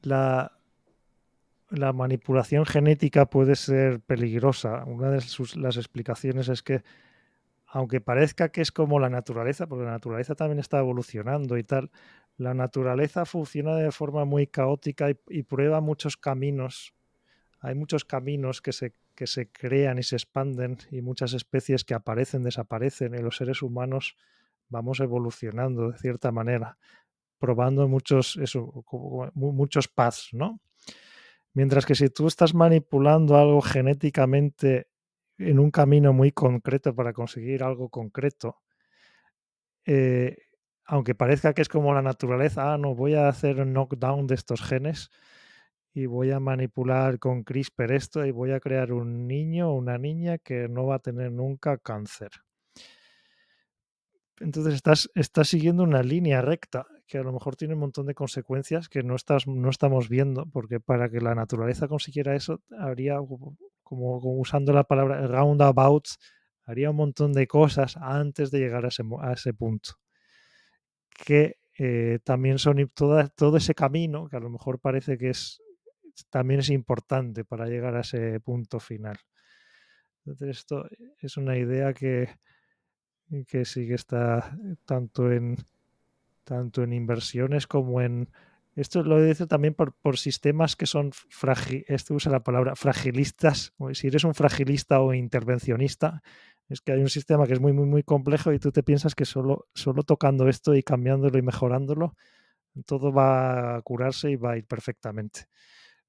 la, la manipulación genética puede ser peligrosa. Una de sus, las explicaciones es que, aunque parezca que es como la naturaleza, porque la naturaleza también está evolucionando y tal, la naturaleza funciona de forma muy caótica y, prueba muchos caminos. Hay muchos caminos que se, que se crean y se expanden y muchas especies que aparecen, desaparecen y los seres humanos vamos evolucionando de cierta manera, probando muchos, eso, muchos paths, ¿no? Mientras que si tú estás manipulando algo genéticamente en un camino muy concreto para conseguir algo concreto, eh, aunque parezca que es como la naturaleza, ah, no, voy a hacer un knockdown de estos genes y voy a manipular con CRISPR esto y voy a crear un niño o una niña que no va a tener nunca cáncer. Entonces estás, estás siguiendo una línea recta que a lo mejor tiene un montón de consecuencias que no, estás, no estamos viendo, porque para que la naturaleza consiguiera eso, habría, como, usando la palabra roundabouts, haría un montón de cosas antes de llegar a ese, a ese punto. Que eh, también son todo ese camino, que a lo mejor parece que es también es importante para llegar a ese punto final. Entonces, esto es una idea que, que sí que está tanto en, tanto en inversiones como en... Esto lo dice también por, por sistemas que son fragil, este usa la palabra fragilistas. Si eres un fragilista o intervencionista, es que hay un sistema que es muy, muy, muy complejo y tú te piensas que solo, solo tocando esto y cambiándolo y mejorándolo, todo va a curarse y va a ir perfectamente.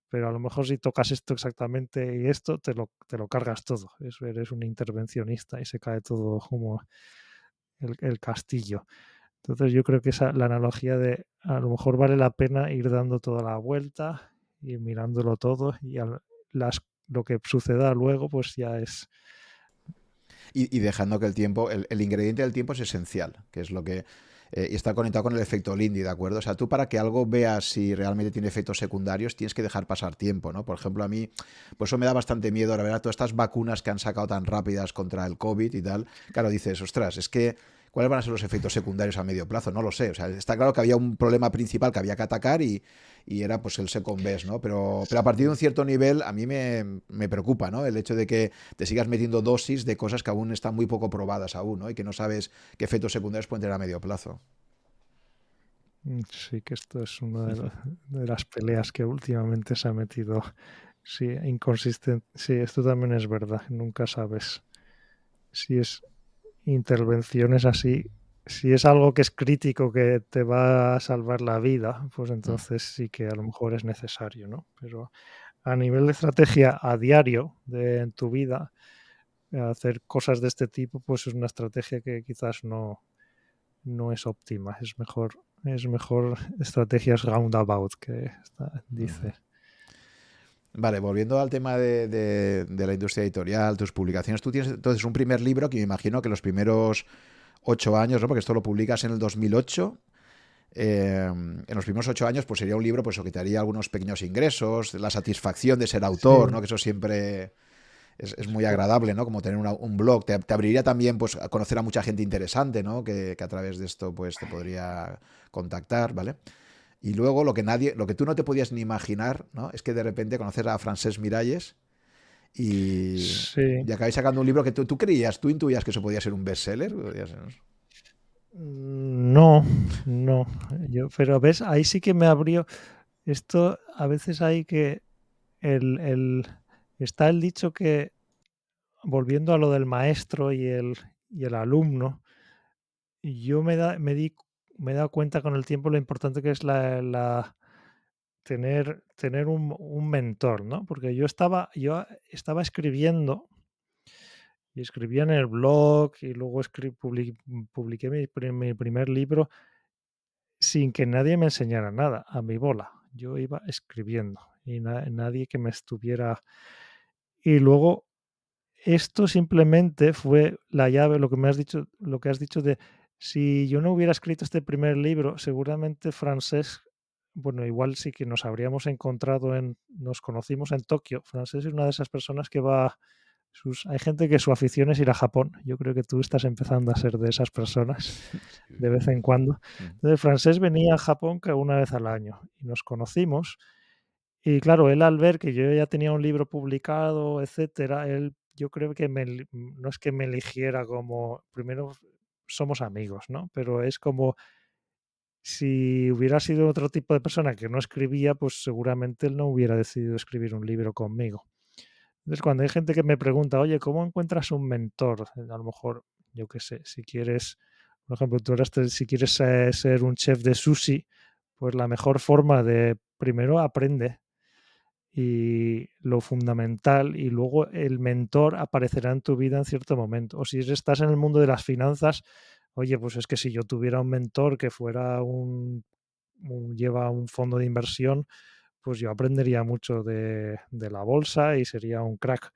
Pero a lo mejor si tocas esto exactamente y esto, te lo, te lo cargas todo. Eso eres un intervencionista y se cae todo como el, el castillo. Entonces yo creo que esa la analogía de a lo mejor vale la pena ir dando toda la vuelta y mirándolo todo y las, lo que suceda luego pues ya es... Y, dejando que el tiempo, el, ingrediente del tiempo es esencial, que es lo que eh, y está conectado con el efecto Lindy, ¿de acuerdo? O sea, tú para que algo veas si realmente tiene efectos secundarios, tienes que dejar pasar tiempo, ¿no? Por ejemplo, a mí, pues eso me da bastante miedo, la verdad, todas estas vacunas que han sacado tan rápidas contra el COVID y tal. Claro, dices, ostras, es que ¿Cuáles van a ser los efectos secundarios a medio plazo? No lo sé. O sea, está claro que había un problema principal que había que atacar y, era pues el second best, ¿no? Pero, pero a partir de un cierto nivel a mí me, preocupa, ¿no? El hecho de que te sigas metiendo dosis de cosas que aún están muy poco probadas aún, ¿no? Y que no sabes qué efectos secundarios pueden tener a medio plazo. Sí, que esto es una de, de las peleas que últimamente se ha metido. Sí, inconsistente. Sí, esto también es verdad. Nunca sabes si es intervenciones así, si es algo que es crítico, que te va a salvar la vida, pues mm. entonces sí que a lo mejor es necesario, ¿no? Pero a nivel de estrategia a diario de, en tu vida, hacer cosas de este tipo, pues es una estrategia que quizás no, no es óptima. Es mejor, es mejor estrategias roundabout que dice. Vale, volviendo al tema de, la industria editorial, tus publicaciones, tú tienes entonces un primer libro que me imagino que los primeros ocho años, ¿no? porque esto lo publicas en el 2008, eh, en los primeros ocho años pues sería un libro pues, que te haría algunos pequeños ingresos, la satisfacción de ser autor, ¿no? que eso siempre es, muy agradable, ¿no? como tener un blog, te, abriría también pues, a conocer a mucha gente interesante, ¿no? que, que a través de esto pues, te podría contactar, ¿vale? Y luego lo que nadie, lo que tú no te podías ni imaginar, ¿no? Es que de repente conoces a Francesc Miralles y, y acabáis sacando un libro que tú, creías, tú intuías que eso podía ser un bestseller. Mm, no, no. Yo, pero ves, ahí sí que me abrió. Esto a veces hay que. El, el, está el dicho que, volviendo a lo del maestro y el, y el alumno, yo me, da, me di me he dado cuenta con el tiempo lo importante que es la, tener, tener un, mentor, ¿no? Porque yo estaba, yo estaba escribiendo y escribía en el blog y luego publiqué mi, primer libro sin que nadie me enseñara nada, a mi bola. Yo iba escribiendo y nadie que me estuviera... Y luego esto simplemente fue la llave, lo que me has dicho, lo que has dicho de si yo no hubiera escrito este primer libro, seguramente Francés, bueno, igual sí que nos habríamos encontrado en, nos conocimos en Tokio. Francés es una de esas personas que va, sus, hay gente que su afición es ir a Japón. Yo creo que tú estás empezando a ser de esas personas de vez en cuando. Entonces, Francés venía a Japón que una vez al año y nos conocimos. Y claro, él al ver que yo ya tenía un libro publicado, etcétera, él yo creo que me, no es que me eligiera como, primero somos amigos, ¿no? Pero es como si hubiera sido otro tipo de persona que no escribía, pues seguramente él no hubiera decidido escribir un libro conmigo. Entonces, cuando hay gente que me pregunta, oye, ¿cómo encuentras un mentor? A lo mejor, yo qué sé, si quieres, por ejemplo, tú eres, si quieres ser un chef de sushi, pues la mejor forma de, primero, aprende y lo fundamental y luego el mentor aparecerá en tu vida en cierto momento. O si estás en el mundo de las finanzas, oye, pues es que si yo tuviera un mentor que fuera un, lleva un fondo de inversión, pues yo aprendería mucho de, la bolsa y sería un crack.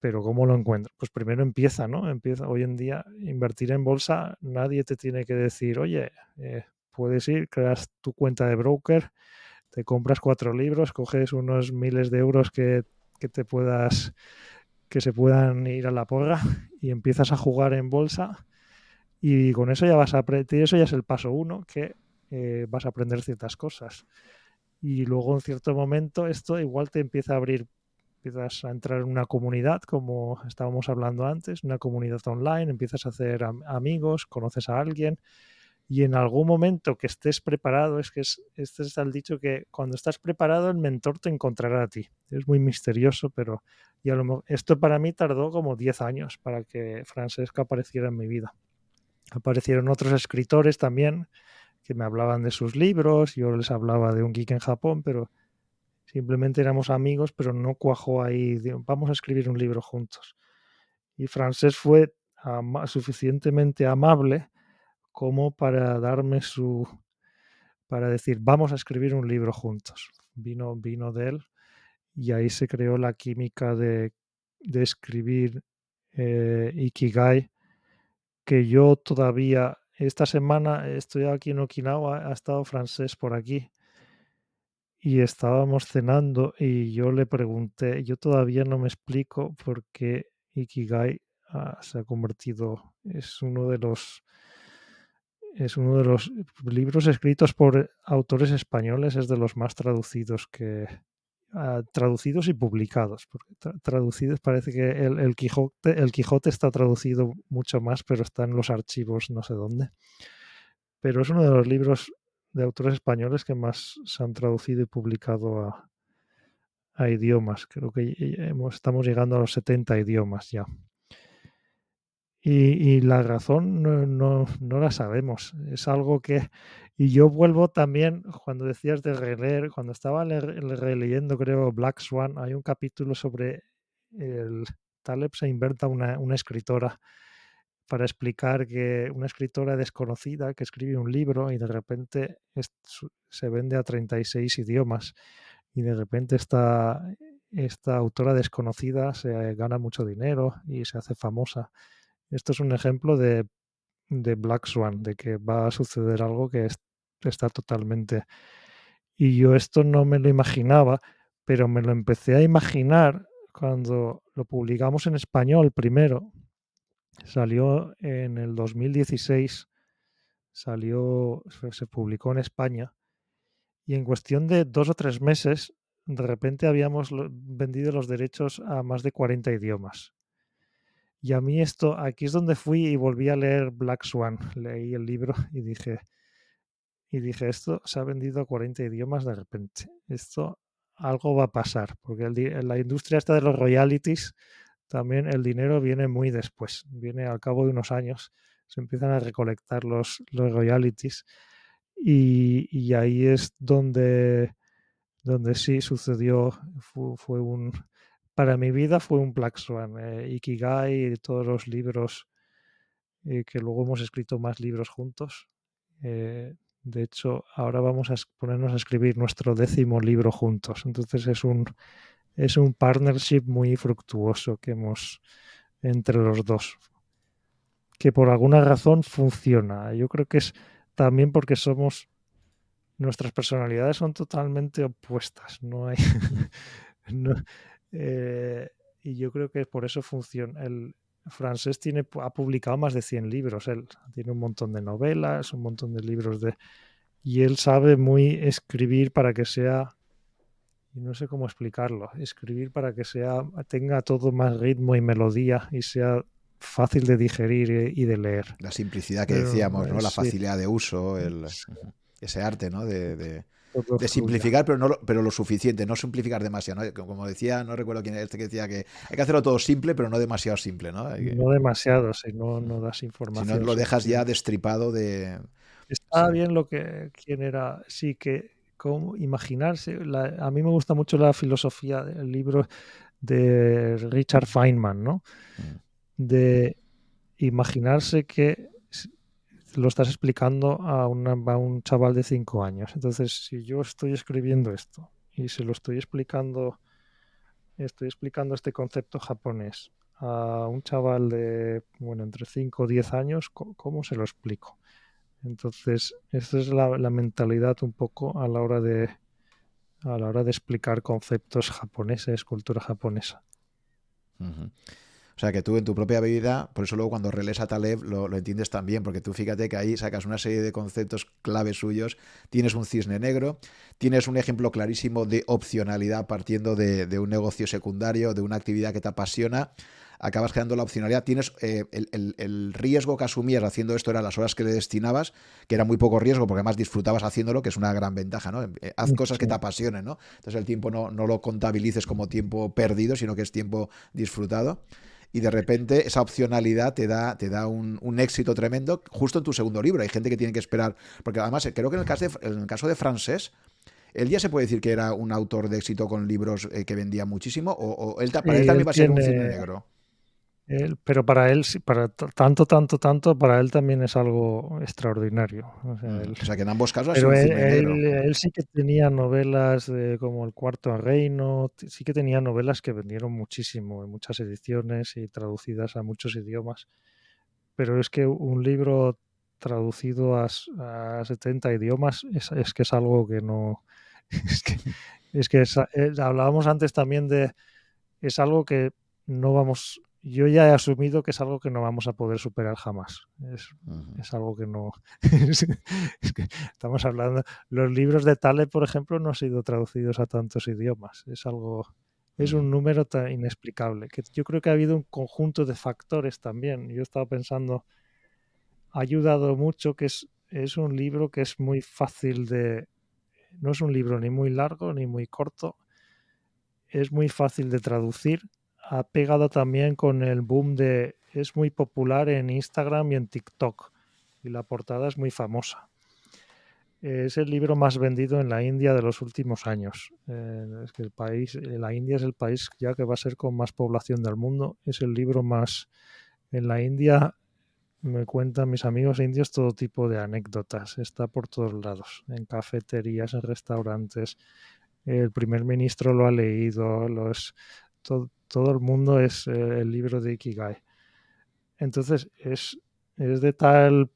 Pero ¿cómo lo encuentro? Pues primero empieza, ¿no? Empieza. Hoy en día invertir en bolsa, nadie te tiene que decir, oye, eh, puedes ir, creas tu cuenta de broker, te compras cuatro libros, coges unos miles de euros que, te puedas que se puedan ir a la porra y empiezas a jugar en bolsa y con eso ya vas a aprender, eso ya es el paso uno, que eh, vas a aprender ciertas cosas. Y luego en cierto momento esto igual te empieza a abrir, empiezas a entrar en una comunidad, como estábamos hablando antes, una comunidad online, empiezas a hacer amigos, conoces a alguien y en algún momento que estés preparado, es que es, este es el dicho que cuando estás preparado el mentor te encontrará a ti. Es muy misterioso, pero y esto para mí tardó como 10 años para que Francesca apareciera en mi vida. Aparecieron otros escritores también que me hablaban de sus libros, yo les hablaba de un geek en Japón, pero simplemente éramos amigos, pero no cuajó ahí, vamos a escribir un libro juntos. Y Francés fue suficientemente amable como para darme su, para decir, vamos a escribir un libro juntos. Vino, vino de él y ahí se creó la química de, escribir eh, Ikigai, que yo todavía esta semana estoy aquí en Okinawa, ha estado francés por aquí y estábamos cenando y yo le pregunté, yo todavía no me explico por qué Ikigai ah, se ha convertido, es uno de los es uno de los libros escritos por autores españoles, es de los más traducidos que ah, traducidos y publicados. Porque traducidos parece que el, Quijote, está traducido mucho más, pero está en los archivos no sé dónde. Pero es uno de los libros de autores españoles que más se han traducido y publicado a, idiomas. Creo que estamos llegando a los 70 idiomas ya. Y, la razón no, no, la sabemos. Es algo que... Y yo vuelvo también, cuando decías de releer, cuando estaba releyendo, creo, Black Swan, hay un capítulo sobre el... Taleb se inventa una, una escritora para explicar que una escritora desconocida que escribe un libro y de repente se vende a 36 idiomas y de repente esta, esta autora desconocida se gana mucho dinero y se hace famosa esto es un ejemplo de, Black Swan, de que va a suceder algo que está totalmente... Y yo esto no me lo imaginaba, pero me lo empecé a imaginar cuando lo publicamos en español primero. Salió en el 2016, salió, se publicó en España y en cuestión de dos o tres meses, de repente habíamos vendido los derechos a más de 40 idiomas. Y a mí esto, aquí es donde fui y volví a leer Black Swan. Leí el libro y dije, y dije, esto se ha vendido a 40 idiomas de repente. Esto algo va a pasar, porque el, la industria esta de los royalties, también el dinero viene muy después, viene al cabo de unos años, se empiezan a recolectar los, los royalties y, y ahí es donde, donde sí sucedió, fue un, para mi vida fue un Black Swan. Eh, Ikigai y todos los libros eh, que luego hemos escrito más libros juntos. Eh, de hecho, ahora vamos a ponernos a escribir nuestro décimo libro juntos. Entonces es un, es un partnership muy fructuoso que hemos entre los dos. Que por alguna razón funciona. Yo creo que es también porque somos nuestras personalidades son totalmente opuestas. No hay. eh, y yo creo que por eso funciona. El francés tiene, ha publicado más de 100 libros. Él tiene un montón de novelas, un montón de libros de... Y él sabe muy escribir para que sea... Y no sé cómo explicarlo. Escribir para que sea tenga todo más ritmo y melodía y sea fácil de digerir y de leer. La simplicidad que decíamos, ¿no? La facilidad de uso, el, ese arte, ¿no? de de simplificar, pero no lo, pero lo suficiente, no simplificar demasiado. Como decía, no recuerdo quién era este que decía que hay que hacerlo todo simple, pero no demasiado simple. No, no demasiado, si no, no das información. Si no lo dejas ya destripado de. Está bien lo que quién era, sí que como imaginarse. a mí me gusta mucho la filosofía del libro de Richard Feynman, ¿no? Mm. De imaginarse que lo estás explicando a, un chaval de 5 años. Entonces, si yo estoy escribiendo esto y se lo estoy explicando, estoy explicando este concepto japonés a un chaval de, bueno, entre 5 o 10 años, ¿cómo, se lo explico? Entonces, esa es la, mentalidad un poco a la hora de a la hora de explicar conceptos japoneses, cultura japonesa. O sea, que tú en tu propia vida, por eso luego cuando relees a Taleb lo, entiendes también, porque tú fíjate que ahí sacas una serie de conceptos claves suyos, tienes un cisne negro, tienes un ejemplo clarísimo de opcionalidad partiendo de, un negocio secundario, de una actividad que te apasiona, acabas creando la opcionalidad, tienes eh, el, riesgo que asumías haciendo esto era las horas que le destinabas, que era muy poco riesgo porque además disfrutabas haciéndolo, que es una gran ventaja, ¿no? Eh, haz cosas que te apasionen, ¿no? Entonces el tiempo no, no lo contabilices como tiempo perdido, sino que es tiempo disfrutado y de repente esa opcionalidad te da, te da un, éxito tremendo justo en tu segundo libro. Hay gente que tiene que esperar, porque además creo que en el caso de, en el caso de Francés, él ya se puede decir que era un autor de éxito con libros eh, que vendía muchísimo, o, él, para él también va a ser un cine negro pero para él, para tanto, tanto, tanto, para él también es algo extraordinario. O sea, mm, que en ambos casos pero él, él, sí que tenía novelas como El Cuarto Reino, sí que tenía novelas que vendieron muchísimo en muchas ediciones y traducidas a muchos idiomas. Pero es que un libro traducido a, 70 idiomas es, que es algo que no... Es que, es que hablábamos antes también de... Es algo que no vamos yo ya he asumido que es algo que no vamos a poder superar jamás. Es, algo que no. estamos hablando. Los libros de Tale, por ejemplo, no han sido traducidos a tantos idiomas. Es algo. Es un número tan inexplicable. Que yo creo que ha habido un conjunto de factores también. Yo he estado pensando. Ha ayudado mucho que es, es un libro que es muy fácil de. No es un libro ni muy largo ni muy corto. Es muy fácil de traducir ha pegado también con el boom de... Es muy popular en Instagram y en TikTok y la portada es muy famosa. Es el libro más vendido en la India de los últimos años. Eh, el país, eh, la India es el país ya que va a ser con más población del mundo. Es el libro más... En la India me cuentan mis amigos indios todo tipo de anécdotas. Está por todos lados, en cafeterías, en restaurantes. El primer ministro lo ha leído, los, todo el mundo es eh, el libro de Ikigai. Entonces es, es de tal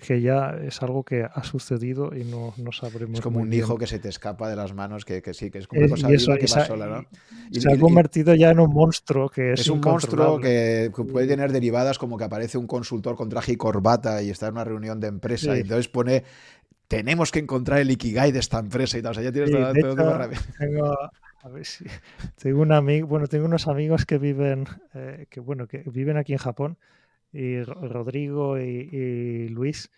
que ya es algo que ha sucedido y no, no sabremos. Es como un hijo que se te escapa de las manos, que, sí, que es como una cosa que va sola, ¿no? Y, se ha convertido ya en un monstruo que es. Es un monstruo que, puede tener derivadas como que aparece un consultor con traje y corbata y está en una reunión de empresa y entonces pone tenemos que encontrar el Ikigai de esta empresa y tal. O sea, ya tienes todo, tengo, a ver si tengo un amigo, bueno, tengo unos amigos que viven, eh, que bueno, que viven aquí en Japón, y Rodrigo y, Luis,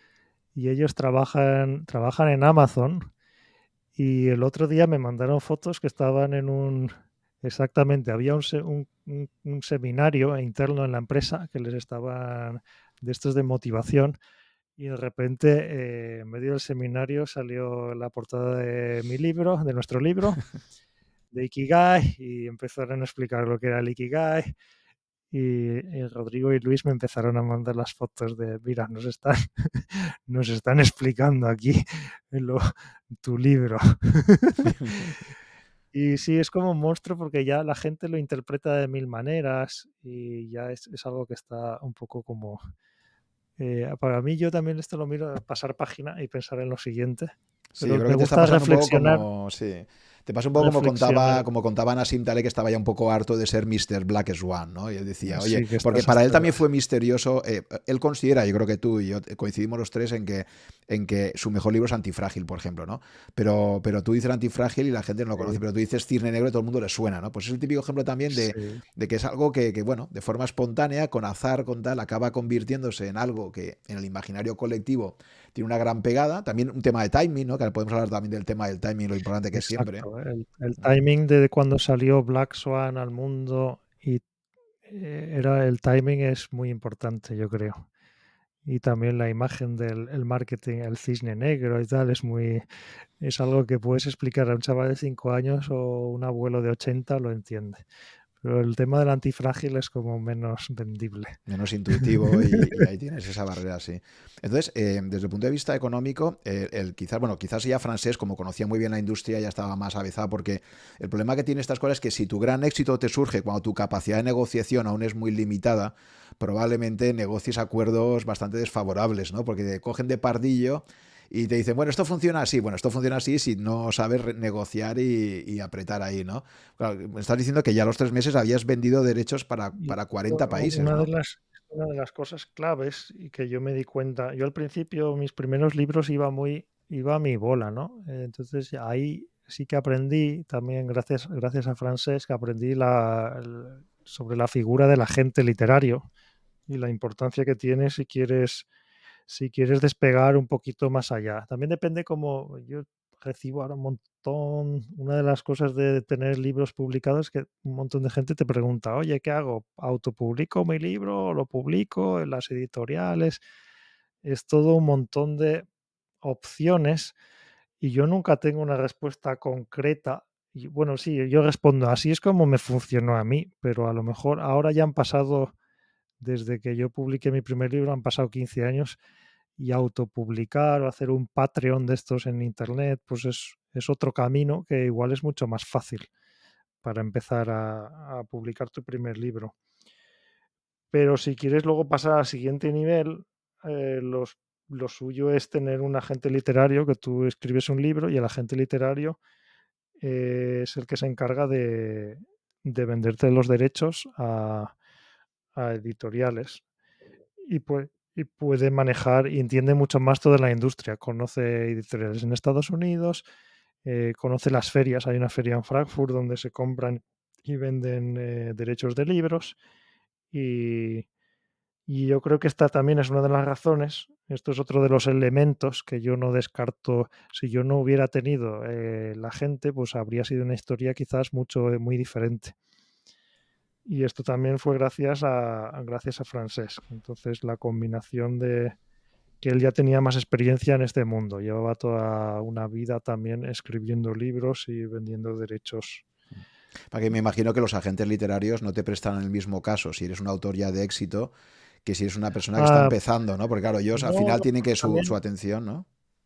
y ellos trabajan, trabajan en Amazon. Y el otro día me mandaron fotos que estaban en un, exactamente, había un, un, seminario interno en la empresa que les estaban, de estos de motivación, y de repente, eh, en medio del seminario, salió la portada de mi libro, de nuestro libro, de Ikigai y empezaron a explicar lo que era el Ikigai. Y, Rodrigo y Luis me empezaron a mandar las fotos de, mira, nos están, nos están explicando aquí lo, tu libro. y sí, es como un monstruo porque ya la gente lo interpreta de mil maneras y ya es, algo que está un poco como... Eh, para mí yo también esto lo miro, pasar página y pensar en lo siguiente. Sí, creo me gusta reflexionar. Como, sí. Te pasa un poco como contaba, como contaba Nassim Taleb, que estaba ya un poco harto de ser Mr. Black Swan, ¿no? Y él decía, oye, porque para él también fue misterioso. Eh, él considera, yo creo que tú y yo coincidimos los tres en que, en que su mejor libro es Antifrágil, por ejemplo, ¿no? Pero, pero tú dices Antifrágil y la gente no lo conoce, pero tú dices Cirne Negro y todo el mundo le suena, ¿no? Pues es el típico ejemplo también de, de que es algo que, que, bueno, de forma espontánea, con azar, con tal, acaba convirtiéndose en algo que en el imaginario colectivo tiene una gran pegada. También un tema de timing, ¿no? Que podemos hablar también del tema del timing, lo importante que es siempre. El, timing de cuando salió Black Swan al mundo y eh, era el timing es muy importante, yo creo. Y también la imagen del marketing, el cisne negro y tal, es muy es algo que puedes explicar a un chaval de 5 años o un abuelo de 80 lo entiende. Pero el tema del antifrágil es como menos vendible. Menos intuitivo y, ahí tienes esa barrera, sí. Entonces, eh, desde el punto de vista económico, eh, el, quizás, bueno, quizás ya francés, como conocía muy bien la industria, ya estaba más avezado, porque el problema que tiene estas cosas es que si tu gran éxito te surge cuando tu capacidad de negociación aún es muy limitada, probablemente negocies acuerdos bastante desfavorables, ¿no? Porque te cogen de pardillo y te dicen, bueno, esto funciona así, bueno, esto funciona así si no sabes negociar y, apretar ahí, ¿no? me estás diciendo que ya a los tres meses habías vendido derechos para, para 40 países. Una, de las, una de las cosas claves y que yo me di cuenta, yo al principio mis primeros libros iba muy, iba a mi bola, ¿no? Entonces ahí sí que aprendí también gracias, gracias a Francés, que aprendí la, sobre la figura del agente literario y la importancia que tiene si quieres si quieres despegar un poquito más allá. También depende como yo recibo ahora un montón, una de las cosas de tener libros publicados es que un montón de gente te pregunta, oye, ¿qué hago? ¿Autopublico mi libro? ¿Lo publico en las editoriales? Es todo un montón de opciones y yo nunca tengo una respuesta concreta. Y bueno, sí, yo respondo, así es como me funcionó a mí, pero a lo mejor ahora ya han pasado desde que yo publiqué mi primer libro han pasado 15 años y autopublicar o hacer un Patreon de estos en Internet, pues es, otro camino que igual es mucho más fácil para empezar a, publicar tu primer libro. Pero si quieres luego pasar al siguiente nivel, eh, los, lo suyo es tener un agente literario que tú escribes un libro y el agente literario eh, es el que se encarga de, de venderte los derechos a, a editoriales y, pues, y puede manejar y entiende mucho más toda la industria. Conoce editoriales en Estados Unidos, eh, conoce las ferias. Hay una feria en Frankfurt donde se compran y venden eh, derechos de libros. Y, y yo creo que esta también es una de las razones. Esto es otro de los elementos que yo no descarto. Si yo no hubiera tenido eh, la gente, pues habría sido una historia quizás mucho muy diferente. Y esto también fue gracias a, gracias a Francés. Entonces la combinación de que él ya tenía más experiencia en este mundo, llevaba toda una vida también escribiendo libros y vendiendo derechos. Para que me imagino que los agentes literarios no te prestan el mismo caso si eres un autor ya de éxito que si eres una persona que está ah, empezando, ¿no? Porque claro, ellos al final tienen que su, su, atención, ¿no?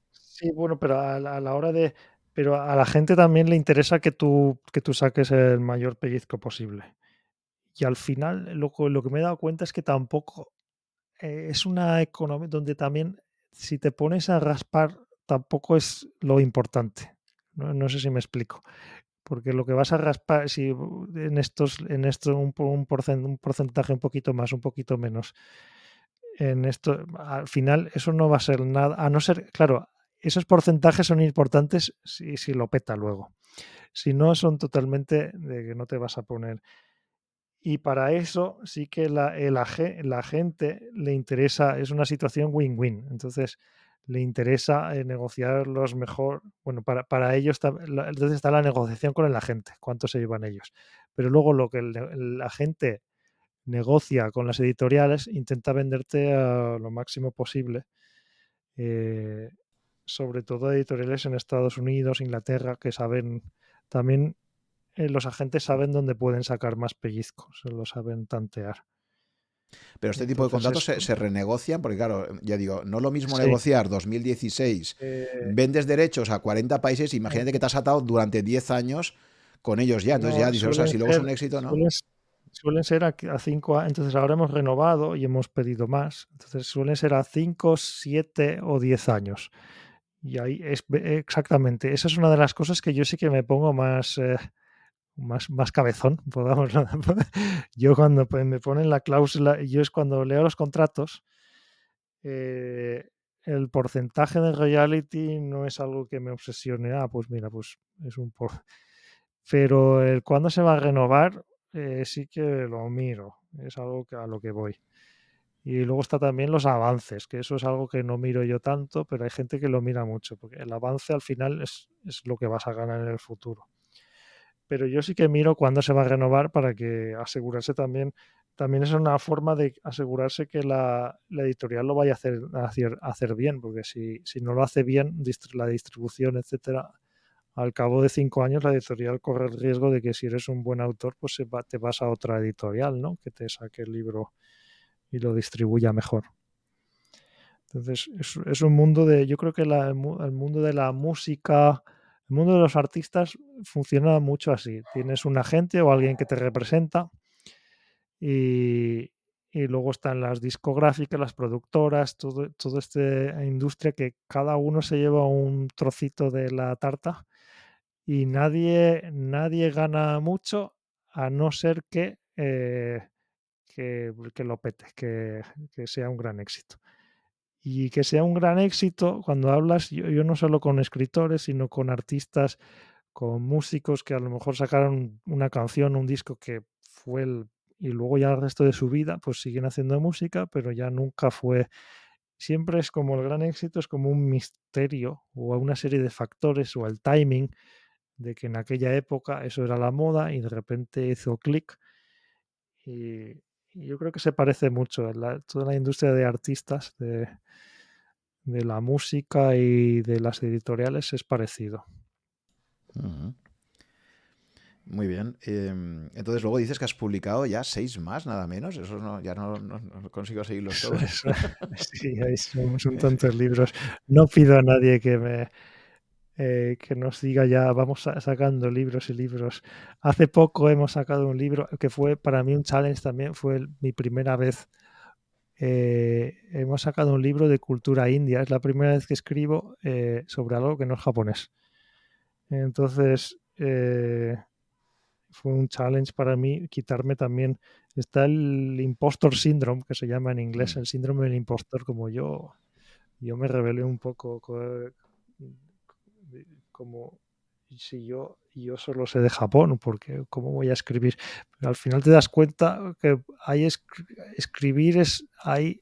Sí, bueno, pero a la, a la, hora de... Pero a la gente también le interesa que tú, que tú saques el mayor pellizco posible. Y al final lo, que me he dado cuenta es que tampoco eh, es una economía donde también si te pones a raspar tampoco es lo importante. No, no sé si me explico. Porque lo que vas a raspar, si en estos, en esto un, un, un porcentaje un poquito más, un poquito menos, en esto, al final eso no va a ser nada, a no ser, claro, esos porcentajes son importantes si, si lo peta luego. Si no, son totalmente de que no te vas a poner. Y para eso sí que la, la gente le interesa, es una situación win-win. Entonces, le interesa eh, negociar los mejor. Bueno, para, para ellos está, entonces está la negociación con el agente, cuánto se llevan ellos. Pero luego lo que el, agente negocia con las editoriales, intenta venderte a lo máximo posible. Eh, sobre todo editoriales en Estados Unidos, Inglaterra, que saben también eh, los agentes saben dónde pueden sacar más pellizcos, lo saben tantear. Pero este tipo de contratos se, renegocian, porque claro, ya digo, no lo mismo negociar 2016, eh, vendes derechos a 40 países, imagínate que te has atado durante 10 años con ellos ya, entonces ya dices, o sea, si luego es un éxito, ¿no? Suelen, ser a 5 entonces ahora hemos renovado y hemos pedido más, entonces suelen ser a 5, 7 o 10 años. Y ahí es exactamente, esa es una de las cosas que yo sí que me pongo más... Eh, más, más cabezón, podamos. Yo cuando me ponen la cláusula, yo es cuando leo los contratos, eh, el porcentaje de royalty no es algo que me obsesione. Ah, pues mira, pues es un por... Pero el cuándo se va a renovar, eh, sí que lo miro. Es algo a lo que voy. Y luego está también los avances, que eso es algo que no miro yo tanto, pero hay gente que lo mira mucho, porque el avance al final es, es lo que vas a ganar en el futuro pero yo sí que miro cuándo se va a renovar para que asegurarse también, también es una forma de asegurarse que la, editorial lo vaya a hacer, a hacer, bien, porque si, si, no lo hace bien, la distribución, etcétera, al cabo de cinco años la editorial corre el riesgo de que si eres un buen autor, pues te vas a otra editorial, ¿no? Que te saque el libro y lo distribuya mejor. Entonces, es, un mundo de, yo creo que el mundo de la música, el mundo de los artistas funciona mucho así. Tienes un agente o alguien que te representa y, luego están las discográficas, las productoras, toda esta industria que cada uno se lleva un trocito de la tarta y nadie, nadie gana mucho a no ser que, eh, que, lo pete, que sea un gran éxito y que sea un gran éxito cuando hablas, yo, no solo con escritores, sino con artistas, con músicos que a lo mejor sacaron una canción, un disco que fue el... y luego ya el resto de su vida pues siguen haciendo música, pero ya nunca fue... Siempre es como el gran éxito, es como un misterio o una serie de factores o el timing de que en aquella época eso era la moda y de repente hizo clic y, yo creo que se parece mucho. La, toda la industria de artistas, de, de, la música y de las editoriales es parecido. Muy bien. Em, entonces luego dices que has publicado ya seis más, nada menos. Eso no, ya no, no, consigo seguirlos todos. sí, hay, son, son tantos libros. No pido a nadie que me eh, que nos diga ya, vamos sacando libros y libros. Hace poco hemos sacado un libro que fue para mí un challenge también, fue mi primera vez eh, hemos sacado un libro de cultura india. Es la primera vez que escribo eh, sobre algo que no es japonés. Entonces, fue un challenge para mí quitarme también. Está el impostor syndrome, que se llama en inglés, Mm. el síndrome del impostor, como yo. Yo me rebelé un poco co- como si yo, yo solo sé de Japón, porque ¿cómo voy a escribir? Pero al final te das cuenta que hay escri- escribir es hay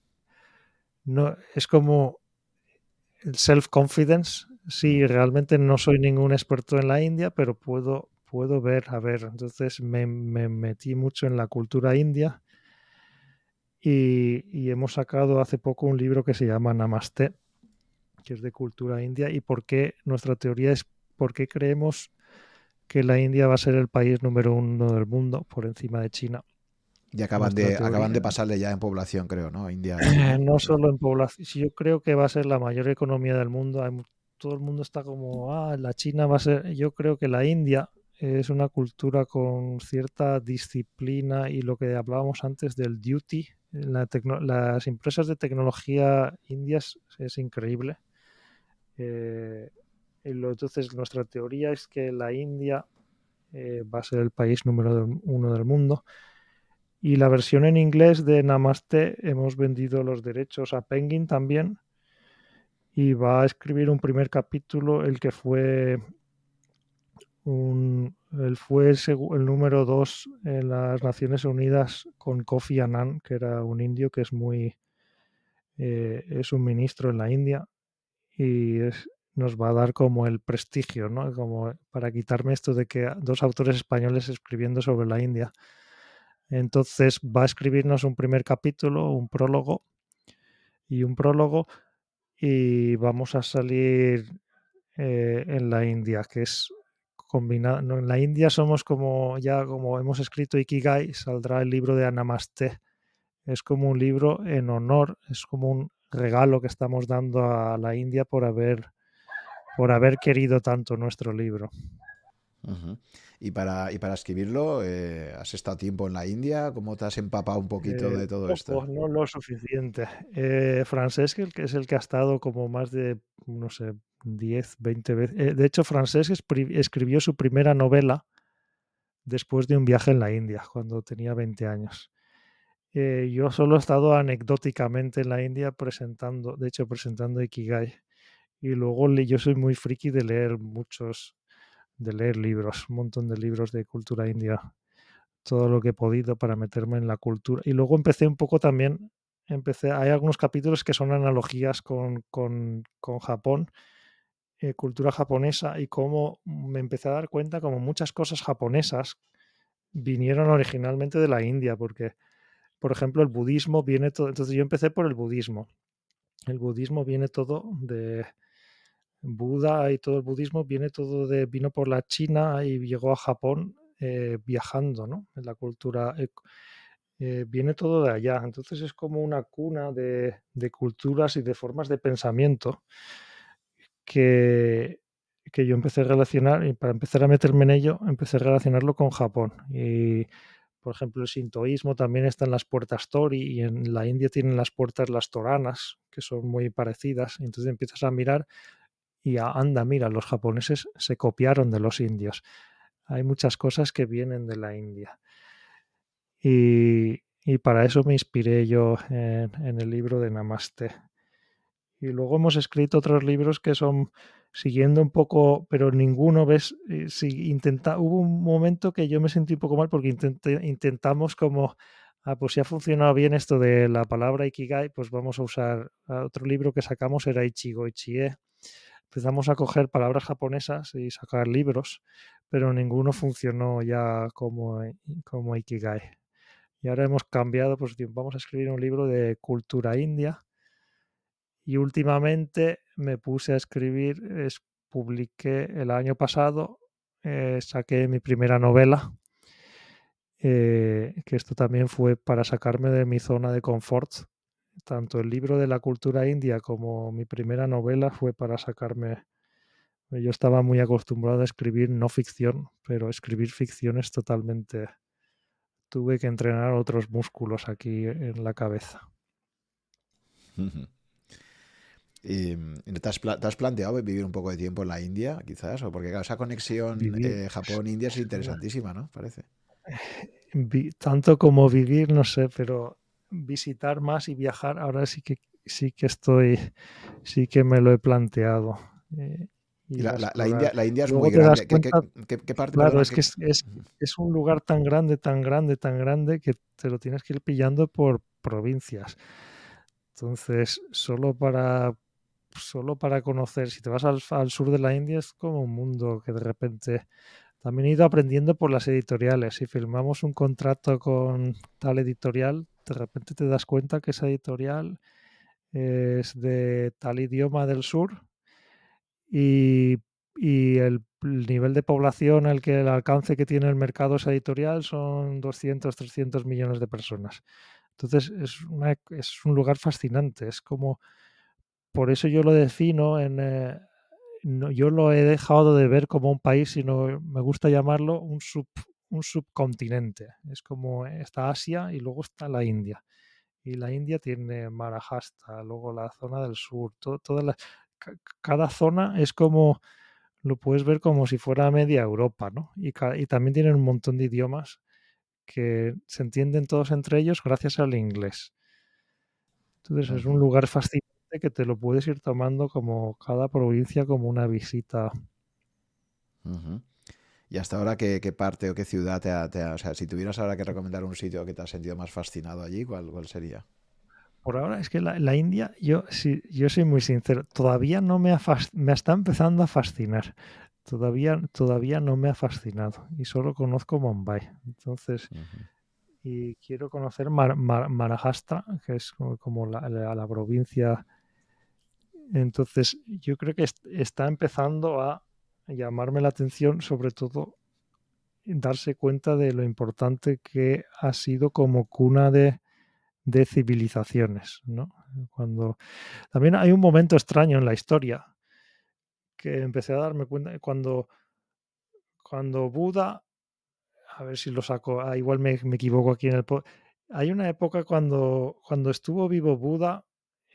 no es como el self-confidence. Sí, Mm. realmente no soy ningún experto en la India, pero puedo, puedo ver, a ver, entonces me, me metí mucho en la cultura india y, y hemos sacado hace poco un libro que se llama Namaste, que es de cultura india, y por qué nuestra teoría es por qué creemos que la India va a ser el país número uno del mundo por encima de China. Y acaban de, acaban de pasarle ya en población, creo, ¿no? India. Eh, no solo en población, yo creo que va a ser la mayor economía del mundo. Hay todo el mundo está como, ah, la China va a ser. Yo creo que la India es una cultura con cierta disciplina y lo que hablábamos antes del duty. la las empresas de tecnología indias es increíble. Eh, entonces, nuestra teoría es que la India eh, va a ser el país número uno del mundo. Y la versión en inglés de Namaste hemos vendido los derechos a Penguin también. Y va a escribir un primer capítulo, el que fue un, fue el número dos en las Naciones Unidas con Kofi Annan, que era un indio que es muy eh, es un ministro en la India y nos va a dar como el prestigio, ¿no? Como para quitarme esto de que dos autores españoles escribiendo sobre la India. Entonces va a escribirnos un primer capítulo, un prólogo y un prólogo y vamos a salir eh, en la India, que es combinado. En la India somos como ya como hemos escrito Ikigai, saldrá el libro de Anamaste. Es como un libro en honor, es como un regalo que estamos dando a la India por haber por haber querido tanto nuestro libro. Y para, y para escribirlo, eh, ¿has estado tiempo en la India? ¿Cómo te has empapado un poquito Eh, de todo poco, esto? no lo suficiente. Eh, Francesc, el que es el que ha estado como más de, no sé, 10, 20 veces. Eh, de hecho, Francesc escribió su primera novela después de un viaje en la India, cuando tenía 20 años. Eh, yo solo he estado anecdóticamente en la India presentando, de hecho, presentando Ikigai. Y luego yo soy muy friki de leer muchos, de leer libros, un montón de libros de cultura india todo lo que he podido para meterme en la cultura. Y luego empecé un poco también, empecé, hay algunos capítulos que son analogías con, con, con Japón, eh, cultura japonesa, y cómo me empecé a dar cuenta como muchas cosas japonesas vinieron originalmente de la India, porque, por ejemplo, el budismo viene todo, entonces yo empecé por el budismo. El budismo viene todo de Buda y todo el budismo viene todo de, vino por la China y llegó a Japón eh, viajando, ¿no? En la cultura eh, viene todo de allá. Entonces es como una cuna de, de culturas y de formas de pensamiento que, que yo empecé a relacionar y para empezar a meterme en ello, empecé a relacionarlo con Japón. Y, por ejemplo, el sintoísmo también está en las puertas Tori y en la India tienen las puertas las toranas, que son muy parecidas. Entonces empiezas a mirar y a, anda, mira, los japoneses se copiaron de los indios. Hay muchas cosas que vienen de la India. Y, y para eso me inspiré yo en, en, el libro de Namaste. Y luego hemos escrito otros libros que son siguiendo un poco, pero ninguno, ¿ves? Si intenta, hubo un momento que yo me sentí un poco mal porque intentamos como, ah, pues si ha funcionado bien esto de la palabra Ikigai, pues vamos a usar, otro libro que sacamos era Ichigo Ichie. Empezamos a coger palabras japonesas y sacar libros, pero ninguno funcionó ya como, como Ikigai. Y ahora hemos cambiado, pues vamos a escribir un libro de cultura india. Y últimamente me puse a escribir, es, publiqué el año pasado, eh, saqué mi primera novela, eh, que esto también fue para sacarme de mi zona de confort. Tanto el libro de la cultura india como mi primera novela fue para sacarme. Yo estaba muy acostumbrado a escribir no ficción, pero escribir ficción es totalmente tuve que entrenar otros músculos aquí en la cabeza. ¿Y te has, planteado vivir un poco de tiempo en la India, quizás? O porque esa conexión eh, Japón-India es interesantísima, ¿no? Parece. tanto como vivir, no sé, pero visitar más y viajar, ahora sí que sí que estoy, sí que me lo he planteado. Eh, y la, India, la, India, es muy grande. ¿Qué, parte, claro, es que es, es, es, un lugar tan grande, tan grande, tan grande que te lo tienes que ir pillando por provincias. Entonces, solo para solo para conocer, si te vas al, al, sur de la India es como un mundo que de repente también he ido aprendiendo por las editoriales. Si firmamos un contrato con tal editorial, de repente te das cuenta que esa editorial es de tal idioma del sur y, y el, nivel de población, el que el alcance que tiene el mercado esa editorial son 200, 300 millones de personas. Entonces es, es un lugar fascinante, es como, por eso yo lo defino en, eh, no, yo lo he dejado de ver como un país, sino me gusta llamarlo un, sub, un subcontinente. Es como está Asia y luego está la India. Y la India tiene Marahasta, luego la zona del sur, toda la, cada zona es como, lo puedes ver como si fuera media Europa, ¿no? Y, y también tienen un montón de idiomas que se entienden todos entre ellos gracias al inglés. Entonces es un lugar fascinante que te lo puedes ir tomando como cada provincia como una visita. ¿Y hasta ahora qué, parte o qué ciudad te ha, O sea, si tuvieras ahora que recomendar un sitio que te has sentido más fascinado allí, ¿cuál, cuál sería? Por ahora es que la, India, yo, sí, yo soy muy sincero, todavía no me, ha me está empezando a fascinar. Todavía, todavía no me ha fascinado y solo conozco Mumbai. Entonces, y quiero conocer Mar, que es como, la, la, provincia. Entonces, yo creo que está empezando a llamarme la atención, sobre todo darse cuenta de lo importante que ha sido como cuna de, civilizaciones. ¿no? Cuando, también hay un momento extraño en la historia que empecé a darme cuenta cuando, cuando Buda, a ver si lo saco, ah, igual me, equivoco aquí en el... Hay una época cuando, cuando estuvo vivo Buda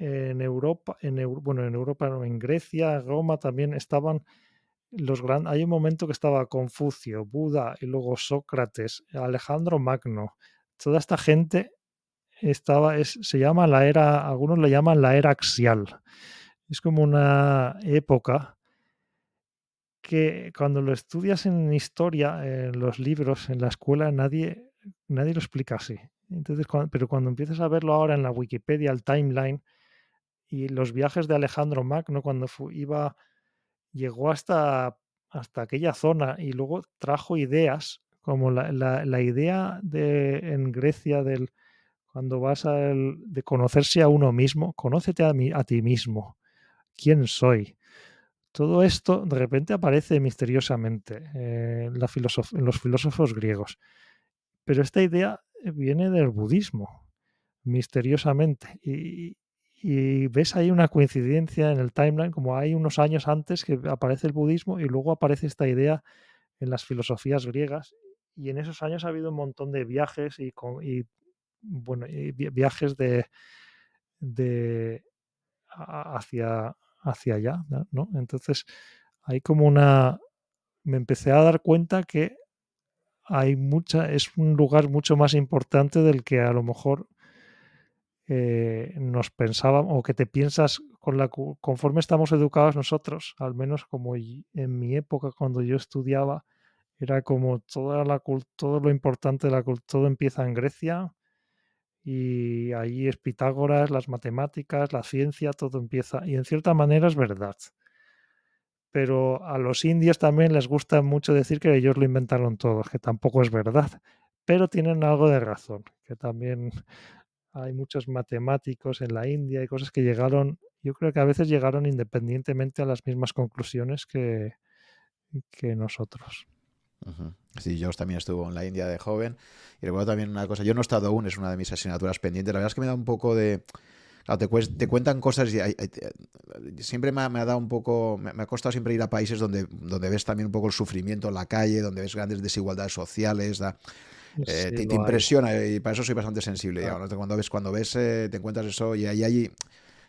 en Europa, en, bueno, en Europa, en Grecia, Roma también estaban los grandes... Hay un momento que estaba Confucio, Buda y luego Sócrates, Alejandro Magno. Toda esta gente estaba, es, se llama la era, algunos le llaman la era axial. Es como una época que cuando lo estudias en historia, en los libros, en la escuela, nadie, nadie lo explica así. Entonces, pero cuando empiezas a verlo ahora en la Wikipedia, el timeline y los viajes de Alejandro Magno, cuando iba, llegó hasta, hasta aquella zona y luego trajo ideas, como la, la, idea de, en Grecia del cuando vas a de conocerse a uno mismo, conócete a, a ti mismo. ¿Quién soy? Todo esto de repente aparece misteriosamente en, la en los filósofos griegos. Pero esta idea viene del budismo, misteriosamente. Y, ves ahí una coincidencia en el timeline, como hay unos años antes que aparece el budismo y luego aparece esta idea en las filosofías griegas. Y en esos años ha habido un montón de viajes y, bueno, viajes de, de hacia, hacia allá, ¿no? Entonces, hay como una... Me empecé a dar cuenta que hay mucha, es un lugar mucho más importante del que a lo mejor eh, nos pensábamos o que te piensas con la, conforme estamos educados nosotros, al menos como en mi época cuando yo estudiaba, era como toda la, todo lo importante de la cultura, todo empieza en Grecia, y ahí es Pitágoras, las matemáticas, la ciencia, todo empieza. Y en cierta manera es verdad. Pero a los indios también les gusta mucho decir que ellos lo inventaron todo, que tampoco es verdad. Pero tienen algo de razón, que también hay muchos matemáticos en la India y cosas que llegaron, yo creo que a veces llegaron independientemente a las mismas conclusiones que, que nosotros. Sí, yo también estuve en la India de joven. Y recuerdo también una cosa, yo no he estado aún, es una de mis asignaturas pendientes. La verdad es que me da un poco de... te, cuentan cosas y siempre me ha, dado un poco, me, ha costado siempre ir a países donde, donde ves también un poco el sufrimiento en la calle, donde ves grandes desigualdades sociales, eh, te, impresiona y para eso soy bastante sensible. Cuando ves, cuando ves, eh, te encuentras eso y ahí hay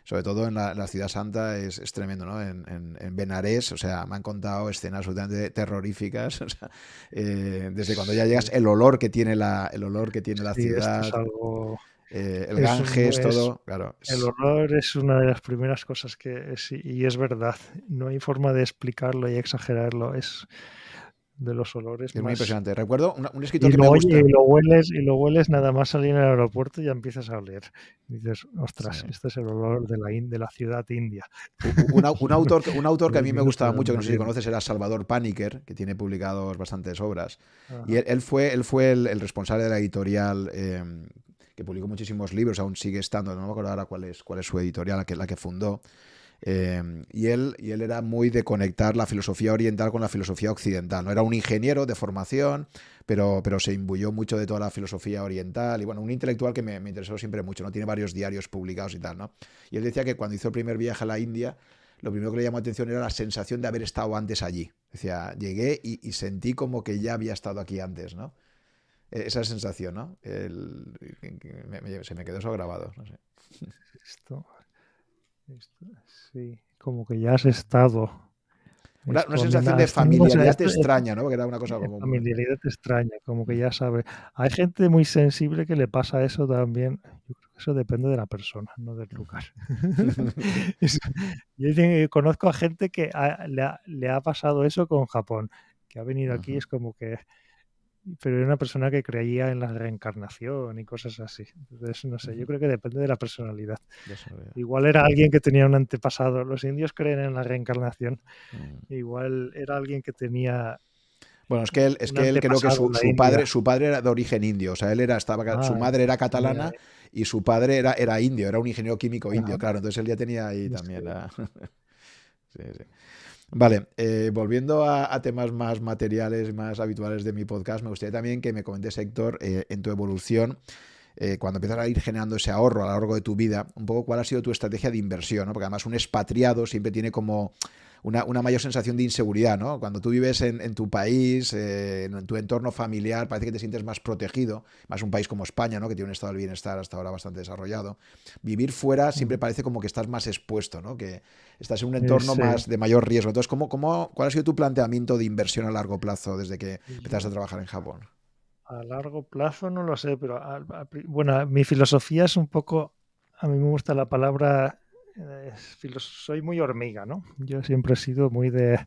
sobre todo en la, ciudad santa, es, tremendo, ¿no? En, en, Benarés, o sea, me han contado escenas absolutamente terroríficas, o sea, eh, desde cuando ya llegas, el olor que tiene la, el olor que tiene la ciudad. Eh, el Ganges, todo, claro. El olor es una de las primeras cosas que es, y es verdad, no hay forma de explicarlo y exagerarlo, es de los olores. Es muy impresionante. Recuerdo un, escritor que me gusta. Y lo hueles, y lo hueles nada más salir en el aeropuerto y ya empiezas a oler. dices, ostras, este es el olor de la, de la ciudad india. Un, autor, un autor que a mí me gustaba mucho, que no sé si conoces, era Salvador Paniker, que tiene publicados bastantes obras. Y él, fue, él fue el, responsable de la editorial em, que publicó muchísimos libros, aún sigue estando, no me acuerdo ahora cuál es, cuál es su editorial, la que, la que fundó. Em, y, él, y él era muy de conectar la filosofía oriental con la filosofía occidental. ¿no? Era un ingeniero de formación, pero, pero se imbuyó mucho de toda la filosofía oriental. Y bueno, un intelectual que me, me, interesó siempre mucho, ¿no? Tiene varios diarios publicados y tal, ¿no? Y él decía que cuando hizo el primer viaje a la India, lo primero que le llamó la atención era la sensación de haber estado antes allí. Decía, llegué y, y sentí como que ya había estado aquí antes, ¿no? E, esa sensación, ¿no? se me quedó eso grabado, no sé. Esto, sí, como que ya has estado. Una, sensación de familiaridad extraña, ¿no? Porque era una cosa como. Familiaridad extraña, como que ya sabe. Hay gente muy sensible que le pasa eso también. Yo creo que eso depende de la persona, no del lugar. Yo conozco a gente que le, ha, pasado eso con Japón, que ha venido aquí, es como que pero era una persona que creía en la reencarnación y cosas así. Entonces, no sé, yo creo que depende de la personalidad. Igual era alguien que tenía un antepasado. Los indios creen en la reencarnación. Mm. Igual era alguien que tenía bueno, es que él, es que él creo que su, padre, su padre era de origen indio, o sea, él era, estaba, su ah, madre era catalana y su padre era, era indio, era un ingeniero químico indio, claro, entonces él ya tenía ahí también la... sí, sí. Vale, eh, volviendo a, temas más materiales, más habituales de mi podcast, me gustaría también que me comentes, Héctor, eh, en tu evolución, eh, cuando empiezas a ir generando ese ahorro a lo largo de tu vida, un poco cuál ha sido tu estrategia de inversión, ¿no? Porque además un expatriado siempre tiene como una, mayor sensación de inseguridad, ¿no? Cuando tú vives en, tu país, eh, en tu entorno familiar, parece que te sientes más protegido, más un país como España, ¿no? Que tiene un estado del bienestar hasta ahora bastante desarrollado. Vivir fuera siempre parece como que estás más expuesto, ¿no? Que estás en un entorno más de mayor riesgo. Entonces, ¿cómo, cómo, ¿cuál ha sido tu planteamiento de inversión a largo plazo desde que empezaste a trabajar en Japón? A largo plazo no lo sé, pero bueno, mi filosofía es un poco, a mí me gusta la palabra soy muy hormiga, ¿no? Yo siempre he sido muy de,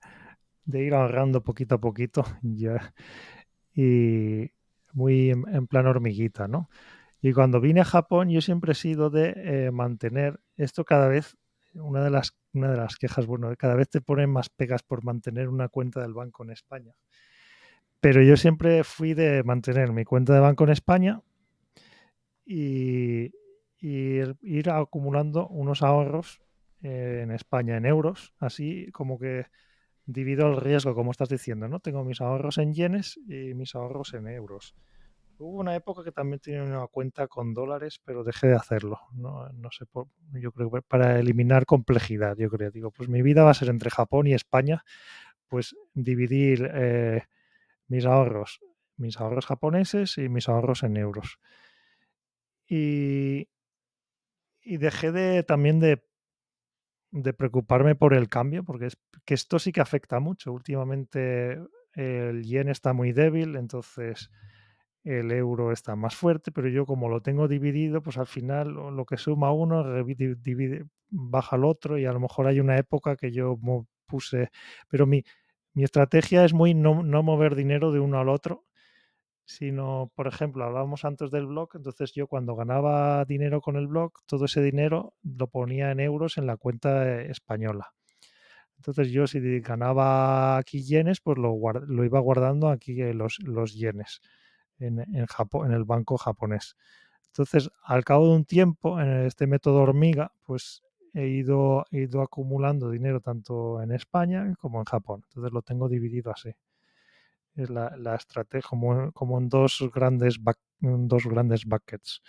ir ahorrando poquito a poquito ya, y muy en, plan hormiguita, ¿no? Y cuando vine a Japón yo siempre he sido de eh, mantener esto cada vez, una de, las, una de las quejas, bueno, cada vez te ponen más pegas por mantener una cuenta del banco en España. Pero yo siempre fui de mantener mi cuenta de banco en España y, y ir acumulando unos ahorros eh, en España en euros, así como que divido el riesgo, como estás diciendo, ¿no? Tengo mis ahorros en yenes y mis ahorros en euros. Hubo una época que también tenía una cuenta con dólares, pero dejé de hacerlo. No, no sé, yo creo que para eliminar complejidad, yo creo. Digo, pues mi vida va a ser entre Japón y España, pues dividir eh, mis ahorros, mis ahorros japoneses y mis ahorros en euros. Y, y dejé de también de, de, preocuparme por el cambio, porque es que esto sí que afecta mucho. Últimamente el yen está muy débil, entonces el euro está más fuerte, pero yo como lo tengo dividido, pues al final lo que suma uno divide, baja el otro y a lo mejor hay una época que yo puse, pero mi, mi estrategia es muy no, no mover dinero de uno al otro, sino, por ejemplo, hablábamos antes del blog, entonces yo cuando ganaba dinero con el blog, todo ese dinero lo ponía en euros en la cuenta española. Entonces yo si ganaba aquí yenes, pues lo, lo iba guardando aquí eh, los, los yenes en, en, Japón, en el banco japonés. Entonces, al cabo de un tiempo, en este método hormiga, pues he ido, he ido acumulando dinero tanto en España como en Japón. Entonces lo tengo dividido así es la, estrategia como, como, en dos grandes, dos grandes buckets.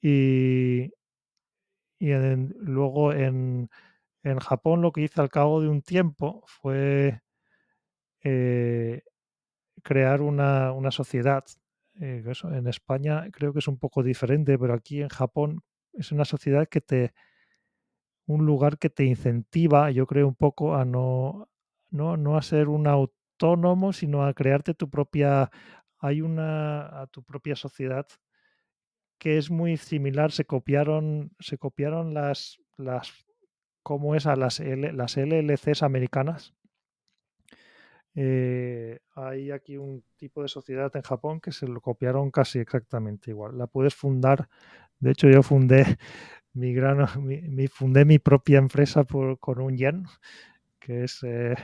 Y, y luego en, en, Japón lo que hice al cabo de un tiempo fue eh, crear una, una sociedad. Eh, eso, en España creo que es un poco diferente, pero aquí en Japón es una sociedad que te, un lugar que te incentiva, yo creo, un poco a no, no, no a ser un autónomo, sino a crearte tu propia, hay una, a tu propia sociedad que es muy similar, se copiaron, se copiaron las, las ¿cómo es a las, las LLCs americanas? Eh, hay aquí un tipo de sociedad en Japón que se lo copiaron casi exactamente igual. La puedes fundar. De hecho, yo fundé mi grano, mi, fundé mi propia empresa por, con un yen que es eh,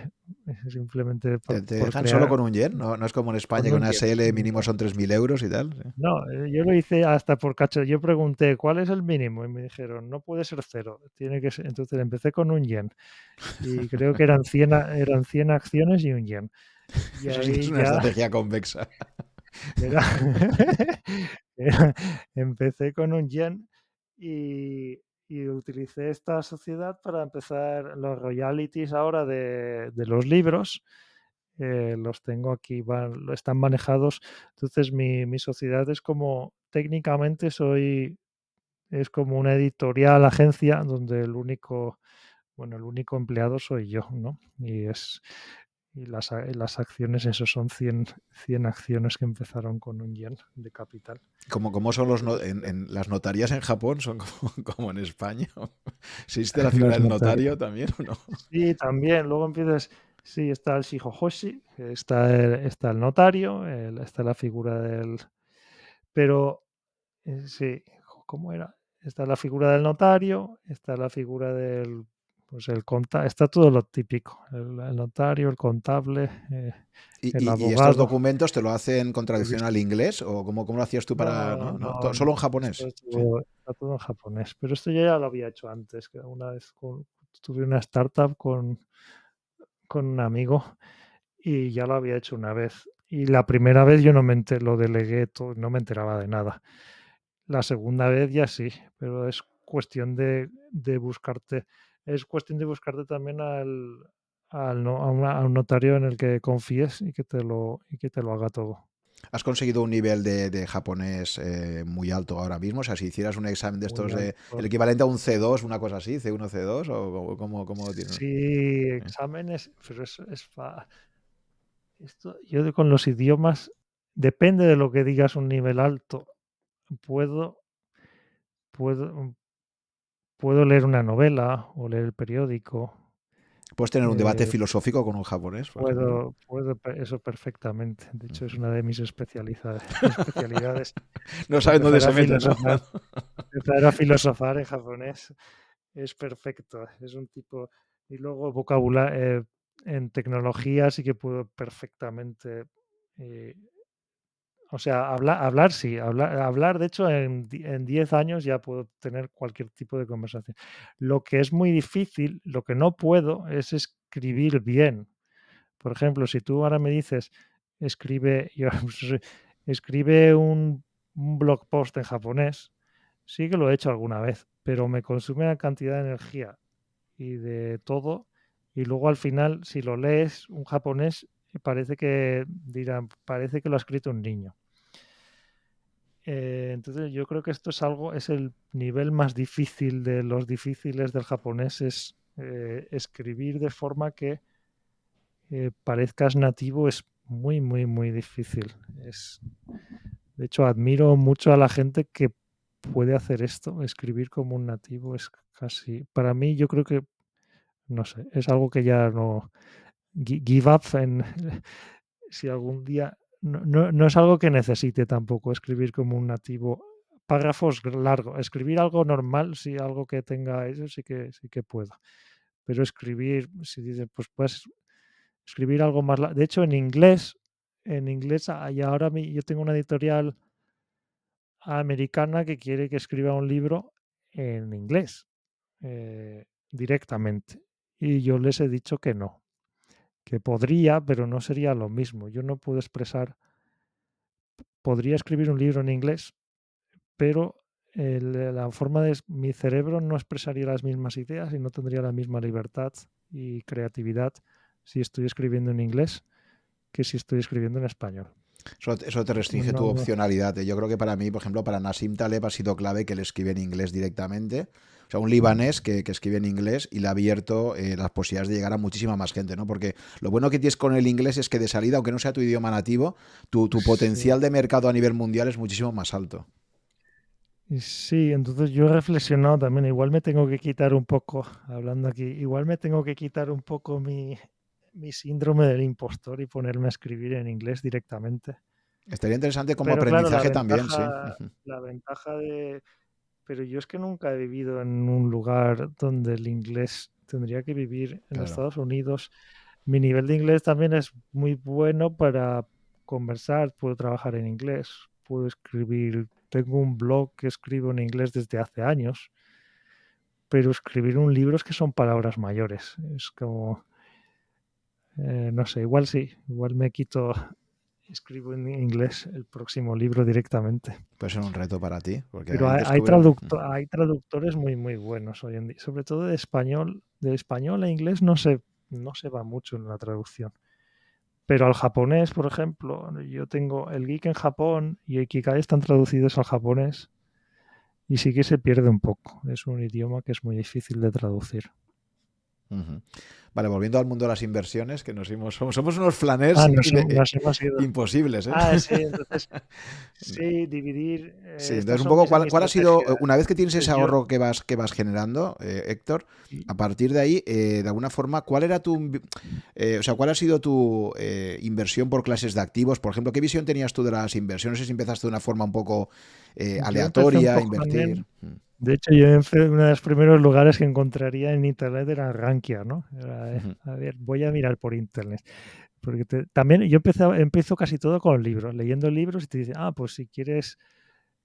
simplemente... ¿Te, dejan solo con un yen? ¿No, es como en España que una SL mínimo son 3.000 euros y tal? No, eh, yo lo hice hasta por cacho. Yo pregunté, ¿cuál es el mínimo? Y me dijeron, no puede ser cero, tiene que ser... Entonces empecé con un yen y creo que eran 100, eran 100 acciones y un yen. Y Eso es una estrategia convexa. empecé con un yen y, y utilicé esta sociedad para empezar los royalties ahora de, los libros. Eh, los tengo aquí, van, están manejados. Entonces mi, mi, sociedad es como, técnicamente soy, es como una editorial, agencia, donde el único, bueno, el único empleado soy yo, ¿no? Y es, y las, las acciones, eso son 100, 100 acciones que empezaron con un yen de capital. Como, como son los en, las notarías en Japón? ¿Son como, en España? ¿Existe la figura del notario también o no? Sí, también. Luego empiezas, sí, está el Shihohoshi, está el, está el notario, está la figura del... Pero, eh, sí, ¿cómo era? Está la figura del notario, está la figura del pues el conta está todo lo típico, el, notario, el contable, eh, ¿Y, el abogado. ¿Y estos documentos te lo hacen con traducción al inglés o cómo, cómo lo hacías tú para...? No, ¿Solo en japonés? Está todo, en japonés, pero esto yo ya lo había hecho antes, que una vez tuve una startup con, con un amigo y ya lo había hecho una vez. Y la primera vez yo no me lo delegué, todo, no me enteraba de nada. La segunda vez ya sí, pero es cuestión de, de buscarte es cuestión de buscarte también al, al a, un notario en el que confíes y que te lo, y que te lo haga todo. ¿Has conseguido un nivel de, japonés eh, muy alto ahora mismo? O sea, si hicieras un examen de estos, de, el equivalente a un C2, una cosa así, C1, C2, o cómo, cómo lo tienes? Sí, exámenes, pero es, es Esto, yo con los idiomas, depende de lo que digas un nivel alto, puedo, puedo, puedo leer una novela o leer el periódico. Puedes tener un debate eh, filosófico con un japonés. Puedo, puedo, eso perfectamente. De hecho, es una de mis especialidades. no saben dónde se meten. Empezar a filosofar en japonés es perfecto. Es un tipo. Y luego vocabulario. Eh, en tecnología sí que puedo perfectamente eh, o sea, hablar, hablar sí, hablar, hablar de hecho en 10 años ya puedo tener cualquier tipo de conversación. Lo que es muy difícil, lo que no puedo es escribir bien. Por ejemplo, si tú ahora me dices, escribe, escribe un, un blog post en japonés, sí que lo he hecho alguna vez, pero me consume una cantidad de energía y de todo. Y luego al final, si lo lees un japonés, parece que dirán, parece que lo ha escrito un niño. Eh, entonces yo creo que esto es algo, es el nivel más difícil de los difíciles del japonés, es eh, escribir de forma que eh, parezcas nativo es muy, muy, muy difícil. Es, de hecho, admiro mucho a la gente que puede hacer esto, escribir como un nativo es casi, para mí yo creo que, no sé, es algo que ya no, give up en, si algún día no, no, es algo que necesite tampoco escribir como un nativo párrafos largos. Escribir algo normal, si algo que tenga eso, sí que sí que puedo. Pero escribir, si dice, pues puedes escribir algo más. De hecho, en inglés, en inglés, y ahora yo tengo una editorial americana que quiere que escriba un libro en inglés eh, directamente. Y yo les he dicho que no, que podría, pero no sería lo mismo. Yo no puedo expresar, podría escribir un libro en inglés, pero la forma de mi cerebro no expresaría las mismas ideas y no tendría la misma libertad y creatividad si estoy escribiendo en inglés que si estoy escribiendo en español. Eso, te restringe tu opcionalidad. ¿eh? Yo creo que para mí, por ejemplo, para Nassim Taleb ha sido clave que le escribe en inglés directamente, o sea, un libanés que, escribe en inglés y le ha abierto eh, las posibilidades de llegar a muchísima más gente, ¿no? Porque lo bueno que tienes con el inglés es que de salida, aunque no sea tu idioma nativo, tu, potencial de mercado a nivel mundial es muchísimo más alto. Sí, entonces yo he reflexionado también, igual me tengo que quitar un poco, hablando aquí, igual me tengo que quitar un poco mi, mi síndrome del impostor y ponerme a escribir en inglés directamente. Estaría interesante como aprendizaje también, sí. La ventaja de... Pero yo es que nunca he vivido en un lugar donde el inglés tendría que vivir en Estados Unidos. Mi nivel de inglés también es muy bueno para conversar, puedo trabajar en inglés, puedo escribir tengo un blog que escribo en inglés desde hace años, pero escribir un libro es que son palabras mayores. Es como, eh, no sé, igual sí, igual me quito, escribo en inglés el próximo libro directamente. Puede ser un reto para ti. Porque pero hay, hay, traductores muy, muy buenos hoy en día, sobre todo de español, de español a inglés no se, no se va mucho en la traducción. Pero al japonés, por ejemplo, yo tengo el geek en Japón y el Kikai están traducidos al japonés y sí que se pierde un poco. Es un idioma que es muy difícil de traducir. Vale, volviendo al mundo de las inversiones, que nos hemos, somos, unos flaners ah, imposibles. ¿eh? Ah, sí, entonces, sí, dividir. Eh, sí, entonces un poco, ¿cuál, ha sido, una vez que tienes ese ahorro que vas, que vas generando, eh, Héctor, a partir de ahí, de alguna forma, ¿cuál era tu, o sea, cuál ha sido tu inversión por clases de activos? Por ejemplo, ¿qué visión tenías tú de las inversiones? No sé si empezaste de una forma un poco aleatoria a invertir. Mm. De hecho, yo uno de los primeros lugares que encontraría en internet era Rankia, ¿no? Eh, a ver, voy a mirar por internet. Porque también yo empecé, empiezo casi todo con libros, leyendo libros y te dicen, ah, pues si quieres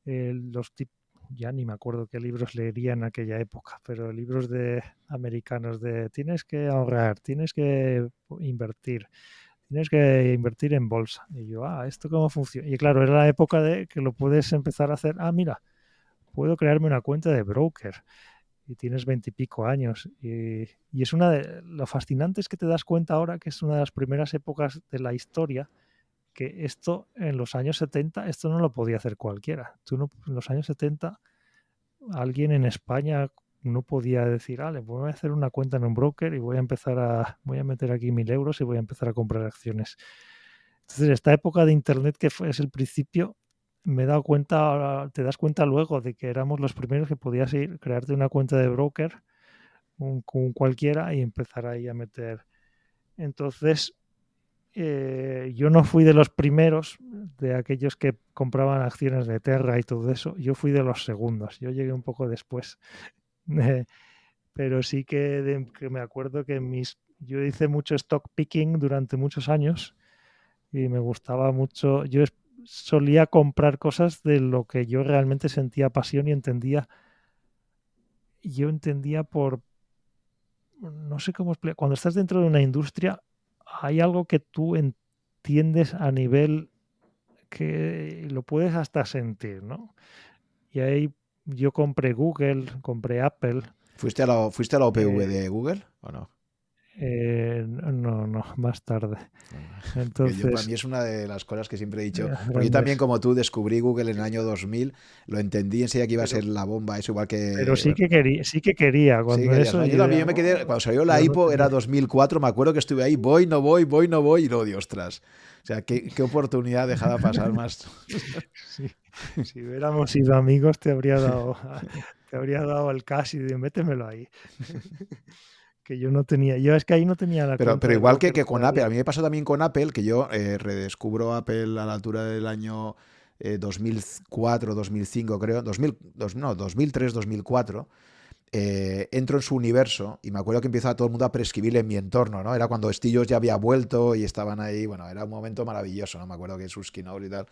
eh, los tipos, ya ni me acuerdo qué libros leería en aquella época, pero libros de americanos de tienes que ahorrar, tienes que invertir, tienes que invertir en bolsa. Y yo, ah, ¿esto cómo funciona? Y claro, era la época de que lo puedes empezar a hacer, ah, mira, puedo crearme una cuenta de broker y tienes veintipico años. Y, es una de lo fascinante es que te das cuenta ahora que es una de las primeras épocas de la historia que esto en los años 70, esto no lo podía hacer cualquiera. Tú no, en los años 70, alguien en España no podía decir, vale, voy a hacer una cuenta en un broker y voy a empezar a, voy a meter aquí mil euros y voy a empezar a comprar acciones. Entonces, esta época de Internet que fue, es el principio, me he dado cuenta, te das cuenta luego de que éramos los primeros que podías ir, crearte una cuenta de broker con cualquiera y empezar ahí a meter. Entonces, eh, yo no fui de los primeros, de aquellos que compraban acciones de Terra y todo eso, yo fui de los segundos, yo llegué un poco después. pero sí que, que, me acuerdo que mis, yo hice mucho stock picking durante muchos años y me gustaba mucho, yo solía comprar cosas de lo que yo realmente sentía pasión y entendía. Yo entendía por. No sé cómo explicar. Cuando estás dentro de una industria, hay algo que tú entiendes a nivel que lo puedes hasta sentir, ¿no? Y ahí yo compré Google, compré Apple. ¿Fuiste a la, ¿fuiste a la OPV eh, de Google o no? Eh, no, no, más tarde. Entonces, para mí es una de las cosas que siempre he dicho. Porque yo también, como tú, descubrí Google en el año 2000, lo entendí enseguida que iba a ser la bomba, eso igual que. Pero sí que quería, sí que quería. Cuando, eso, yo, me quedé, cuando salió la IPO era 2004, me acuerdo que estuve ahí, voy, no voy, voy, no voy, y lo odio, ostras. O sea, qué, qué oportunidad dejada pasar más. Si hubiéramos sido amigos, te habría dado, te habría dado el cash y de métemelo ahí que yo no tenía. Yo es que ahí no tenía la. Pero, pero igual que, que con Apple, a mí me pasó también con Apple, que yo eh, redescubro Apple a la altura del año 2004, eh, 2005, creo, 2000, no, 2003, 2004. Eh, entro en su universo y me acuerdo que empieza todo el mundo a prescribirle en mi entorno, ¿no? Era cuando Stillos ya había vuelto y estaban ahí, bueno, era un momento maravilloso, ¿no? Me acuerdo que sus keynote y tal.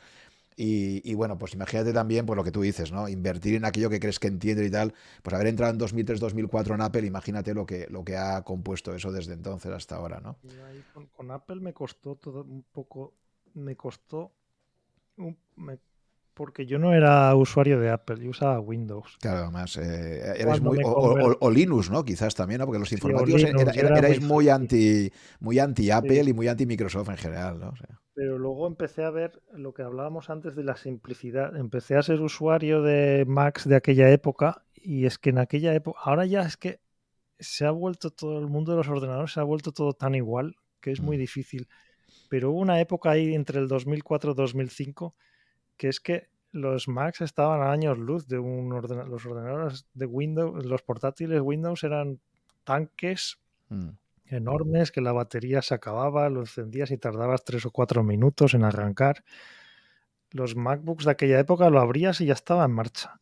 Y, bueno, pues imagínate también pues lo que tú dices, ¿no? Invertir en aquello que crees que entiende y tal. Pues haber entrado en 2003-2004 en Apple, imagínate lo que, lo que ha compuesto eso desde entonces hasta ahora, ¿no? con, Apple me costó todo un poco, me costó, porque yo no era usuario de Apple, yo usaba Windows. Claro, además, eh, muy, o, Linux, ¿no? Quizás también, ¿no? Porque los informáticos erais muy anti, muy anti Apple y muy anti Microsoft en general, ¿no? O sea pero luego empecé a ver lo que hablábamos antes de la simplicidad. Empecé a ser usuario de Macs de aquella época y es que en aquella época, ahora ya es que se ha vuelto todo el mundo de los ordenadores, se ha vuelto todo tan igual que es muy Mm. difícil. Pero hubo una época ahí entre el 2004 y 2005 que es que los Macs estaban a años luz de un ordenador. Los ordenadores de Windows, los portátiles Windows eran tanques Mm. enormes que la batería se acababa, lo encendías y tardabas tres o cuatro minutos en arrancar. Los MacBooks de aquella época lo abrías y ya estaba en marcha.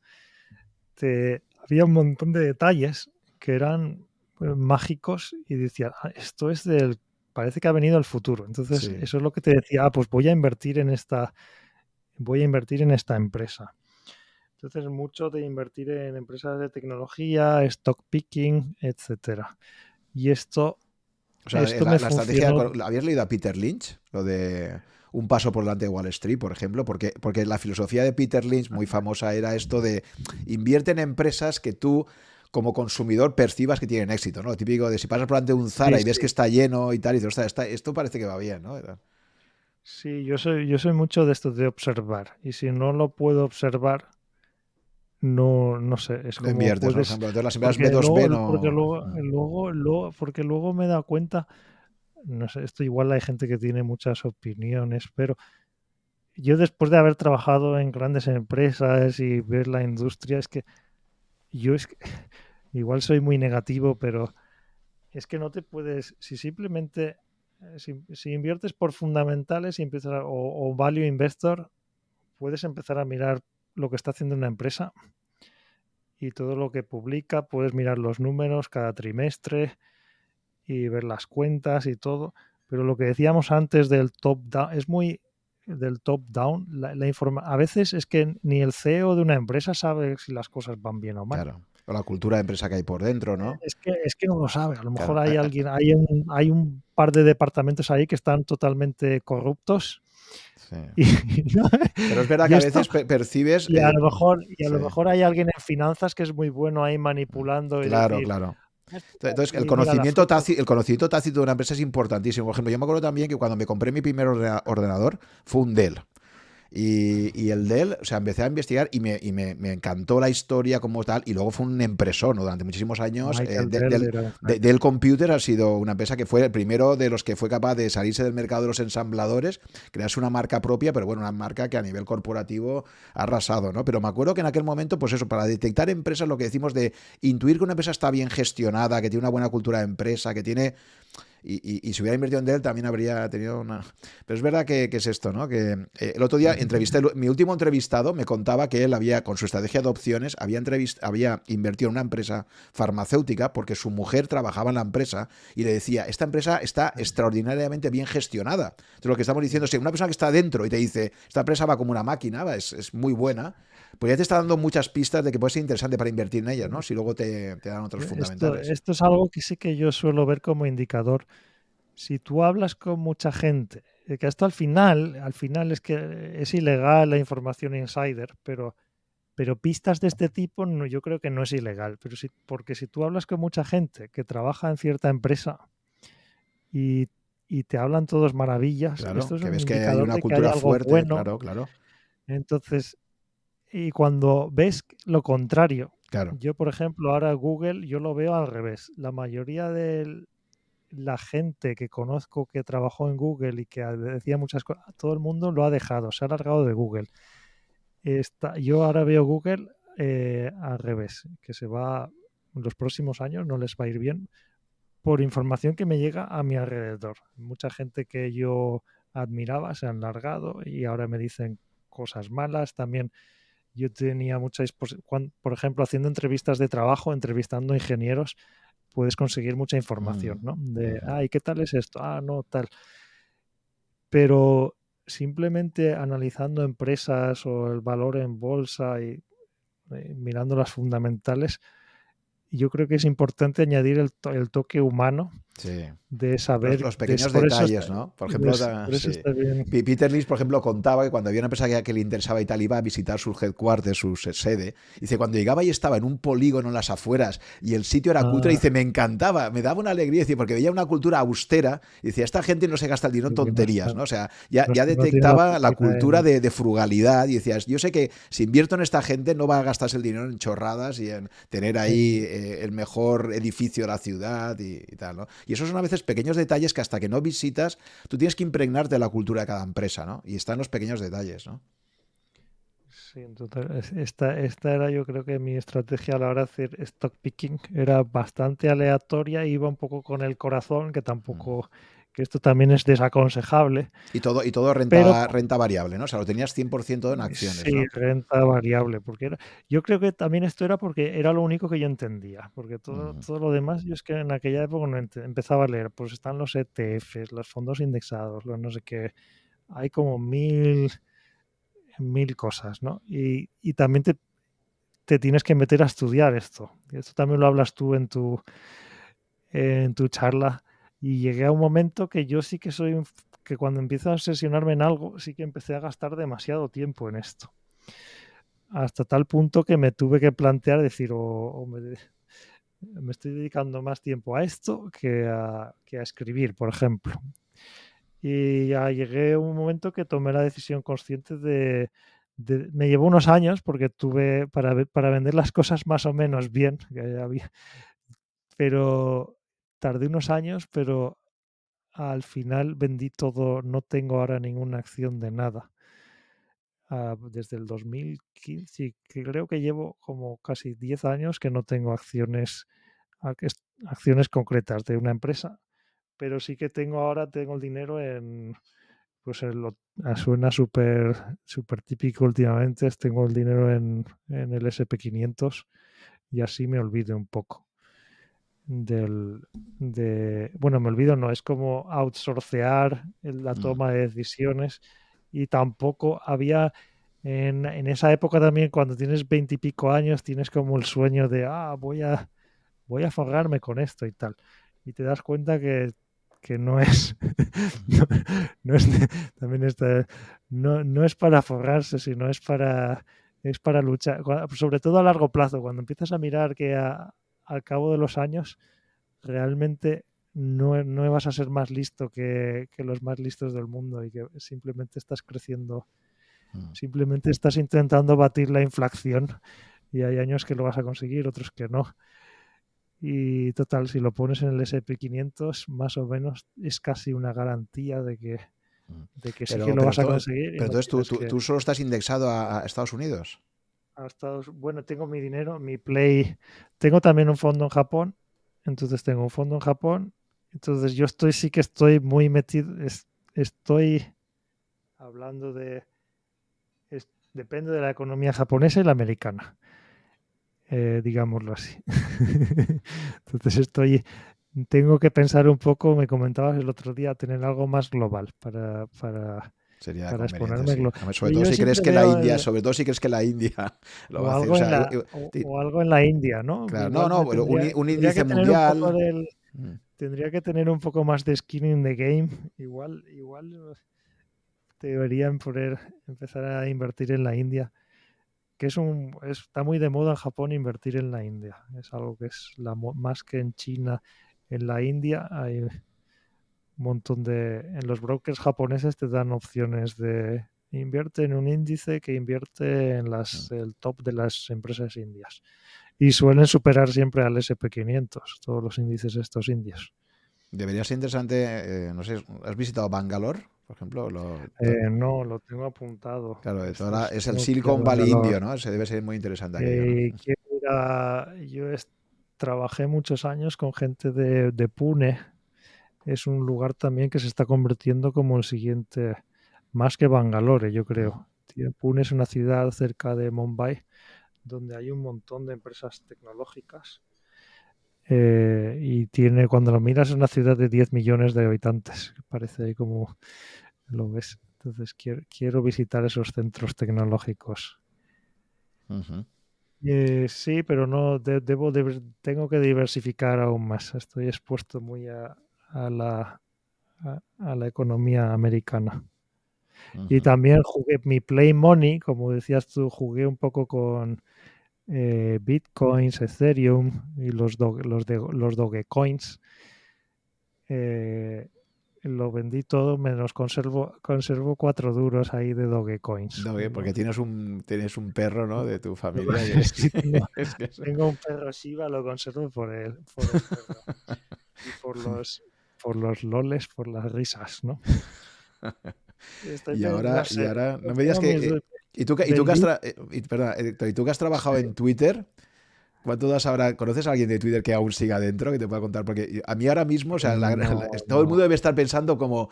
Te, había un montón de detalles que eran eh, mágicos y decías, "Ah, esto es del, parece que ha venido el futuro. Entonces, Sí. eso es lo que te decía, ah, pues voy a invertir en esta, voy a invertir en esta empresa. Entonces, mucho de invertir en empresas de tecnología, stock picking, etcétera. Y esto, O sea, esto la, me la estrategia. ¿Habías leído a Peter Lynch? Lo de un paso por delante de Wall Street, por ejemplo, porque, porque la filosofía de Peter Lynch, muy famosa, era esto de invierte en empresas que tú como consumidor percibas que tienen éxito, ¿no? Lo típico de si pasas por delante de un Zara Sí, y ves sí. que está lleno y tal, y dices, "Ostras, está- esto parece que va bien, ¿no? Era- Sí, yo soy, yo soy mucho de esto de observar. Y si no lo puedo observar, no, no sé, es No como inviertes, ¿no? Por ejemplo, entonces las empresas Porque B2B luego, porque no... luego, luego, luego, porque luego me he dado cuenta, no sé, esto igual hay gente que tiene muchas opiniones, pero yo después de haber trabajado en grandes empresas y ver la industria, es que yo es que igual soy muy negativo, pero es que no te puedes, si simplemente, si, si inviertes por fundamentales y empiezas a- o, o value investor, puedes empezar a mirar lo que está haciendo una empresa y todo lo que publica, puedes mirar los números cada trimestre y ver las cuentas y todo. Pero lo que decíamos antes del top down es muy del top down. La, la informa a veces es que ni el CEO de una empresa sabe si las cosas van bien o mal. Claro. O la cultura de empresa que hay por dentro, ¿no? Es que, es que no lo sabe. A lo mejor Claro. hay alguien, hay un, hay un par de departamentos ahí que están totalmente corruptos. Sí. Y, ¿no? Pero es verdad que a veces pe- percibes... y a eh, lo mejor, y a lo mejor hay alguien en finanzas que es muy bueno ahí manipulando. Y Claro, decir, claro. "Esto Entonces, el conocimiento, foto". tácito, el conocimiento tácito de una empresa es importantísimo. Por ejemplo, yo me acuerdo también que cuando me compré mi primer ordena- ordenador fue un Dell. Y, y el Dell, o sea, empecé a investigar y, me, y me, me encantó la historia como tal. Y luego fue un empresón ¿no? durante muchísimos años. eh, de- de- crack. Dell Computer ha sido una empresa que fue el primero de los que fue capaz de salirse del mercado de los ensambladores, crearse una marca propia, pero bueno, una marca que a nivel corporativo ha arrasado, ¿no? Pero me acuerdo que en aquel momento, pues eso, para detectar empresas, lo que decimos de intuir que una empresa está bien gestionada, que tiene una buena cultura de empresa, que tiene... Y, y- y si hubiera invertido en Dell también habría tenido una... Pero es verdad que, que es esto, ¿no? Que eh, el otro día entrevisté, mi último entrevistado me contaba que él había, con su estrategia de opciones, había, entrevist, había invertido en una empresa farmacéutica porque su mujer trabajaba en la empresa y le decía, esta empresa está extraordinariamente bien gestionada. Entonces lo que estamos diciendo es que una persona que está dentro y te dice, esta empresa va como una máquina, va, es, es muy buena, pues ya te está dando muchas pistas de que puede ser interesante para invertir en ella, ¿no? Si luego te, te dan otros Esto, fundamentales. esto es algo que sí que yo suelo ver como indicador. Si tú hablas con mucha gente, eh, que esto al final, al final es que es ilegal la información insider, pero, pero pistas de este tipo no, yo creo que no es ilegal. Pero si, porque si tú hablas con mucha gente que trabaja en cierta empresa y, y te hablan todos maravillas, Claro, esto es que un ves que hay una de que hay cultura algo fuerte, bueno. claro, claro, Entonces, y cuando ves lo contrario, claro. yo, por ejemplo, ahora Google, yo lo veo al revés. La mayoría de la gente que conozco que trabajó en Google y que decía muchas cosas, todo el mundo lo ha dejado, se ha largado de Google. Yo ahora veo Google eh, al revés, que se va en los próximos años, no les va a ir bien, por información que me llega a mi alrededor. Mucha gente que yo admiraba se han largado y ahora me dicen cosas malas. También yo tenía mucha disposición, por ejemplo, haciendo entrevistas de trabajo, entrevistando ingenieros, puedes conseguir mucha información, ¿no? De, ay, ¿qué tal es esto? Ah, no, tal. Pero simplemente analizando empresas o el valor en bolsa y eh, mirando las fundamentales, yo creo que es importante añadir el, to el toque humano Sí. De saber los, pequeños detalles, ¿no? Por ejemplo, Peter Lynch, por ejemplo, contaba que cuando había una empresa que, le interesaba y tal, iba a visitar su headquarters, su sede. Dice, cuando llegaba y estaba en un polígono en las afueras y el sitio era cutre, ah. dice, me encantaba, me daba una alegría, dice, porque veía una cultura austera. Y decía, esta gente no se gasta el dinero en tonterías, ¿no? O sea, ya, ya detectaba la cultura de, frugalidad y decías, yo sé que si invierto en esta gente no va a gastarse el dinero en chorradas y en tener ahí eh, el mejor edificio de la ciudad y, y tal, ¿no? Y eso es una pequeños detalles que hasta que no visitas, tú tienes que impregnarte de la cultura de cada empresa, ¿no? Y están los pequeños detalles, ¿no? Sí, total. Esta, esta era yo creo que mi estrategia a la hora de hacer stock picking. Era bastante aleatoria, iba un poco con el corazón, que tampoco... Mm que esto también es desaconsejable. Y todo, y todo renta, renta variable, ¿no? O sea, lo tenías 100% en acciones. Sí, renta variable, porque era, yo creo que también esto era porque era lo único que yo entendía, porque todo, todo lo demás, yo es que en aquella época no empezaba a leer, pues están los ETFs, los fondos indexados, los no sé qué, hay como mil, mil cosas, ¿no? Y, y también te, te tienes que meter a estudiar esto. Esto también lo hablas tú en tu, en tu charla y llegué a un momento que yo sí que soy, que cuando empiezo a obsesionarme en algo, sí que empecé a gastar demasiado tiempo en esto. Hasta tal punto que me tuve que plantear decir, o, me, estoy dedicando más tiempo a esto que a, que a escribir, por ejemplo. Y ya llegué a un momento que tomé la decisión consciente de, me llevó unos años porque tuve para, para vender las cosas más o menos bien, pero tardé unos años, pero al final vendí todo, no tengo ahora ninguna acción de nada. Ah, desde el 2015, creo que llevo como casi 10 años que no tengo acciones, acciones concretas de una empresa, pero sí que tengo ahora, tengo el dinero en, pues ah, suena súper super típico últimamente, tengo el dinero en, en el SP500 y así me olvido un poco del, de, bueno, me olvido, no, es como outsourcear la toma de decisiones y tampoco había, en, en esa época también, cuando tienes veintipico años, tienes como el sueño de, ah, voy a, voy a forrarme con esto y tal. Y te das cuenta que, que no es, no, es, también está, no, no es para forrarse, sino es para, es para luchar, sobre todo a largo plazo, cuando empiezas a mirar que a, al cabo de los años realmente no, no vas a ser más listo que, los más listos del mundo y que simplemente estás creciendo, mm. simplemente estás intentando batir la inflación y hay años que lo vas a conseguir, otros que no. Y total, si lo pones en el SP500, más o menos es casi una garantía de que, mm. de que sí que lo vas a conseguir. Pero entonces tú, tú, solo estás indexado a Estados Unidos bueno, tengo mi dinero, mi Play, tengo también un fondo en Japón, entonces tengo un fondo en Japón, entonces yo estoy, sí que estoy muy metido, estoy hablando de, depende de la economía japonesa y la americana, eh, digámoslo así. entonces estoy, tengo que pensar un poco, me comentabas el otro día, tener algo más global para, para Sería para. Sobre todo si crees que la India, sobre todo si crees que la India lo o Algo en la, o, algo en la India, ¿no? Claro, no, no, un, índice mundial. Mm. tendría que tener un poco más de skin in the game. Igual, igual deberían poder empezar a invertir en la India. Que es un, está muy de moda en Japón invertir en la India. Es algo que es la, más que en China. En la India hay montón de... En los brokers japoneses te dan opciones de invierte en un índice que invierte en las, el top de las empresas indias. Y suelen superar siempre al SP500, todos los índices estos indios. Debería ser interesante, eh, no sé, ¿has visitado Bangalore, por ejemplo? Eh, no, lo tengo apuntado. Claro, es el Silicon Valley indio, ¿no? Se debe ser muy interesante. Eh, yo trabajé muchos años con gente de, de Pune, es un lugar también que se está convirtiendo como el siguiente, más que Bangalore, yo creo. Pune es una ciudad cerca de Mumbai donde hay un montón de empresas tecnológicas eh, y tiene, cuando lo miras, es una ciudad de 10 millones de habitantes. Parece ahí como lo ves. Entonces quiero, visitar esos centros tecnológicos. Eh, sí, pero no debo, tengo que diversificar aún más. Estoy expuesto muy a, a la, a, la economía americana. Y también jugué mi Play Money, como decías tú, jugué un poco con eh, Bitcoins, Ethereum y los, los, de, los Dogecoins. Eh, lo vendí todo, menos conservo, conservo cuatro duros ahí de Dogecoins. Doge, porque tienes un, tienes un perro, ¿no? De tu familia. tengo, un perro Shiba, lo conservo por el, por el perro. Y por los, por los loles, por las risas, ¿no? y, ahora, y ahora, no me digas que... Eh, y, tú, y, tú que has eh, y tú que has trabajado en Twitter, ¿Cuánto ahora? ¿Conoces a alguien de Twitter que aún siga dentro que te pueda contar? Porque a mí ahora mismo, o sea, todo el mundo debe estar pensando como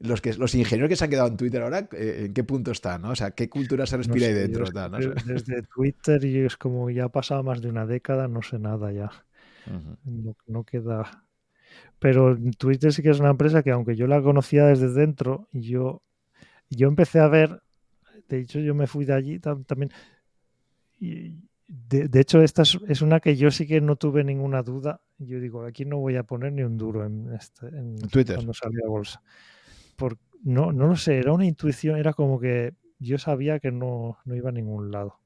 los que los ingenieros que se han quedado en Twitter ahora, eh, ¿en qué punto están? ¿no? O sea, ¿qué cultura se respira ahí dentro? Desde Twitter y es como ya ha pasado más de una década, no sé nada ya. no, queda. Pero Twitter sí que es una empresa que aunque yo la conocía desde dentro, yo, yo empecé a ver, de hecho yo me fui de allí también. Y, de, hecho, esta es, una que yo sí que no tuve ninguna duda. Yo digo, aquí no voy a poner ni un duro en, este, Twitter cuando salí a bolsa. Por, no, no lo sé, era una intuición, era como que yo sabía que no, iba a ningún lado.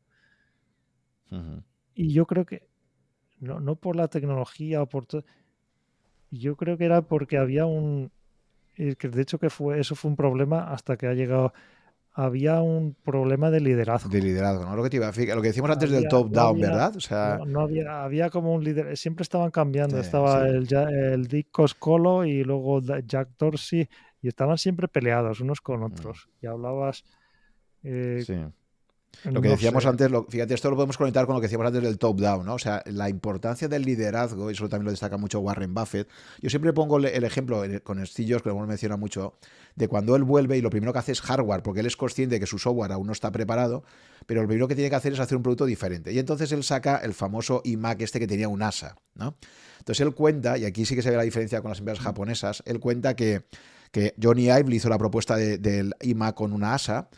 Y yo creo que, no, no por la tecnología o por todo, yo creo que era porque había un, eh, que de hecho que fue, eso fue un problema hasta que ha llegado había un problema de liderazgo. De liderazgo, ¿no? Lo que, te iba a, lo que decíamos antes del top-down, ¿verdad? O sea... No, había, había como un líder, siempre estaban cambiando. Estaba el, el Dick Coscolo y luego Jack Dorsey y estaban siempre peleados unos con mm. otros. Y hablabas... Eh, sí. Lo que decíamos antes, fíjate, esto lo podemos conectar con lo que decíamos antes del top-down, ¿no? O sea, la importancia del liderazgo, y eso también lo destaca mucho Warren Buffett. Yo siempre pongo el ejemplo con Estillos, que lo hemos mencionado mucho, de cuando él vuelve y lo primero que hace es hardware, porque él es consciente de que su software aún no está preparado, pero lo primero que tiene que hacer es hacer un producto diferente. Y entonces él saca el famoso iMac este que tenía un ASA, ¿no? Entonces él cuenta, y aquí sí que se ve la diferencia con las empresas japonesas, él cuenta que, que Johnny Ive le hizo la propuesta del iMac con una ASA,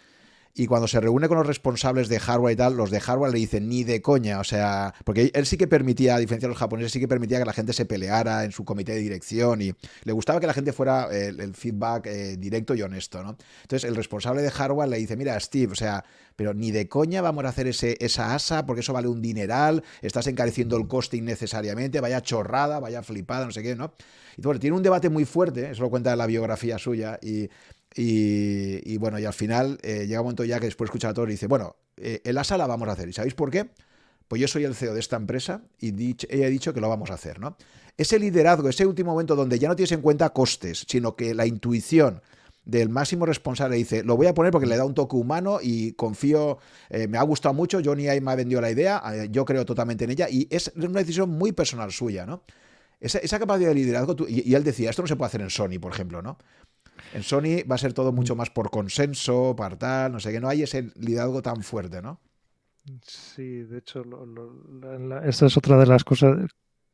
y cuando se reúne con los responsables de hardware y tal, los de hardware le dicen ni de coña, o sea, porque él sí que permitía, a diferencia de los japoneses, sí que permitía que la gente se peleara en su comité de dirección y le gustaba que la gente fuera eh, el, feedback eh, directo y honesto, ¿no? Entonces el responsable de hardware le dice, mira, Steve, o sea, pero ni de coña vamos a hacer ese, esa asa porque eso vale un dineral, estás encareciendo el coste innecesariamente, vaya chorrada, vaya flipada, no sé qué, ¿no? Y bueno, tiene un debate muy fuerte, eso lo cuenta en la biografía suya, y y, bueno, y al final eh, llega un momento ya que después escucha a todos y dice, bueno, eh, el ASA la vamos a hacer. ¿Y sabéis por qué? Pues yo soy el CEO de esta empresa y he dicho que lo vamos a hacer, ¿no? Ese liderazgo, ese último momento donde ya no tienes en cuenta costes, sino que la intuición del máximo responsable dice, lo voy a poner porque le da un toque humano y confío, eh, me ha gustado mucho, Johnny ahí me ha vendido la idea, yo creo totalmente en ella y es una decisión muy personal suya, ¿no? Esa, capacidad de liderazgo, y, él decía, esto no se puede hacer en Sony, por ejemplo, ¿no? En Sony va a ser todo mucho mm. más por consenso, par tal, no sé qué, no hay ese liderazgo tan fuerte, ¿no? Sí, de hecho, esta es otra de las cosas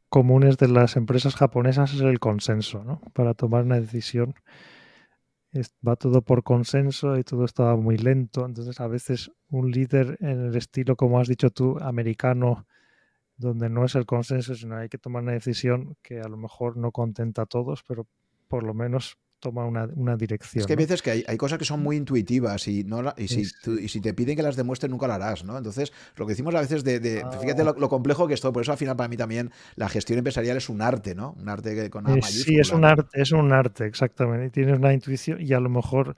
comunes de las empresas japonesas, es el consenso, ¿no? Para tomar una decisión va todo por consenso y todo está muy lento. Entonces, a veces un líder en el estilo, como has dicho tú, americano, donde no es el consenso, sino hay que tomar una decisión que a lo mejor no contenta a todos, pero por lo menos toma una, dirección. Es que hay veces que hay, cosas que son muy intuitivas y, no y, si, y si te piden que las demuestres nunca lo harás, ¿no? Entonces, lo que decimos a veces de... fíjate lo, complejo que es todo, por eso al final para mí también la gestión empresarial es un arte, ¿no? Un arte con A Sí, es un arte, es un arte, exactamente. Y tienes una intuición y a lo mejor,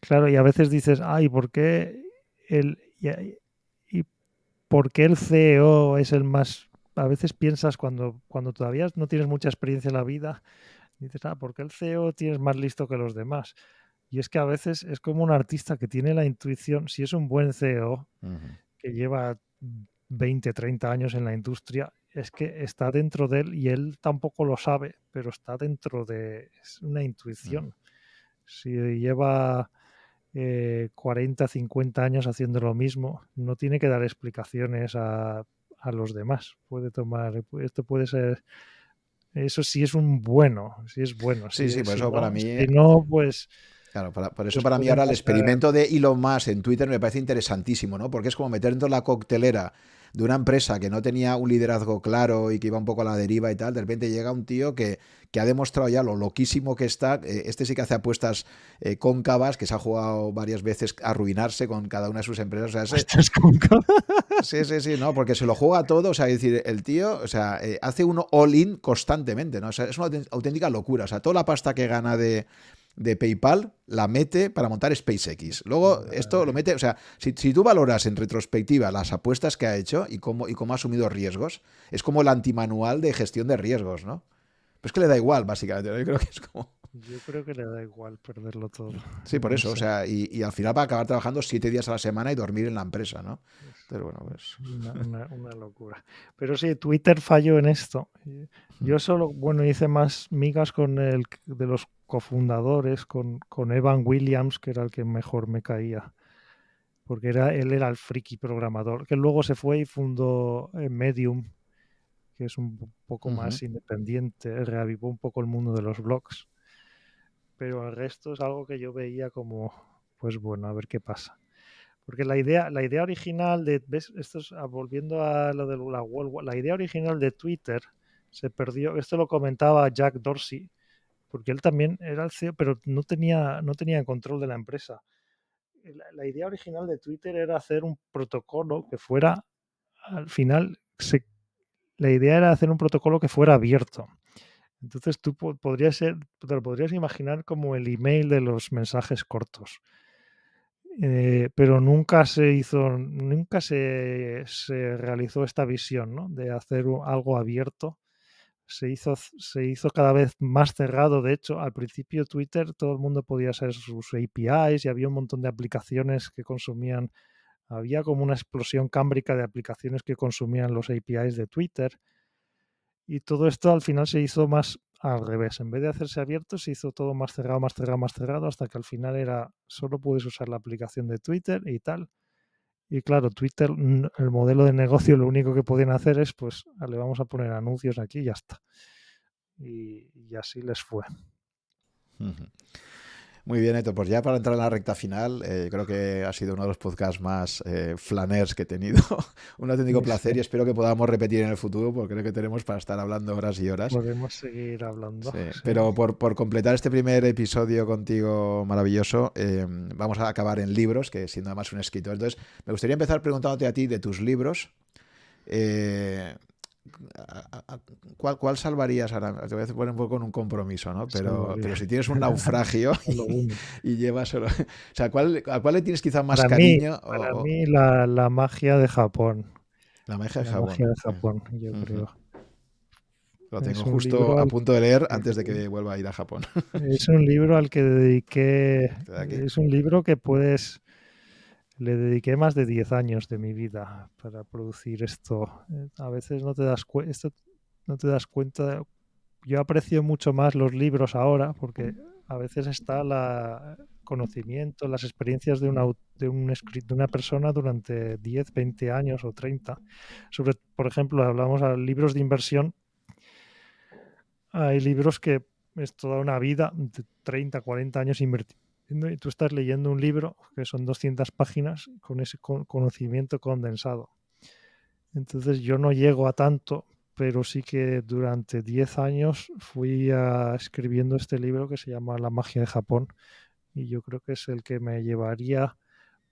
claro, y a veces dices, ay, ¿por qué el... Y, ¿Por qué el CEO es el más... A veces piensas cuando, cuando todavía no tienes mucha experiencia en la vida, dices, ah, porque el CEO tienes más listo que los demás. Y es que a veces es como un artista que tiene la intuición, si es un buen CEO, que lleva 20, 30 años en la industria, es que está dentro de él y él tampoco lo sabe, pero está dentro de es una intuición. Si lleva 40, eh, 50 años haciendo lo mismo, no tiene que dar explicaciones a, a los demás. Puede tomar, esto puede ser eso sí es un bueno, sí es bueno. Sí, sí, por eso para mí. Si no, pues. Claro, por eso para mí ahora el experimento de Elon Musk en Twitter me parece interesantísimo, ¿no? Porque es como meter dentro de la coctelera de una empresa que no tenía un liderazgo claro y que iba un poco a la deriva y tal, de repente llega un tío que, que ha demostrado ya lo loquísimo que está. Eh, este sí que hace apuestas eh, cóncavas, que se ha jugado varias veces a arruinarse con cada una de sus empresas. O sea, sí, sí, sí, no, porque se lo juega todo. O sea, es decir, el tío, o sea, eh, hace uno all-in constantemente, ¿no? O sea, es una auténtica locura. O sea, toda la pasta que gana de de PayPal la mete para montar SpaceX. Luego esto lo mete, o sea, si, tú valoras en retrospectiva las apuestas que ha hecho y cómo, y cómo ha asumido riesgos, es como el antimanual de gestión de riesgos, ¿no? Pues que le da igual, básicamente. Yo creo que es como... Yo creo que le da igual perderlo todo. Sí, por eso. O sea, y, al final va a acabar trabajando siete días a la semana y dormir en la empresa, ¿no? Pero bueno, pues... Una, una, locura. Pero sí, Twitter falló en esto. Yo solo, bueno, hice más migas con el de los cofundadores, con, con Evan Williams, que era el que mejor me caía. Porque era, él era el friki programador, que luego se fue y fundó eh, Medium, que es un poco más independiente, reavivó un poco el mundo de los blogs. Pero el resto es algo que yo veía como, pues bueno, a ver qué pasa. Porque la idea, la idea original de, ¿ves? Esto es, ah, volviendo a lo de la la idea original de Twitter se perdió, esto lo comentaba Jack Dorsey, porque él también era el CEO, pero no tenía, no tenía control de la empresa. La, idea original de Twitter era hacer un protocolo que fuera, al final, la idea era hacer un protocolo que fuera abierto. Entonces tú podrías ser, te lo podrías imaginar como el email de los mensajes cortos. Eh, pero nunca se hizo, nunca se, se realizó esta visión ¿no? de hacer algo abierto. Se hizo, se hizo cada vez más cerrado. De hecho, al principio Twitter todo el mundo podía hacer sus APIs y había un montón de aplicaciones que consumían había como una explosión cámbrica de aplicaciones que consumían los APIs de Twitter. Y todo esto al final se hizo más al revés. En vez de hacerse abierto, se hizo todo más cerrado, más cerrado, más cerrado, hasta que al final era solo puedes usar la aplicación de Twitter y tal. Y claro, Twitter, el modelo de negocio, lo único que podían hacer es, pues, le vamos a poner anuncios aquí y ya está. Y, así les fue. Muy bien, Eto. Pues ya para entrar en la recta final, eh, creo que ha sido uno de los podcasts más eh, flaners que he tenido. Un auténtico placer y espero que podamos repetir en el futuro, porque creo que tenemos para estar hablando horas y horas. Podemos seguir hablando. Pero por, completar este primer episodio contigo maravilloso, eh, vamos a acabar en libros, que siendo además un escritor. Entonces, me gustaría empezar preguntándote a ti de tus libros. ¿Cuál, ¿Cuál, salvarías ahora? Te voy a poner un poco en un compromiso, ¿no? Pero, pero si tienes un naufragio y, llevas solo. O sea, ¿cuál, ¿a cuál le tienes quizá más cariño? para mí, la, la, magia de Japón. La magia de la Magia de Japón, yo creo. Lo tengo justo a punto de leer antes de que vuelva a ir a Japón. Es un libro al que dediqué. Es un libro que puedes le dediqué más de 10 años de mi vida para producir esto. Eh, a veces no te das, no te das cuenta. Yo aprecio mucho más los libros ahora porque a veces está el conocimiento, las experiencias de una, persona durante 10, 20 años o 30. Sobre, por ejemplo, hablamos de libros de inversión. Hay libros que es toda una vida, de 30, 40 años invertidos y tú estás leyendo un libro que son 200 páginas con ese conocimiento condensado. Entonces yo no llego a tanto, pero sí que durante 10 años fui escribiendo este libro que se llama La magia de Japón y yo creo que es el que me llevaría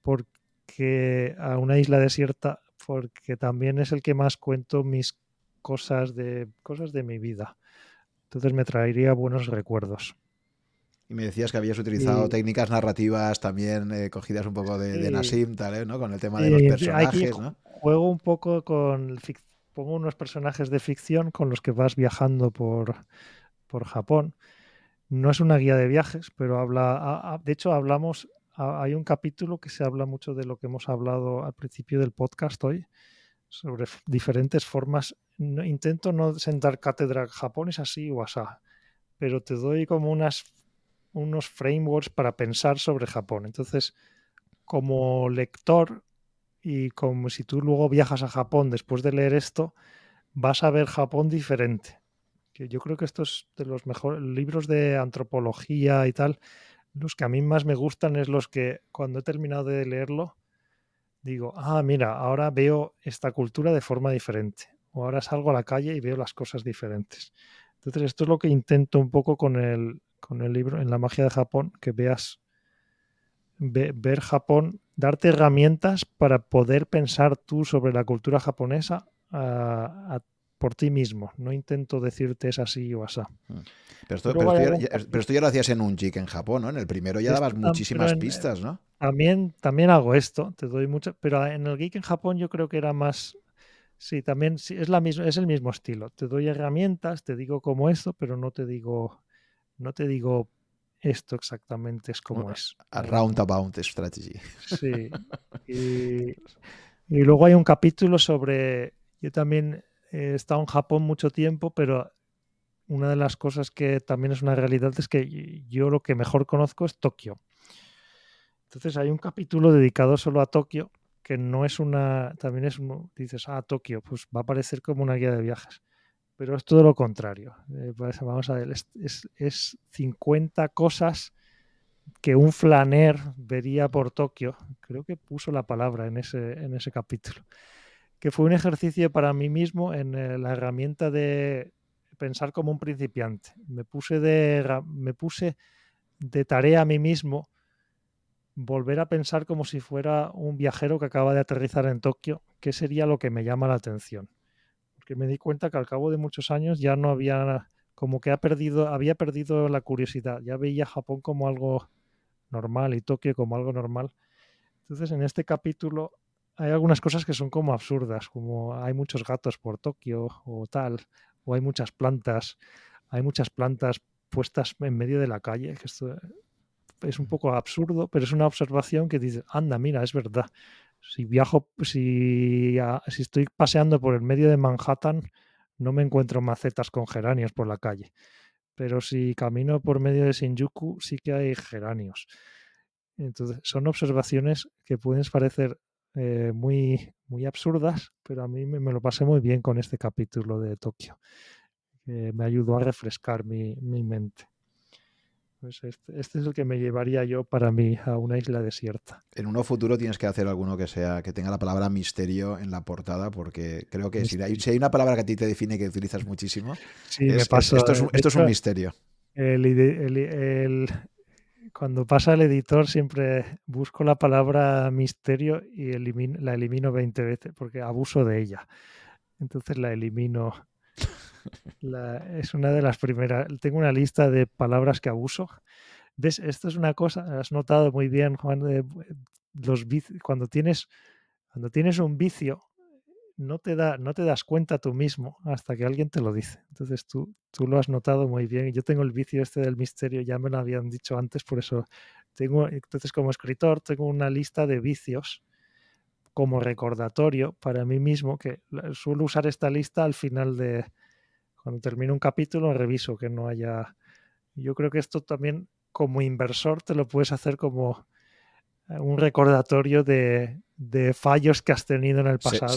porque a una isla desierta porque también es el que más cuento mis cosas de cosas de mi vida. Entonces me traería buenos recuerdos. Y me decías que habías utilizado técnicas narrativas también eh, cogidas un poco de, de Nassim, tal, ¿eh? ¿no? Con el tema de los personajes, ¿no? Juego un poco con... Pongo unos personajes de ficción con los que vas viajando por, por Japón. No es una guía de viajes, pero habla... de hecho, hablamos... hay un capítulo que se habla mucho de lo que hemos hablado al principio del podcast hoy, sobre diferentes formas. intento no sentar cátedra Japón es así o asá, pero te doy como unas unos frameworks para pensar sobre Japón. Entonces, como lector y como si tú luego viajas a Japón después de leer esto, vas a ver Japón diferente. Yo creo que estos de los mejores libros de antropología y tal, los que a mí más me gustan es los que cuando he terminado de leerlo, digo, ah, mira, ahora veo esta cultura de forma diferente. O ahora salgo a la calle y veo las cosas diferentes. Entonces, esto es lo que intento un poco con el, con el libro En la magia de Japón, que veas ver Japón, darte herramientas para poder pensar tú sobre la cultura japonesa por ti mismo. No intento decirte es así o así. Mm. Pero esto, ya, lo hacías en un jig en Japón, ¿no? En el primero ya dabas muchísimas pistas, ¿no? También, también hago esto, te doy mucho, pero en el geek en Japón yo creo que era más, sí, también es, la misma, es el mismo estilo. Te doy herramientas, te digo como esto, pero no te digo, no te digo esto exactamente es como es. A roundabout strategy. Sí. Y, y, luego hay un capítulo sobre. Yo también he estado en Japón mucho tiempo, pero una de las cosas que también es una realidad es que yo lo que mejor conozco es Tokio. Entonces hay un capítulo dedicado solo a Tokio, que no es una. También es. Dices, ah, Tokio, pues va a parecer como una guía de viajes pero es todo lo contrario. Eh, pues, vamos a ver, es, 50 cosas que un flaner vería por Tokio. Creo que puso la palabra en ese, en ese capítulo. Que fue un ejercicio para mí mismo en eh, la herramienta de pensar como un principiante. Me puse de, me puse de tarea a mí mismo volver a pensar como si fuera un viajero que acaba de aterrizar en Tokio, qué sería lo que me llama la atención que me di cuenta que al cabo de muchos años ya no había, como que ha perdido, había perdido la curiosidad, ya veía Japón como algo normal y Tokio como algo normal. Entonces en este capítulo hay algunas cosas que son como absurdas, como hay muchos gatos por Tokio o tal, o hay muchas plantas, hay muchas plantas puestas en medio de la calle, que esto es un poco absurdo, pero es una observación que dice, anda, mira, es verdad si viajo, si, estoy paseando por el medio de Manhattan, no me encuentro macetas con geranios por la calle. Pero si camino por medio de Shinjuku, sí que hay geranios. Entonces, son observaciones que pueden parecer eh, muy, muy absurdas, pero a mí me, lo pasé muy bien con este capítulo de Tokio. me ayudó a refrescar mi mente. Pues este, este, es el que me llevaría yo para mí a una isla desierta. En uno futuro tienes que hacer alguno que sea que tenga la palabra misterio en la portada, porque creo que si hay, una palabra que a ti te define que utilizas muchísimo, esto, es, un misterio. cuando pasa el editor siempre busco la palabra misterio y la elimino 20 veces porque abuso de ella. Entonces la elimino es una de las primeras. Tengo una lista de palabras que abuso. ¿Ves? Esto es una cosa, has notado muy bien, Juan, de, los cuando tienes cuando tienes un vicio, no te, da, no te das cuenta tú mismo hasta que alguien te lo dice. Entonces tú, tú lo has notado muy bien. Yo tengo el vicio este del misterio, ya me lo habían dicho antes, por eso tengo, entonces como escritor tengo una lista de vicios como recordatorio para mí mismo, que suelo usar esta lista al final de, cuando termino un capítulo reviso que no haya... Yo creo que esto también como inversor te lo puedes hacer como eh, un recordatorio de, fallos que has tenido en el pasado.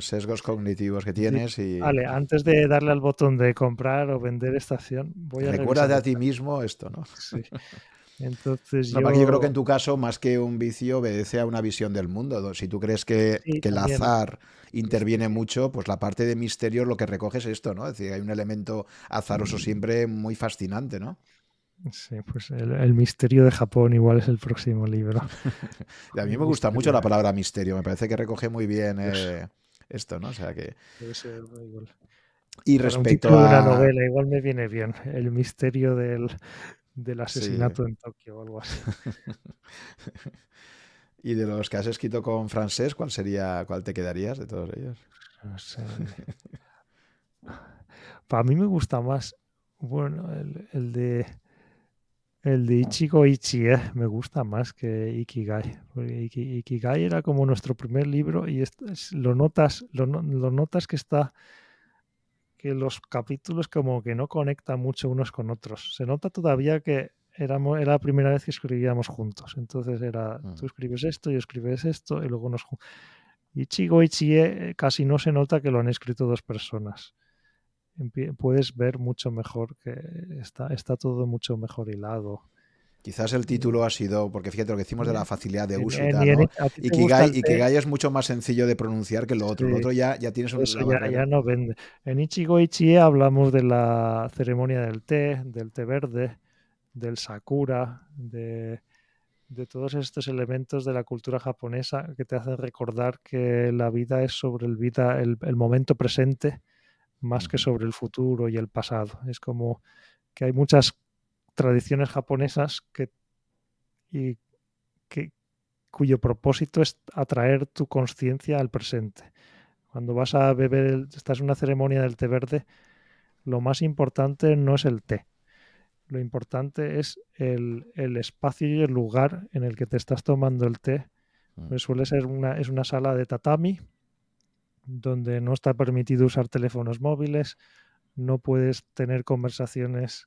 Sesgos, cognitivos que tienes y... Vale, antes de darle al botón de comprar o vender estación, voy a... Recuerda a ti mismo esto, ¿no? Sí. Entonces yo... yo... creo que en tu caso, más que un vicio, obedece a una visión del mundo. Si tú crees que, el azar interviene mucho, pues la parte de misterio lo que recoge es esto, ¿no? Es decir, hay un elemento azaroso mm. siempre muy fascinante, ¿no? Sí, pues el, misterio de Japón igual es el próximo libro. a mí me gusta mucho la palabra misterio, me parece que recoge muy bien eh, esto, ¿no? O sea que... Y respecto a... una novela, igual me viene bien, el misterio del, del asesinato en Tokio o algo así. y de los que has escrito con francés, ¿cuál sería, cuál te quedarías de todos ellos? No sé. Para mí me gusta más, bueno, el, de el de Ichigo Ichie me gusta más que Ikigai. Ikigai era como nuestro primer libro y lo notas, lo notas que está que los capítulos como que no conectan mucho unos con otros. Se nota todavía que éramos, era la primera vez que escribíamos juntos. Entonces era, mm. tú escribes esto, yo escribes esto y luego nos... Y Chigo y Chie casi no se nota que lo han escrito dos personas. Puedes ver mucho mejor que está, está todo mucho mejor hilado. Quizás el título ha sido, porque fíjate lo que decimos de la facilidad de uso y tal, ¿no? a ti te Y gusta el Kigai, té, es mucho más sencillo de pronunciar que lo otro. Lo Sí. otro ya, ya tienes un, Eso ya, no vende. En Ichigo Ichie hablamos de la ceremonia del té, del té verde, del sakura, de, de todos estos elementos de la cultura japonesa que te hacen recordar que la vida es sobre el, vida, el, el momento presente más que sobre el futuro y el pasado. Es como que hay muchas tradiciones japonesas que, y que, cuyo propósito es atraer tu conciencia al presente. Cuando vas a beber, el- estás en una ceremonia del té verde, lo más importante no es el té. Lo importante es el, el espacio y el lugar en el que te estás tomando el té. Mm. Pues suele ser una, es una sala de tatami donde no está permitido usar teléfonos móviles, no puedes tener conversaciones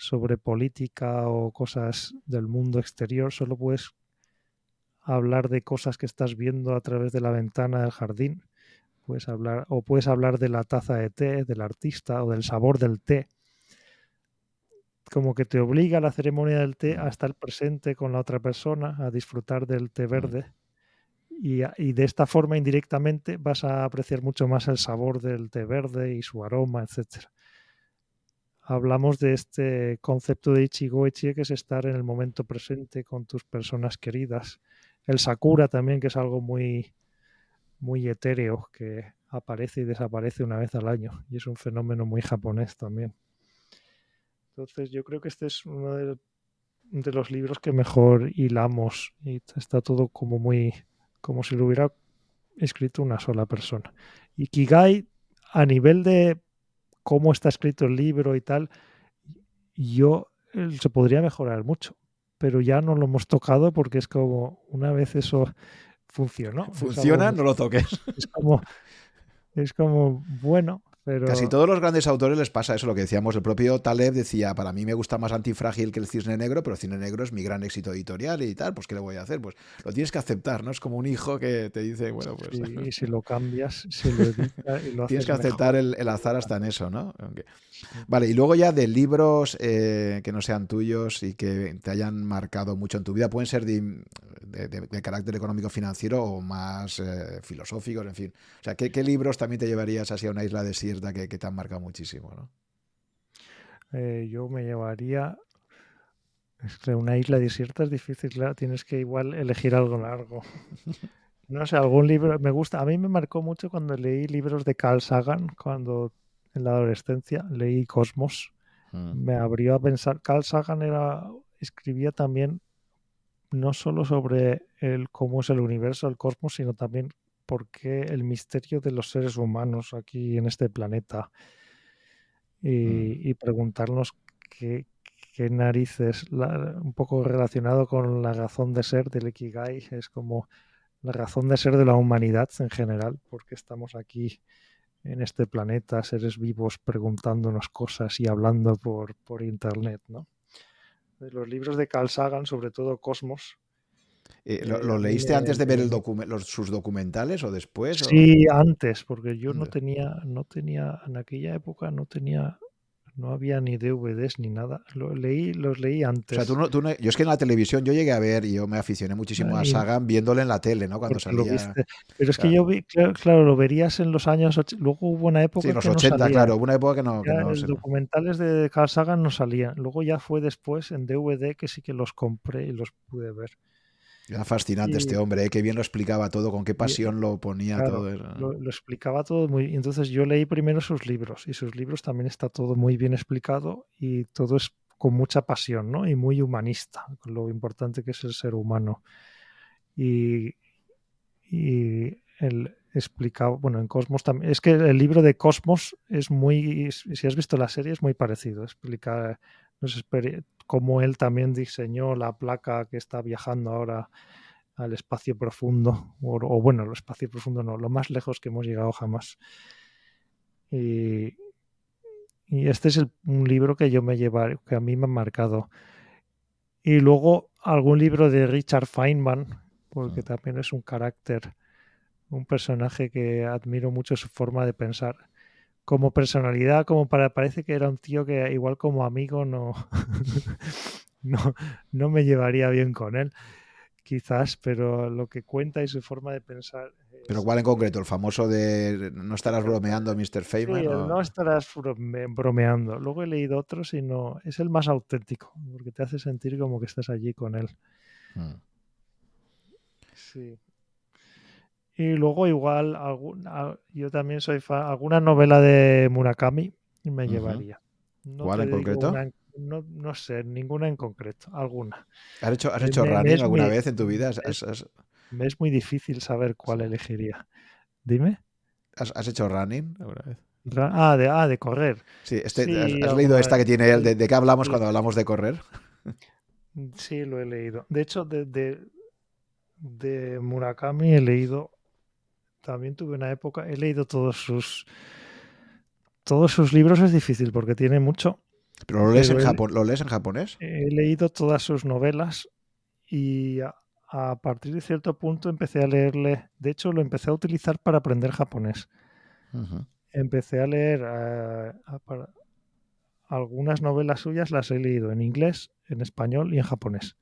sobre política o cosas del mundo exterior, solo puedes hablar de cosas que estás viendo a través de la ventana del jardín. Puedes hablar, o puedes hablar de la taza de té, del artista o del sabor del té. Como que te obliga la ceremonia del té a estar presente con la otra persona, a disfrutar del té Mm. verde. Y, a- y de esta forma, indirectamente, vas a apreciar mucho más el sabor del té verde y su aroma, etcétera. Hablamos de este concepto de Ichigo Ichie, que es estar en el momento presente con tus personas queridas. El Sakura también, que es algo muy, muy etéreo, que aparece y desaparece una vez al año. Y es un fenómeno muy japonés también. Entonces, yo creo que este es uno de, de los libros que mejor hilamos. Y está todo como muy. como si lo hubiera escrito una sola persona. Y Kigai, a nivel de cómo está escrito el libro y tal, yo se podría mejorar mucho, pero ya no lo hemos tocado porque es como una vez eso funcionó. Funciona, no lo toques. es como es como bueno, pero Casi todos los grandes autores les pasa eso, lo que decíamos. El propio Taleb decía, para mí me gusta más Antifrágil que el Cisne Negro, pero el Cisne Negro es mi gran éxito editorial y tal, pues ¿qué le voy a hacer? Pues lo tienes que aceptar, ¿no? Es como un hijo que te dice, bueno, pues sí, y si lo cambias, se lo edita y lo tienes que aceptar el, el azar hasta en eso, ¿no? Vale, y luego ya de libros eh, que no sean tuyos y que te hayan marcado mucho en tu vida, pueden ser de, de- de- de carácter económico financiero o más eh, filosóficos, en fin. O sea, ¿qué, qué libros también te llevarías así a una isla desierta que, que te han marcado muchísimo, ¿no? Eh, yo me llevaría es que una isla desierta es difícil, claro, tienes que igual elegir algo largo. No sé, algún libro me gusta. A mí me marcó mucho cuando leí libros de Carl Sagan, cuando en la adolescencia leí Cosmos. Mm. Me abrió a pensar. Carl Sagan era, escribía también no solo sobre el cómo es el universo, el cosmos, sino también por qué el misterio de los seres humanos aquí en este planeta. Y, y preguntarnos qué, qué narices, la- un poco relacionado con la razón de ser del Ikigai, es como la razón de ser de la humanidad en general, porque estamos aquí en este planeta, seres vivos preguntándonos cosas y hablando por, por internet, ¿no? De los libros de Carl Sagan, sobre todo Cosmos. Eh, ¿lo, Eh, lo mí leíste antes de ver el docume- los, sus documentales o después? o- Sí, antes, porque yo no tenía, no tenía, en aquella época no tenía, no había ni DVDs ni nada. Lo leí, los leí O antes. sea, tú no, tú no- yo es que en la televisión yo llegué a ver y yo me aficioné muchísimo a Sagan viéndole en la tele, ¿no? Cuando lo salía. viste. Pero es que yo vi, claro, claro, lo verías en los años, luego hubo una época Sí, en los que no 80, salía. claro. Hubo una época que no. Que se- documentales de Carl Sagan no salían. Luego ya fue después en DVD que sí que los compré y los pude ver. Era fascinante Y- este hombre, ¿eh? que bien lo explicaba todo, con qué pasión lo ponía claro, todo. Lo, lo explicaba todo muy bien. Entonces yo leí primero sus libros y sus libros también está todo muy bien explicado y todo es con mucha pasión, ¿no? Y muy humanista, con lo importante que es el ser humano. Y, y él explicaba, bueno, en Cosmos también, es que el libro de Cosmos es muy, si has visto la serie, es muy parecido, explica nos cómo él también diseñó la placa que está viajando ahora al espacio profundo, o, o bueno, el espacio profundo no, lo más lejos que hemos llegado jamás. Y, y este es el- un libro que yo me llevaré, que a mí me ha marcado. Y luego algún libro de Richard Feynman, porque Mm. también es un carácter, un personaje que admiro mucho su forma de pensar. Como personalidad, como para, parece que era un tío que igual como amigo no, no, no me llevaría bien con él, quizás, pero lo que cuenta y su forma de pensar. ¿Pero cuál en concreto? ¿El famoso de no estarás bromeando, Mr. Feynman? Sí, no estarás bromeando. Luego he leído otros y no. Es el más auténtico, porque te hace sentir como que estás allí con él. Mm. Sí. Y luego igual, yo también soy fan, alguna novela de Murakami me llevaría. ¿Cuál en concreto? no, sé, ninguna en concreto, alguna. ¿Has hecho, has hecho running alguna vez en tu vida? Me es muy difícil saber cuál elegiría. Dime. ¿Has, hecho running alguna vez? Ah de, ah, de correr. Sí, este, ¿has, leído esta que tiene él? ¿De, qué hablamos cuando hablamos de correr? Sí, lo he leído. De hecho, de, de, Murakami he leído. También tuve una época. He leído todos sus. Todos sus libros es difícil porque tiene mucho. ¿Pero lo lees, en, ¿lo lees en japonés? He leído todas sus novelas y a, partir de cierto punto empecé a leerle. De hecho, lo empecé a utilizar para aprender japonés. Empecé a leer eh, algunas novelas suyas, las he leído en inglés, en español y en japonés.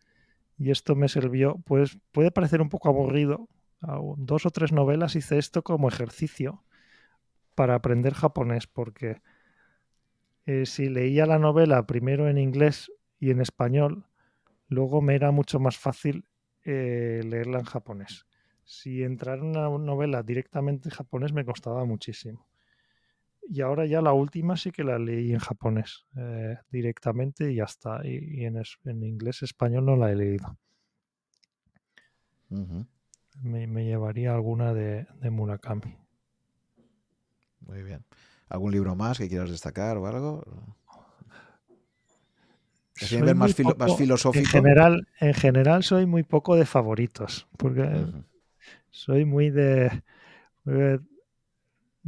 Y esto me sirvió, pues puede parecer un poco aburrido. Dos o tres novelas hice esto como ejercicio para aprender japonés, porque eh, si leía la novela primero en inglés y en español, luego me era mucho más fácil eh, leerla en japonés. Si entrar en una novela directamente en japonés me costaba muchísimo. Y ahora ya la última sí que la leí en japonés eh, directamente y ya está. Y, en, en, inglés español no la he leído. Me, llevaría alguna de Murakami. Muy bien. ¿Algún libro más que quieras destacar o algo? Soy más, filosófico. En general, en general soy muy poco de favoritos, porque soy muy de...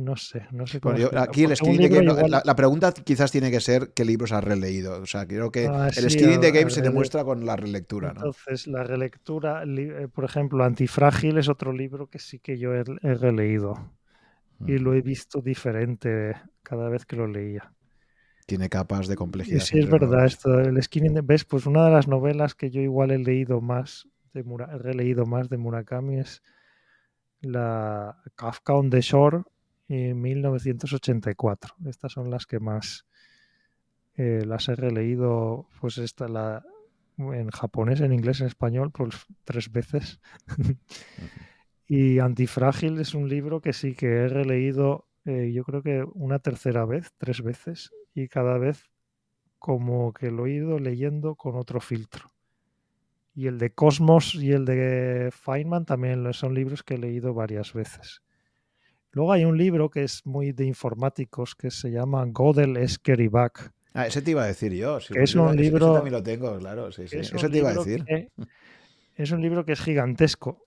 No sé, no sé cómo. aquí el la, pregunta quizás tiene que ser qué libros has releído. O sea, creo que ah, el skinning de game se demuestra con la relectura. Entonces, la relectura, eh, por ejemplo, Antifrágil es otro libro que sí que yo he releído y lo he visto diferente cada vez que lo leía. Tiene capas de complejidad. Sí, es verdad, esto, el Skinning, ves, pues una de las novelas que yo igual he leído más, de he releído más de Murakami es la Kafka on the Shore en 1984. Estas son las que más eh, las he releído, pues esta la en japonés, en inglés, en español, pues tres veces. Y Antifrágil es un libro que sí que he releído, eh, yo creo que una tercera vez, tres veces, y cada vez como que lo he ido leyendo con otro filtro. Y el de Cosmos y el de Feynman también son libros que he leído varias veces. Luego hay un libro que es muy de informáticos que se llama Godel Back. Ah, ese te iba a decir yo. es un libro. también lo tengo, claro. Sí, sí. Eso te iba a decir. es un libro que es gigantesco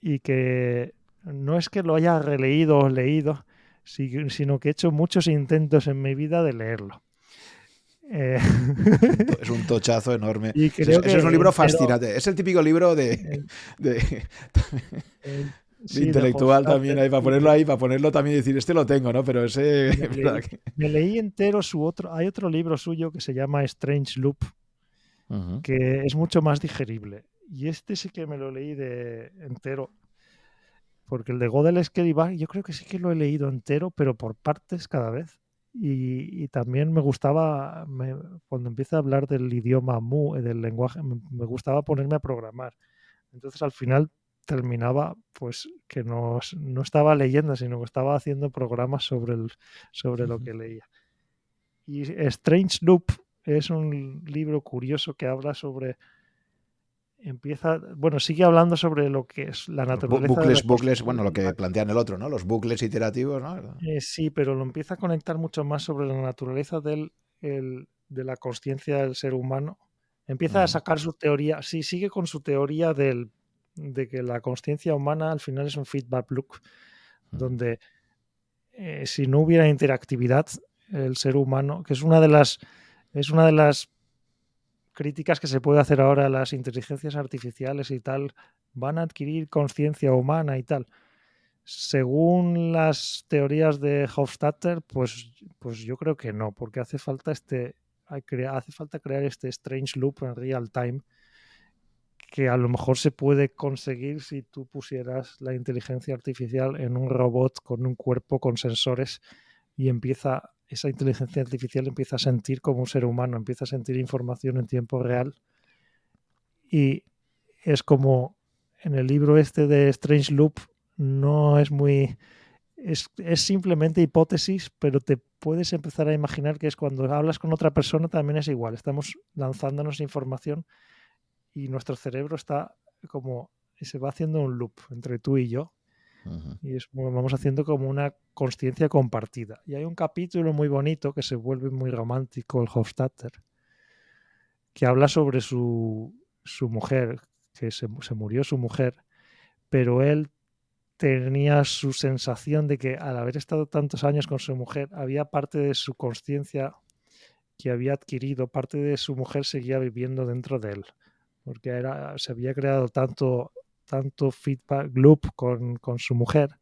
y que no es que lo haya releído o leído, sino que he hecho muchos intentos en mi vida de leerlo. Eh, es un tochazo enorme. Y es, un libro fascinante. es el típico libro de, intelectual también, ahí, para ponerlo ahí, para ponerlo también y decir, este lo tengo, ¿no? Pero ese... Me leí, entero su otro... Hay otro libro suyo que se llama Strange Loop, que es mucho más digerible. Y este sí que me lo leí de entero. Porque el de Godel es que yo creo que sí que lo he leído entero, pero por partes cada vez. Y, también me gustaba, cuando empieza a hablar del idioma mu, del lenguaje, me, gustaba ponerme a programar. Entonces al final terminaba pues que no, no estaba leyendo, sino que estaba haciendo programas sobre, el, sobre lo que leía. Y Strange Loop es un libro curioso que habla sobre empieza, bueno, sigue hablando sobre lo que es la naturaleza. Bucles, bucles, bueno, lo que plantean el otro, ¿no? Los bucles iterativos, ¿no? Eh, sí, pero lo empieza a conectar mucho más sobre la naturaleza del, de la conciencia del ser humano. Empieza a sacar su teoría, sí, sigue con su teoría del, de que la conciencia humana al final es un feedback loop, donde eh, si no hubiera interactividad, el ser humano, que es una de las es una de las críticas que se puede hacer ahora a las inteligencias artificiales y tal, van a adquirir conciencia humana y tal. Según las teorías de Hofstadter, pues, pues yo creo que no, porque hace falta este, hace falta crear este strange loop en real time que a lo mejor se puede conseguir si tú pusieras la inteligencia artificial en un robot con un cuerpo con sensores y empieza esa inteligencia artificial empieza a sentir como un ser humano, empieza a sentir información en tiempo real y es como en el libro este de Strange Loop no es muy es, es, simplemente hipótesis, pero te puedes empezar a imaginar que es cuando hablas con otra persona también es igual. Estamos lanzándonos información y nuestro cerebro está como se va haciendo un loop entre tú y yo y es, vamos haciendo como una conciencia compartida. Y hay un capítulo muy bonito que se vuelve muy romántico, el Hofstadter, que habla sobre su, su mujer, que se, se, murió su mujer, pero él tenía su sensación de que al haber estado tantos años con su mujer, había parte de su conciencia que había adquirido, parte de su mujer seguía viviendo dentro de él porque era, se había creado tanto, tanto feedback loop con, con su mujer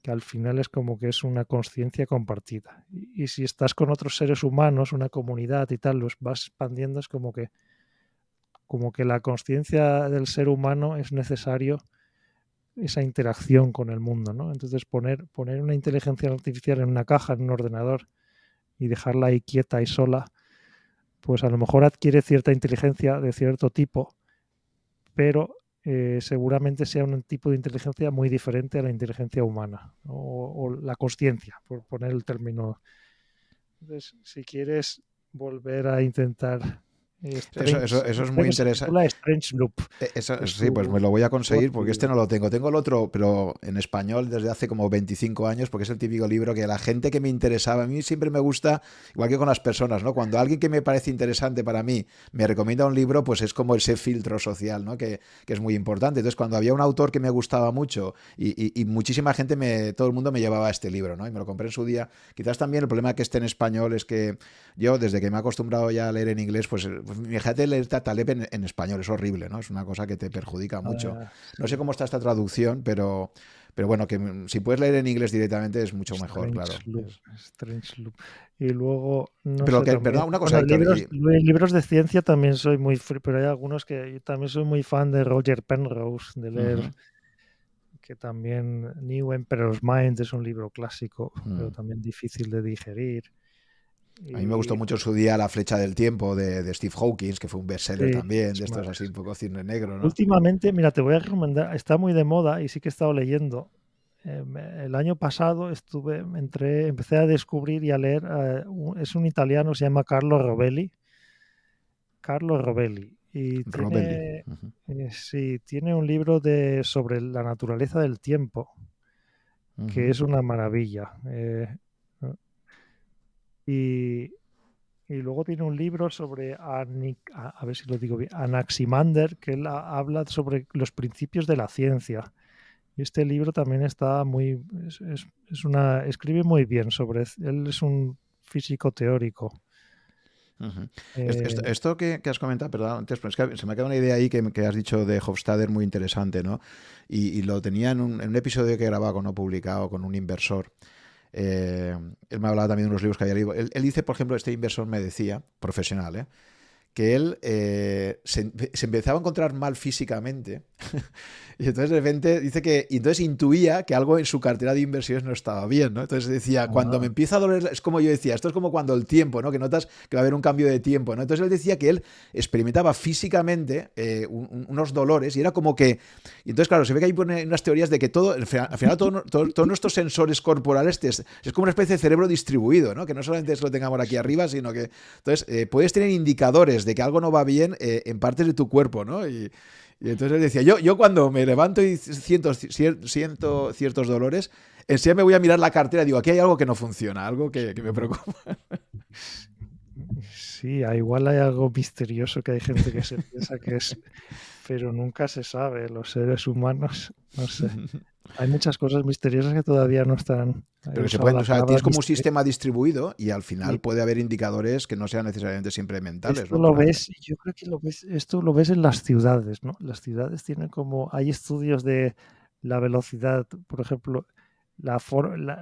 que al final es como que es una conciencia compartida. Y, si estás con otros seres humanos, una comunidad y tal, los vas expandiendo, es como que, como que la conciencia del ser humano es necesario esa interacción con el mundo, ¿no? Entonces poner, poner una inteligencia artificial en una caja, en un ordenador, y dejarla ahí quieta y sola, pues a lo mejor adquiere cierta inteligencia de cierto tipo, pero eh, seguramente sea un tipo de inteligencia muy diferente a la inteligencia humana o, o la consciencia, por poner el término. Entonces, si quieres volver a intentar Strange, eso, eso, eso, es muy interesante. Strange Loop. Eh, eso, sí, pues me lo voy a conseguir porque este no lo tengo. Tengo el otro, pero en español desde hace como 25 años, porque es el típico libro que la gente que me interesaba, a mí siempre me gusta, igual que con las personas, ¿no? Cuando alguien que me parece interesante para mí me recomienda un libro, pues es como ese filtro social, ¿no? Que, que es muy importante. Entonces, cuando había un autor que me gustaba mucho y, y, y, muchísima gente, me, todo el mundo me llevaba este libro, ¿no? Y me lo compré en su día. Quizás también el problema que esté en español es que yo, desde que me he acostumbrado ya a leer en inglés, pues fíjate leer Taleb en, en, español, es horrible, ¿no? Es una cosa que te perjudica mucho. Ah, no sé cómo está esta traducción, pero, pero bueno, que si puedes leer en inglés directamente es mucho mejor, claro. Loop, Strange Loop. Y luego. No pero sé, que, también, perdón, una cosa. bueno, libros, y... libros, de ciencia también soy muy. Pero hay algunos que yo también soy muy fan de Roger Penrose, de leer. Uh -huh. Que también New Emperor's Mind es un libro clásico, -huh. pero también difícil de digerir. A mí me gustó mucho en su día La flecha del tiempo de, de Steve Hawkins, que fue un bestseller sí, también, de estos así un poco cine negro. ¿no? Últimamente, mira, te voy a recomendar, está muy de moda y sí que he estado leyendo. Eh, el año pasado estuve, entré, empecé a descubrir y a leer, uh, un, es un italiano, se llama Carlo Robelli. Carlo Robelli. Y. Tiene, uh -huh. eh, sí, tiene un libro de, sobre la naturaleza del tiempo, uh -huh. que es una maravilla. Eh, y, y, luego tiene un libro sobre, Anic, a, ver si lo digo bien, Anaximander, que él habla sobre los principios de la ciencia. Y este libro también está muy, es, es, es una, escribe muy bien sobre, él es un físico teórico. Uh -huh. eh, esto, esto que, que, has comentado, perdón, antes, pero es que se me ha quedado una idea ahí que, que has dicho de Hofstadter muy interesante, ¿no? Y, y lo tenía en un, en un, episodio que grababa con no publicado con un inversor. Eh, él me hablaba también de unos libros que había leído. Él, él, dice, por ejemplo, este inversor me decía, profesional, ¿eh? Que él eh, se, se, empezaba a encontrar mal físicamente y entonces de repente dice que y entonces intuía que algo en su cartera de inversiones no estaba bien, ¿no? Entonces decía, cuando me empieza a doler, es como yo decía, esto es como cuando el tiempo, ¿no? Que notas que va a haber un cambio de tiempo, ¿no? Entonces él decía que él experimentaba físicamente eh, un, unos dolores y era como que, y entonces claro, se ve que hay unas teorías de que todo, al final todo, todo, todos nuestros sensores corporales es, es, como una especie de cerebro distribuido, ¿no? Que no solamente es lo tengamos aquí arriba, sino que entonces eh, puedes tener indicadores de que algo no va bien eh, en partes de tu cuerpo, ¿no? Y, entonces decía, yo, yo cuando me levanto y siento, siento ciertos dolores, enseguida me voy a mirar la cartera y digo, aquí hay algo que no funciona, algo que, que me preocupa. Sí, igual hay algo misterioso que hay gente que se piensa que es, pero nunca se sabe. Los seres humanos, no sé. Hay muchas cosas misteriosas que todavía no están. Pero se pueden, o sea, tienes como un sistema distribuido y al final sí. puede haber indicadores que no sean necesariamente siempre mentales. Esto ¿no? lo ves, yo creo que lo ves, esto lo ves en las ciudades, ¿no? Las ciudades tienen como, hay estudios de la velocidad, por ejemplo, la,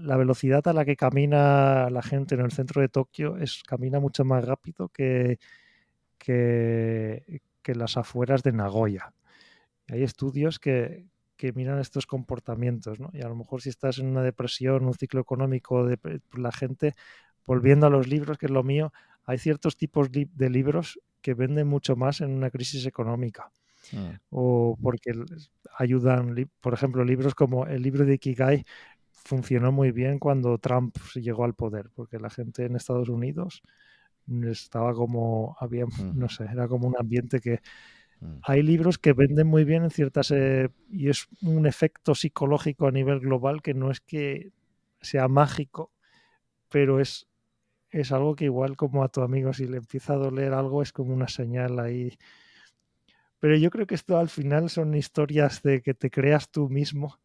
la, velocidad a la que camina la gente en el centro de Tokio es, camina mucho más rápido que, que, que las afueras de Nagoya. Hay estudios que, que miran estos comportamientos, ¿no? Y a lo mejor si estás en una depresión, un ciclo económico de pues, la gente, volviendo a los libros, que es lo mío, hay ciertos tipos de libros que venden mucho más en una crisis económica. Mm. O porque ayudan, por ejemplo, libros como el libro de Ikigai funcionó muy bien cuando Trump llegó al poder, porque la gente en Estados Unidos estaba como, había, no sé, era como un ambiente que, Mm. Hay libros que venden muy bien en ciertas... Eh, y es un efecto psicológico a nivel global que no es que sea mágico, pero es, es algo que igual como a tu amigo si le empieza a doler algo es como una señal ahí. Pero yo creo que esto al final son historias de que te creas tú mismo,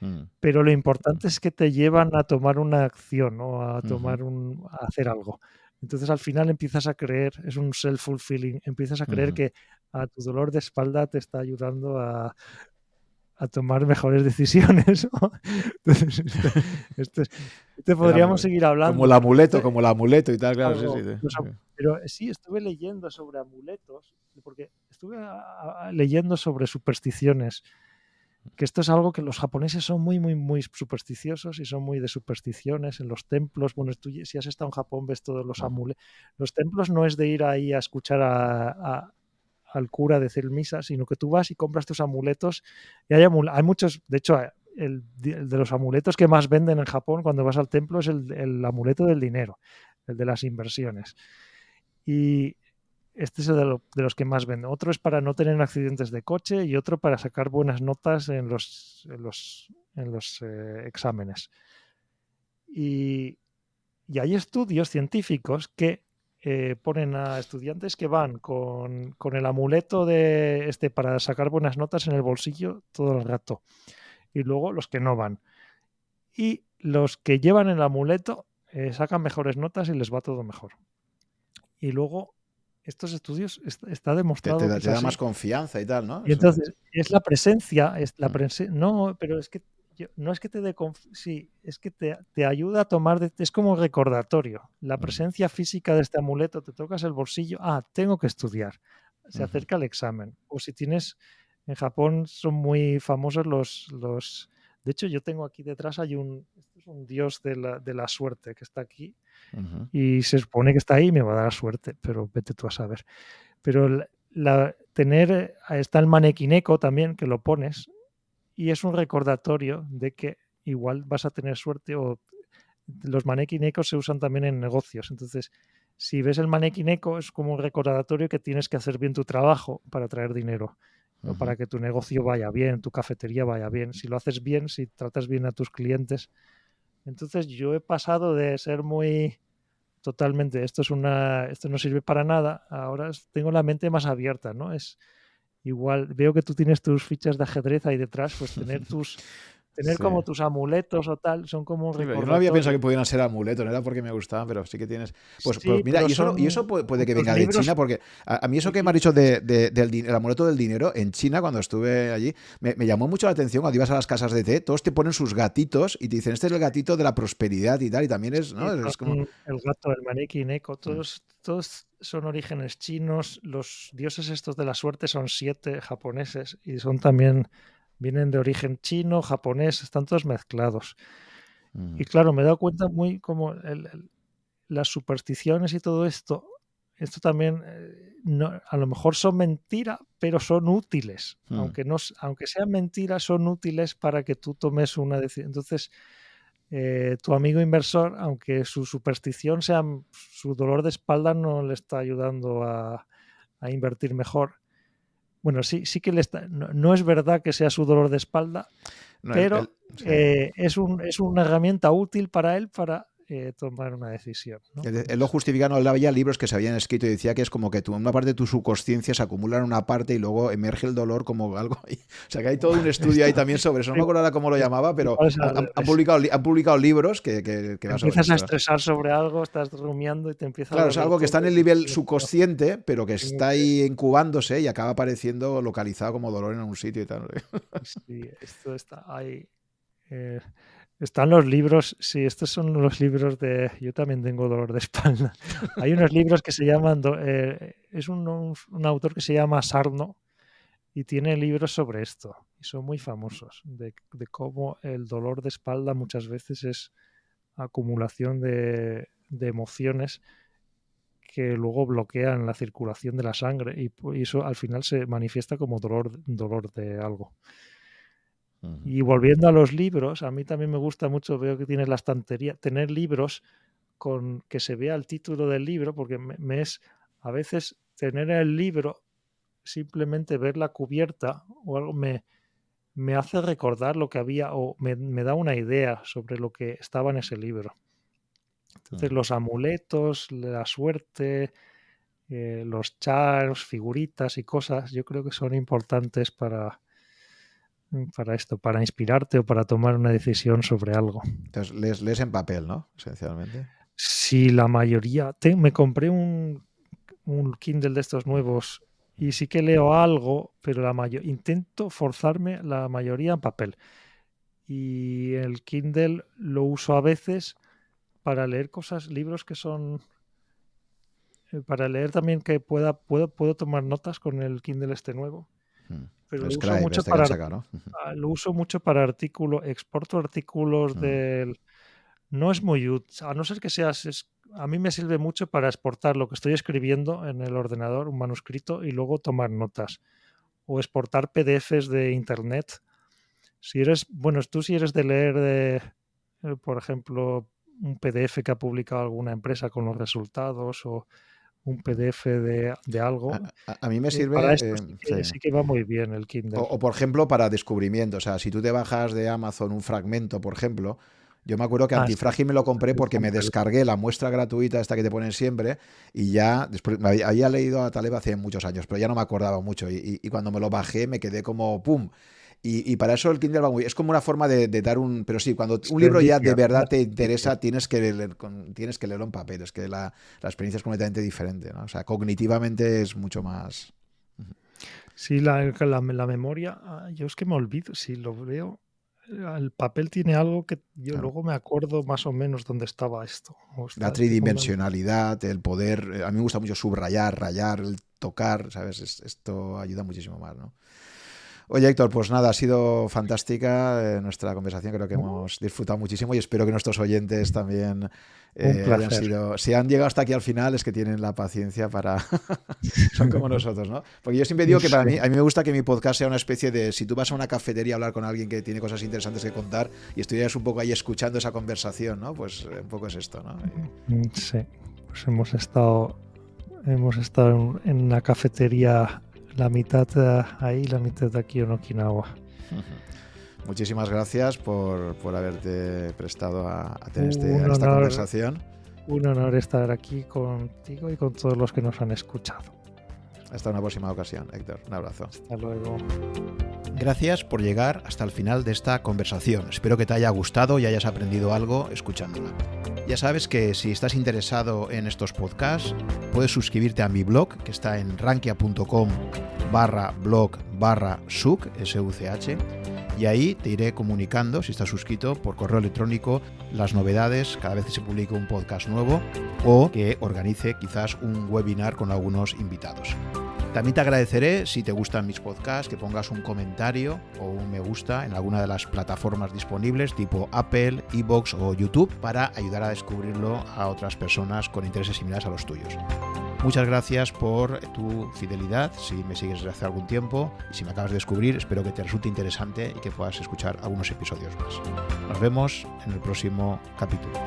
mm. pero lo importante es que te llevan a tomar una acción o a tomar un, a hacer algo. Entonces al final empiezas a creer, es un self-fulfilling, empiezas a creer que a tu dolor de espalda te está ayudando a, tomar mejores decisiones. esto, podríamos seguir hablando. Como el amuleto, como el amuleto y tal, claro. sí, sí, pero sí, estuve leyendo sobre amuletos, porque estuve leyendo sobre supersticiones que esto es algo que los japoneses son muy, muy, muy supersticiosos y son muy de supersticiones en los templos. Bueno, tú, si has estado en Japón ves todos los amuletos. Los templos no es de ir ahí a escuchar a, al cura decir misa, sino que tú vas y compras tus amuletos. Y hay, hay muchos, de hecho, el, de los amuletos que más venden en Japón cuando vas al templo es el, el amuleto del dinero, el de las inversiones. Y este es el de, los que más venden. Otro es para no tener accidentes de coche y otro para sacar buenas notas en los, en los, eh, exámenes. Y, hay estudios científicos que eh, ponen a estudiantes que van con, el amuleto de este para sacar buenas notas en el bolsillo todo el rato. Y luego los que no van. Y los que llevan el amuleto eh, sacan mejores notas y les va todo mejor. Y luego estos estudios está, demostrado. Te, da, más confianza y tal, ¿no? Y entonces, es la presencia, es la mm. no, pero es que no es que te dé sí, es que te, ayuda a tomar, es como recordatorio. La mm. presencia física de este amuleto, te tocas el bolsillo, ah, tengo que estudiar. Se acerca el examen. O si tienes, en Japón son muy famosos los, los, de hecho yo tengo aquí detrás, hay un, es un dios de la, de la suerte que está aquí y se supone que está ahí y me va a dar suerte, pero vete tú a saber. Pero la, tener, está el manequineco también, que lo pones, y es un recordatorio de que igual vas a tener suerte o los manequinecos se usan también en negocios. Entonces, si ves el manequineco, es como un recordatorio que tienes que hacer bien tu trabajo para traer dinero, para que tu negocio vaya bien, tu cafetería vaya bien. Si lo haces bien, si tratas bien a tus clientes, entonces yo he pasado de ser muy totalmente, esto es una, esto no sirve para nada, ahora tengo la mente más abierta, ¿no? Es igual, veo que tú tienes tus fichas de ajedrez ahí detrás, pues tener tus tener como tus amuletos o tal, son como un Yo no había pensado que pudieran ser amuletos, no era porque me gustaban, pero sí que tienes. Pues, pues mira, y eso, y eso puede, que venga de China, porque a, mí eso que me has dicho de, del amuleto del dinero, en China, cuando estuve allí, me, llamó mucho la atención cuando ibas a las casas de té, todos te ponen sus gatitos y te dicen, este es el gatito de la prosperidad y tal, y también es, ¿no? es como... El gato, el maniquí, Neko, mm. todos, todos son orígenes chinos, los dioses estos de la suerte son siete japoneses y son también vienen de origen chino, japonés, están todos mezclados. Y claro, me he dado cuenta muy como las supersticiones y todo esto, esto también eh, no, a lo mejor son mentiras, pero son útiles. Mm. Aunque, no, aunque sean mentiras, son útiles para que tú tomes una decisión. Entonces, eh, tu amigo inversor, aunque su superstición sea su dolor de espalda, no le está ayudando a, a invertir mejor bueno, sí, sí que le está, no, es verdad que sea su dolor de espalda, pero eh, es, un, es una herramienta útil para él para eh, tomar una decisión. Él, lo justificaba, hablaba ya libros que se habían escrito y decía que es como que tu, una parte de tu subconsciencia se acumula en una parte y luego emerge el dolor como algo. Ahí. O sea que hay todo un estudio ahí también sobre eso. No me acuerdo ahora cómo lo llamaba, pero han, publicado, publicado libros que, que, que Empiezas a estresar sobre algo, estás rumiando y te empieza Claro, es algo que está en el nivel subconsciente, pero que está ahí incubándose y acaba apareciendo localizado como dolor en un sitio y tal. Sí, esto está ahí Eh, están los libros, sí, estos son los libros de... Yo también tengo dolor de espalda. Hay unos libros que se llaman... Eh, es un, un, autor que se llama Sarno y tiene libros sobre esto. Y son muy famosos, de, de cómo el dolor de espalda muchas veces es acumulación de, de emociones que luego bloquean la circulación de la sangre y, eso al final se manifiesta como dolor, dolor de algo. Y volviendo a los libros, a mí también me gusta mucho, veo que tienes la estantería, tener libros con que se vea el título del libro, porque me, es a veces tener el libro, simplemente ver la cubierta o algo me, me hace recordar lo que había o me, me da una idea sobre lo que estaba en ese libro. Entonces, los amuletos, la suerte, eh, los chars, figuritas y cosas, yo creo que son importantes para, para esto, para inspirarte o para tomar una decisión sobre algo. Entonces, lees, lees en papel, ¿no? Esencialmente. Sí, la mayoría. me compré un, un, Kindle de estos nuevos y sí que leo algo, pero la mayor, intento forzarme la mayoría en papel. Y el Kindle lo uso a veces para leer cosas, libros que son eh, para leer también que pueda puedo, puedo tomar notas con el Kindle este nuevo. Hmm. Pero lo uso, mucho para, ¿no? Ah, lo uso mucho para artículos, exporto artículos hmm. del... No es muy útil, a no ser que seas... a mí me sirve mucho para exportar lo que estoy escribiendo en el ordenador, un manuscrito, y luego tomar notas. O exportar PDFs de Internet. Si eres, bueno, tú si eres de leer, de, eh, por ejemplo, un PDF que ha publicado alguna empresa con los resultados o un PDF de, algo. A, mí me eh, sirve. Para esto eh, sí, que, va muy bien el Kindle. O, por ejemplo, para descubrimiento. O sea, si tú te bajas de Amazon un fragmento, por ejemplo. Yo me acuerdo que ah, Antifrágil me lo compré porque me descargué la muestra gratuita esta que te ponen siempre y ya después había leído a Taleb hace muchos años, pero ya no me acordaba mucho y, y cuando me lo bajé me quedé como ¡pum! Y, para eso el Kindle va muy Es como una forma de, dar un. Pero sí, cuando un libro ya de verdad te interesa, tienes que, leer, tienes que leerlo en papel. Es que la, experiencia es completamente diferente. ¿no? O sea, cognitivamente es mucho más. Sí, la, la, memoria. Ah, yo es que me olvido. Si lo veo. El papel tiene algo que yo luego me acuerdo más o menos dónde estaba esto. la tridimensionalidad, el poder. Eh, a mí me gusta mucho subrayar, rayar, el tocar, ¿sabes? esto ayuda muchísimo más, ¿no? Oye, Héctor, pues nada, ha sido fantástica eh, nuestra conversación, creo que hemos disfrutado muchísimo y espero que nuestros oyentes también eh, hayan sido, si han llegado hasta aquí al final es que tienen la paciencia para, son como nosotros, ¿no? Porque yo siempre digo que para mí, a mí me gusta que mi podcast sea una especie de, si tú vas a una cafetería a hablar con alguien que tiene cosas interesantes que contar y estuvieras un poco ahí escuchando esa conversación, ¿no? Pues eh, un poco es esto, ¿no? Sí, pues hemos estado, hemos estado en una cafetería la mitad ahí, la mitad aquí en Okinawa. Muchísimas gracias por, por haberte prestado a, tener este, esta conversación. Un honor estar aquí contigo y con todos los que nos han escuchado. Hasta una próxima ocasión, Héctor. Un abrazo. Hasta luego. Gracias por llegar hasta el final de esta conversación. Espero que te haya gustado y hayas aprendido algo escuchándola. Ya sabes que si estás interesado en estos podcasts, puedes suscribirte a mi blog, que está en rankia.com barra blog barra suc, y ahí te iré comunicando, si estás suscrito, por correo electrónico, las novedades cada vez que se publique un podcast nuevo o que organice quizás un webinar con algunos invitados. También te agradeceré si te gustan mis podcasts que pongas un comentario o un me gusta en alguna de las plataformas disponibles tipo Apple, Evox o YouTube para ayudar a descubrirlo a otras personas con intereses similares a los tuyos. Muchas gracias por tu fidelidad, si me sigues desde hace algún tiempo y si me acabas de descubrir, espero que te resulte interesante y puedas escuchar algunos episodios más. Nos vemos en el próximo capítulo.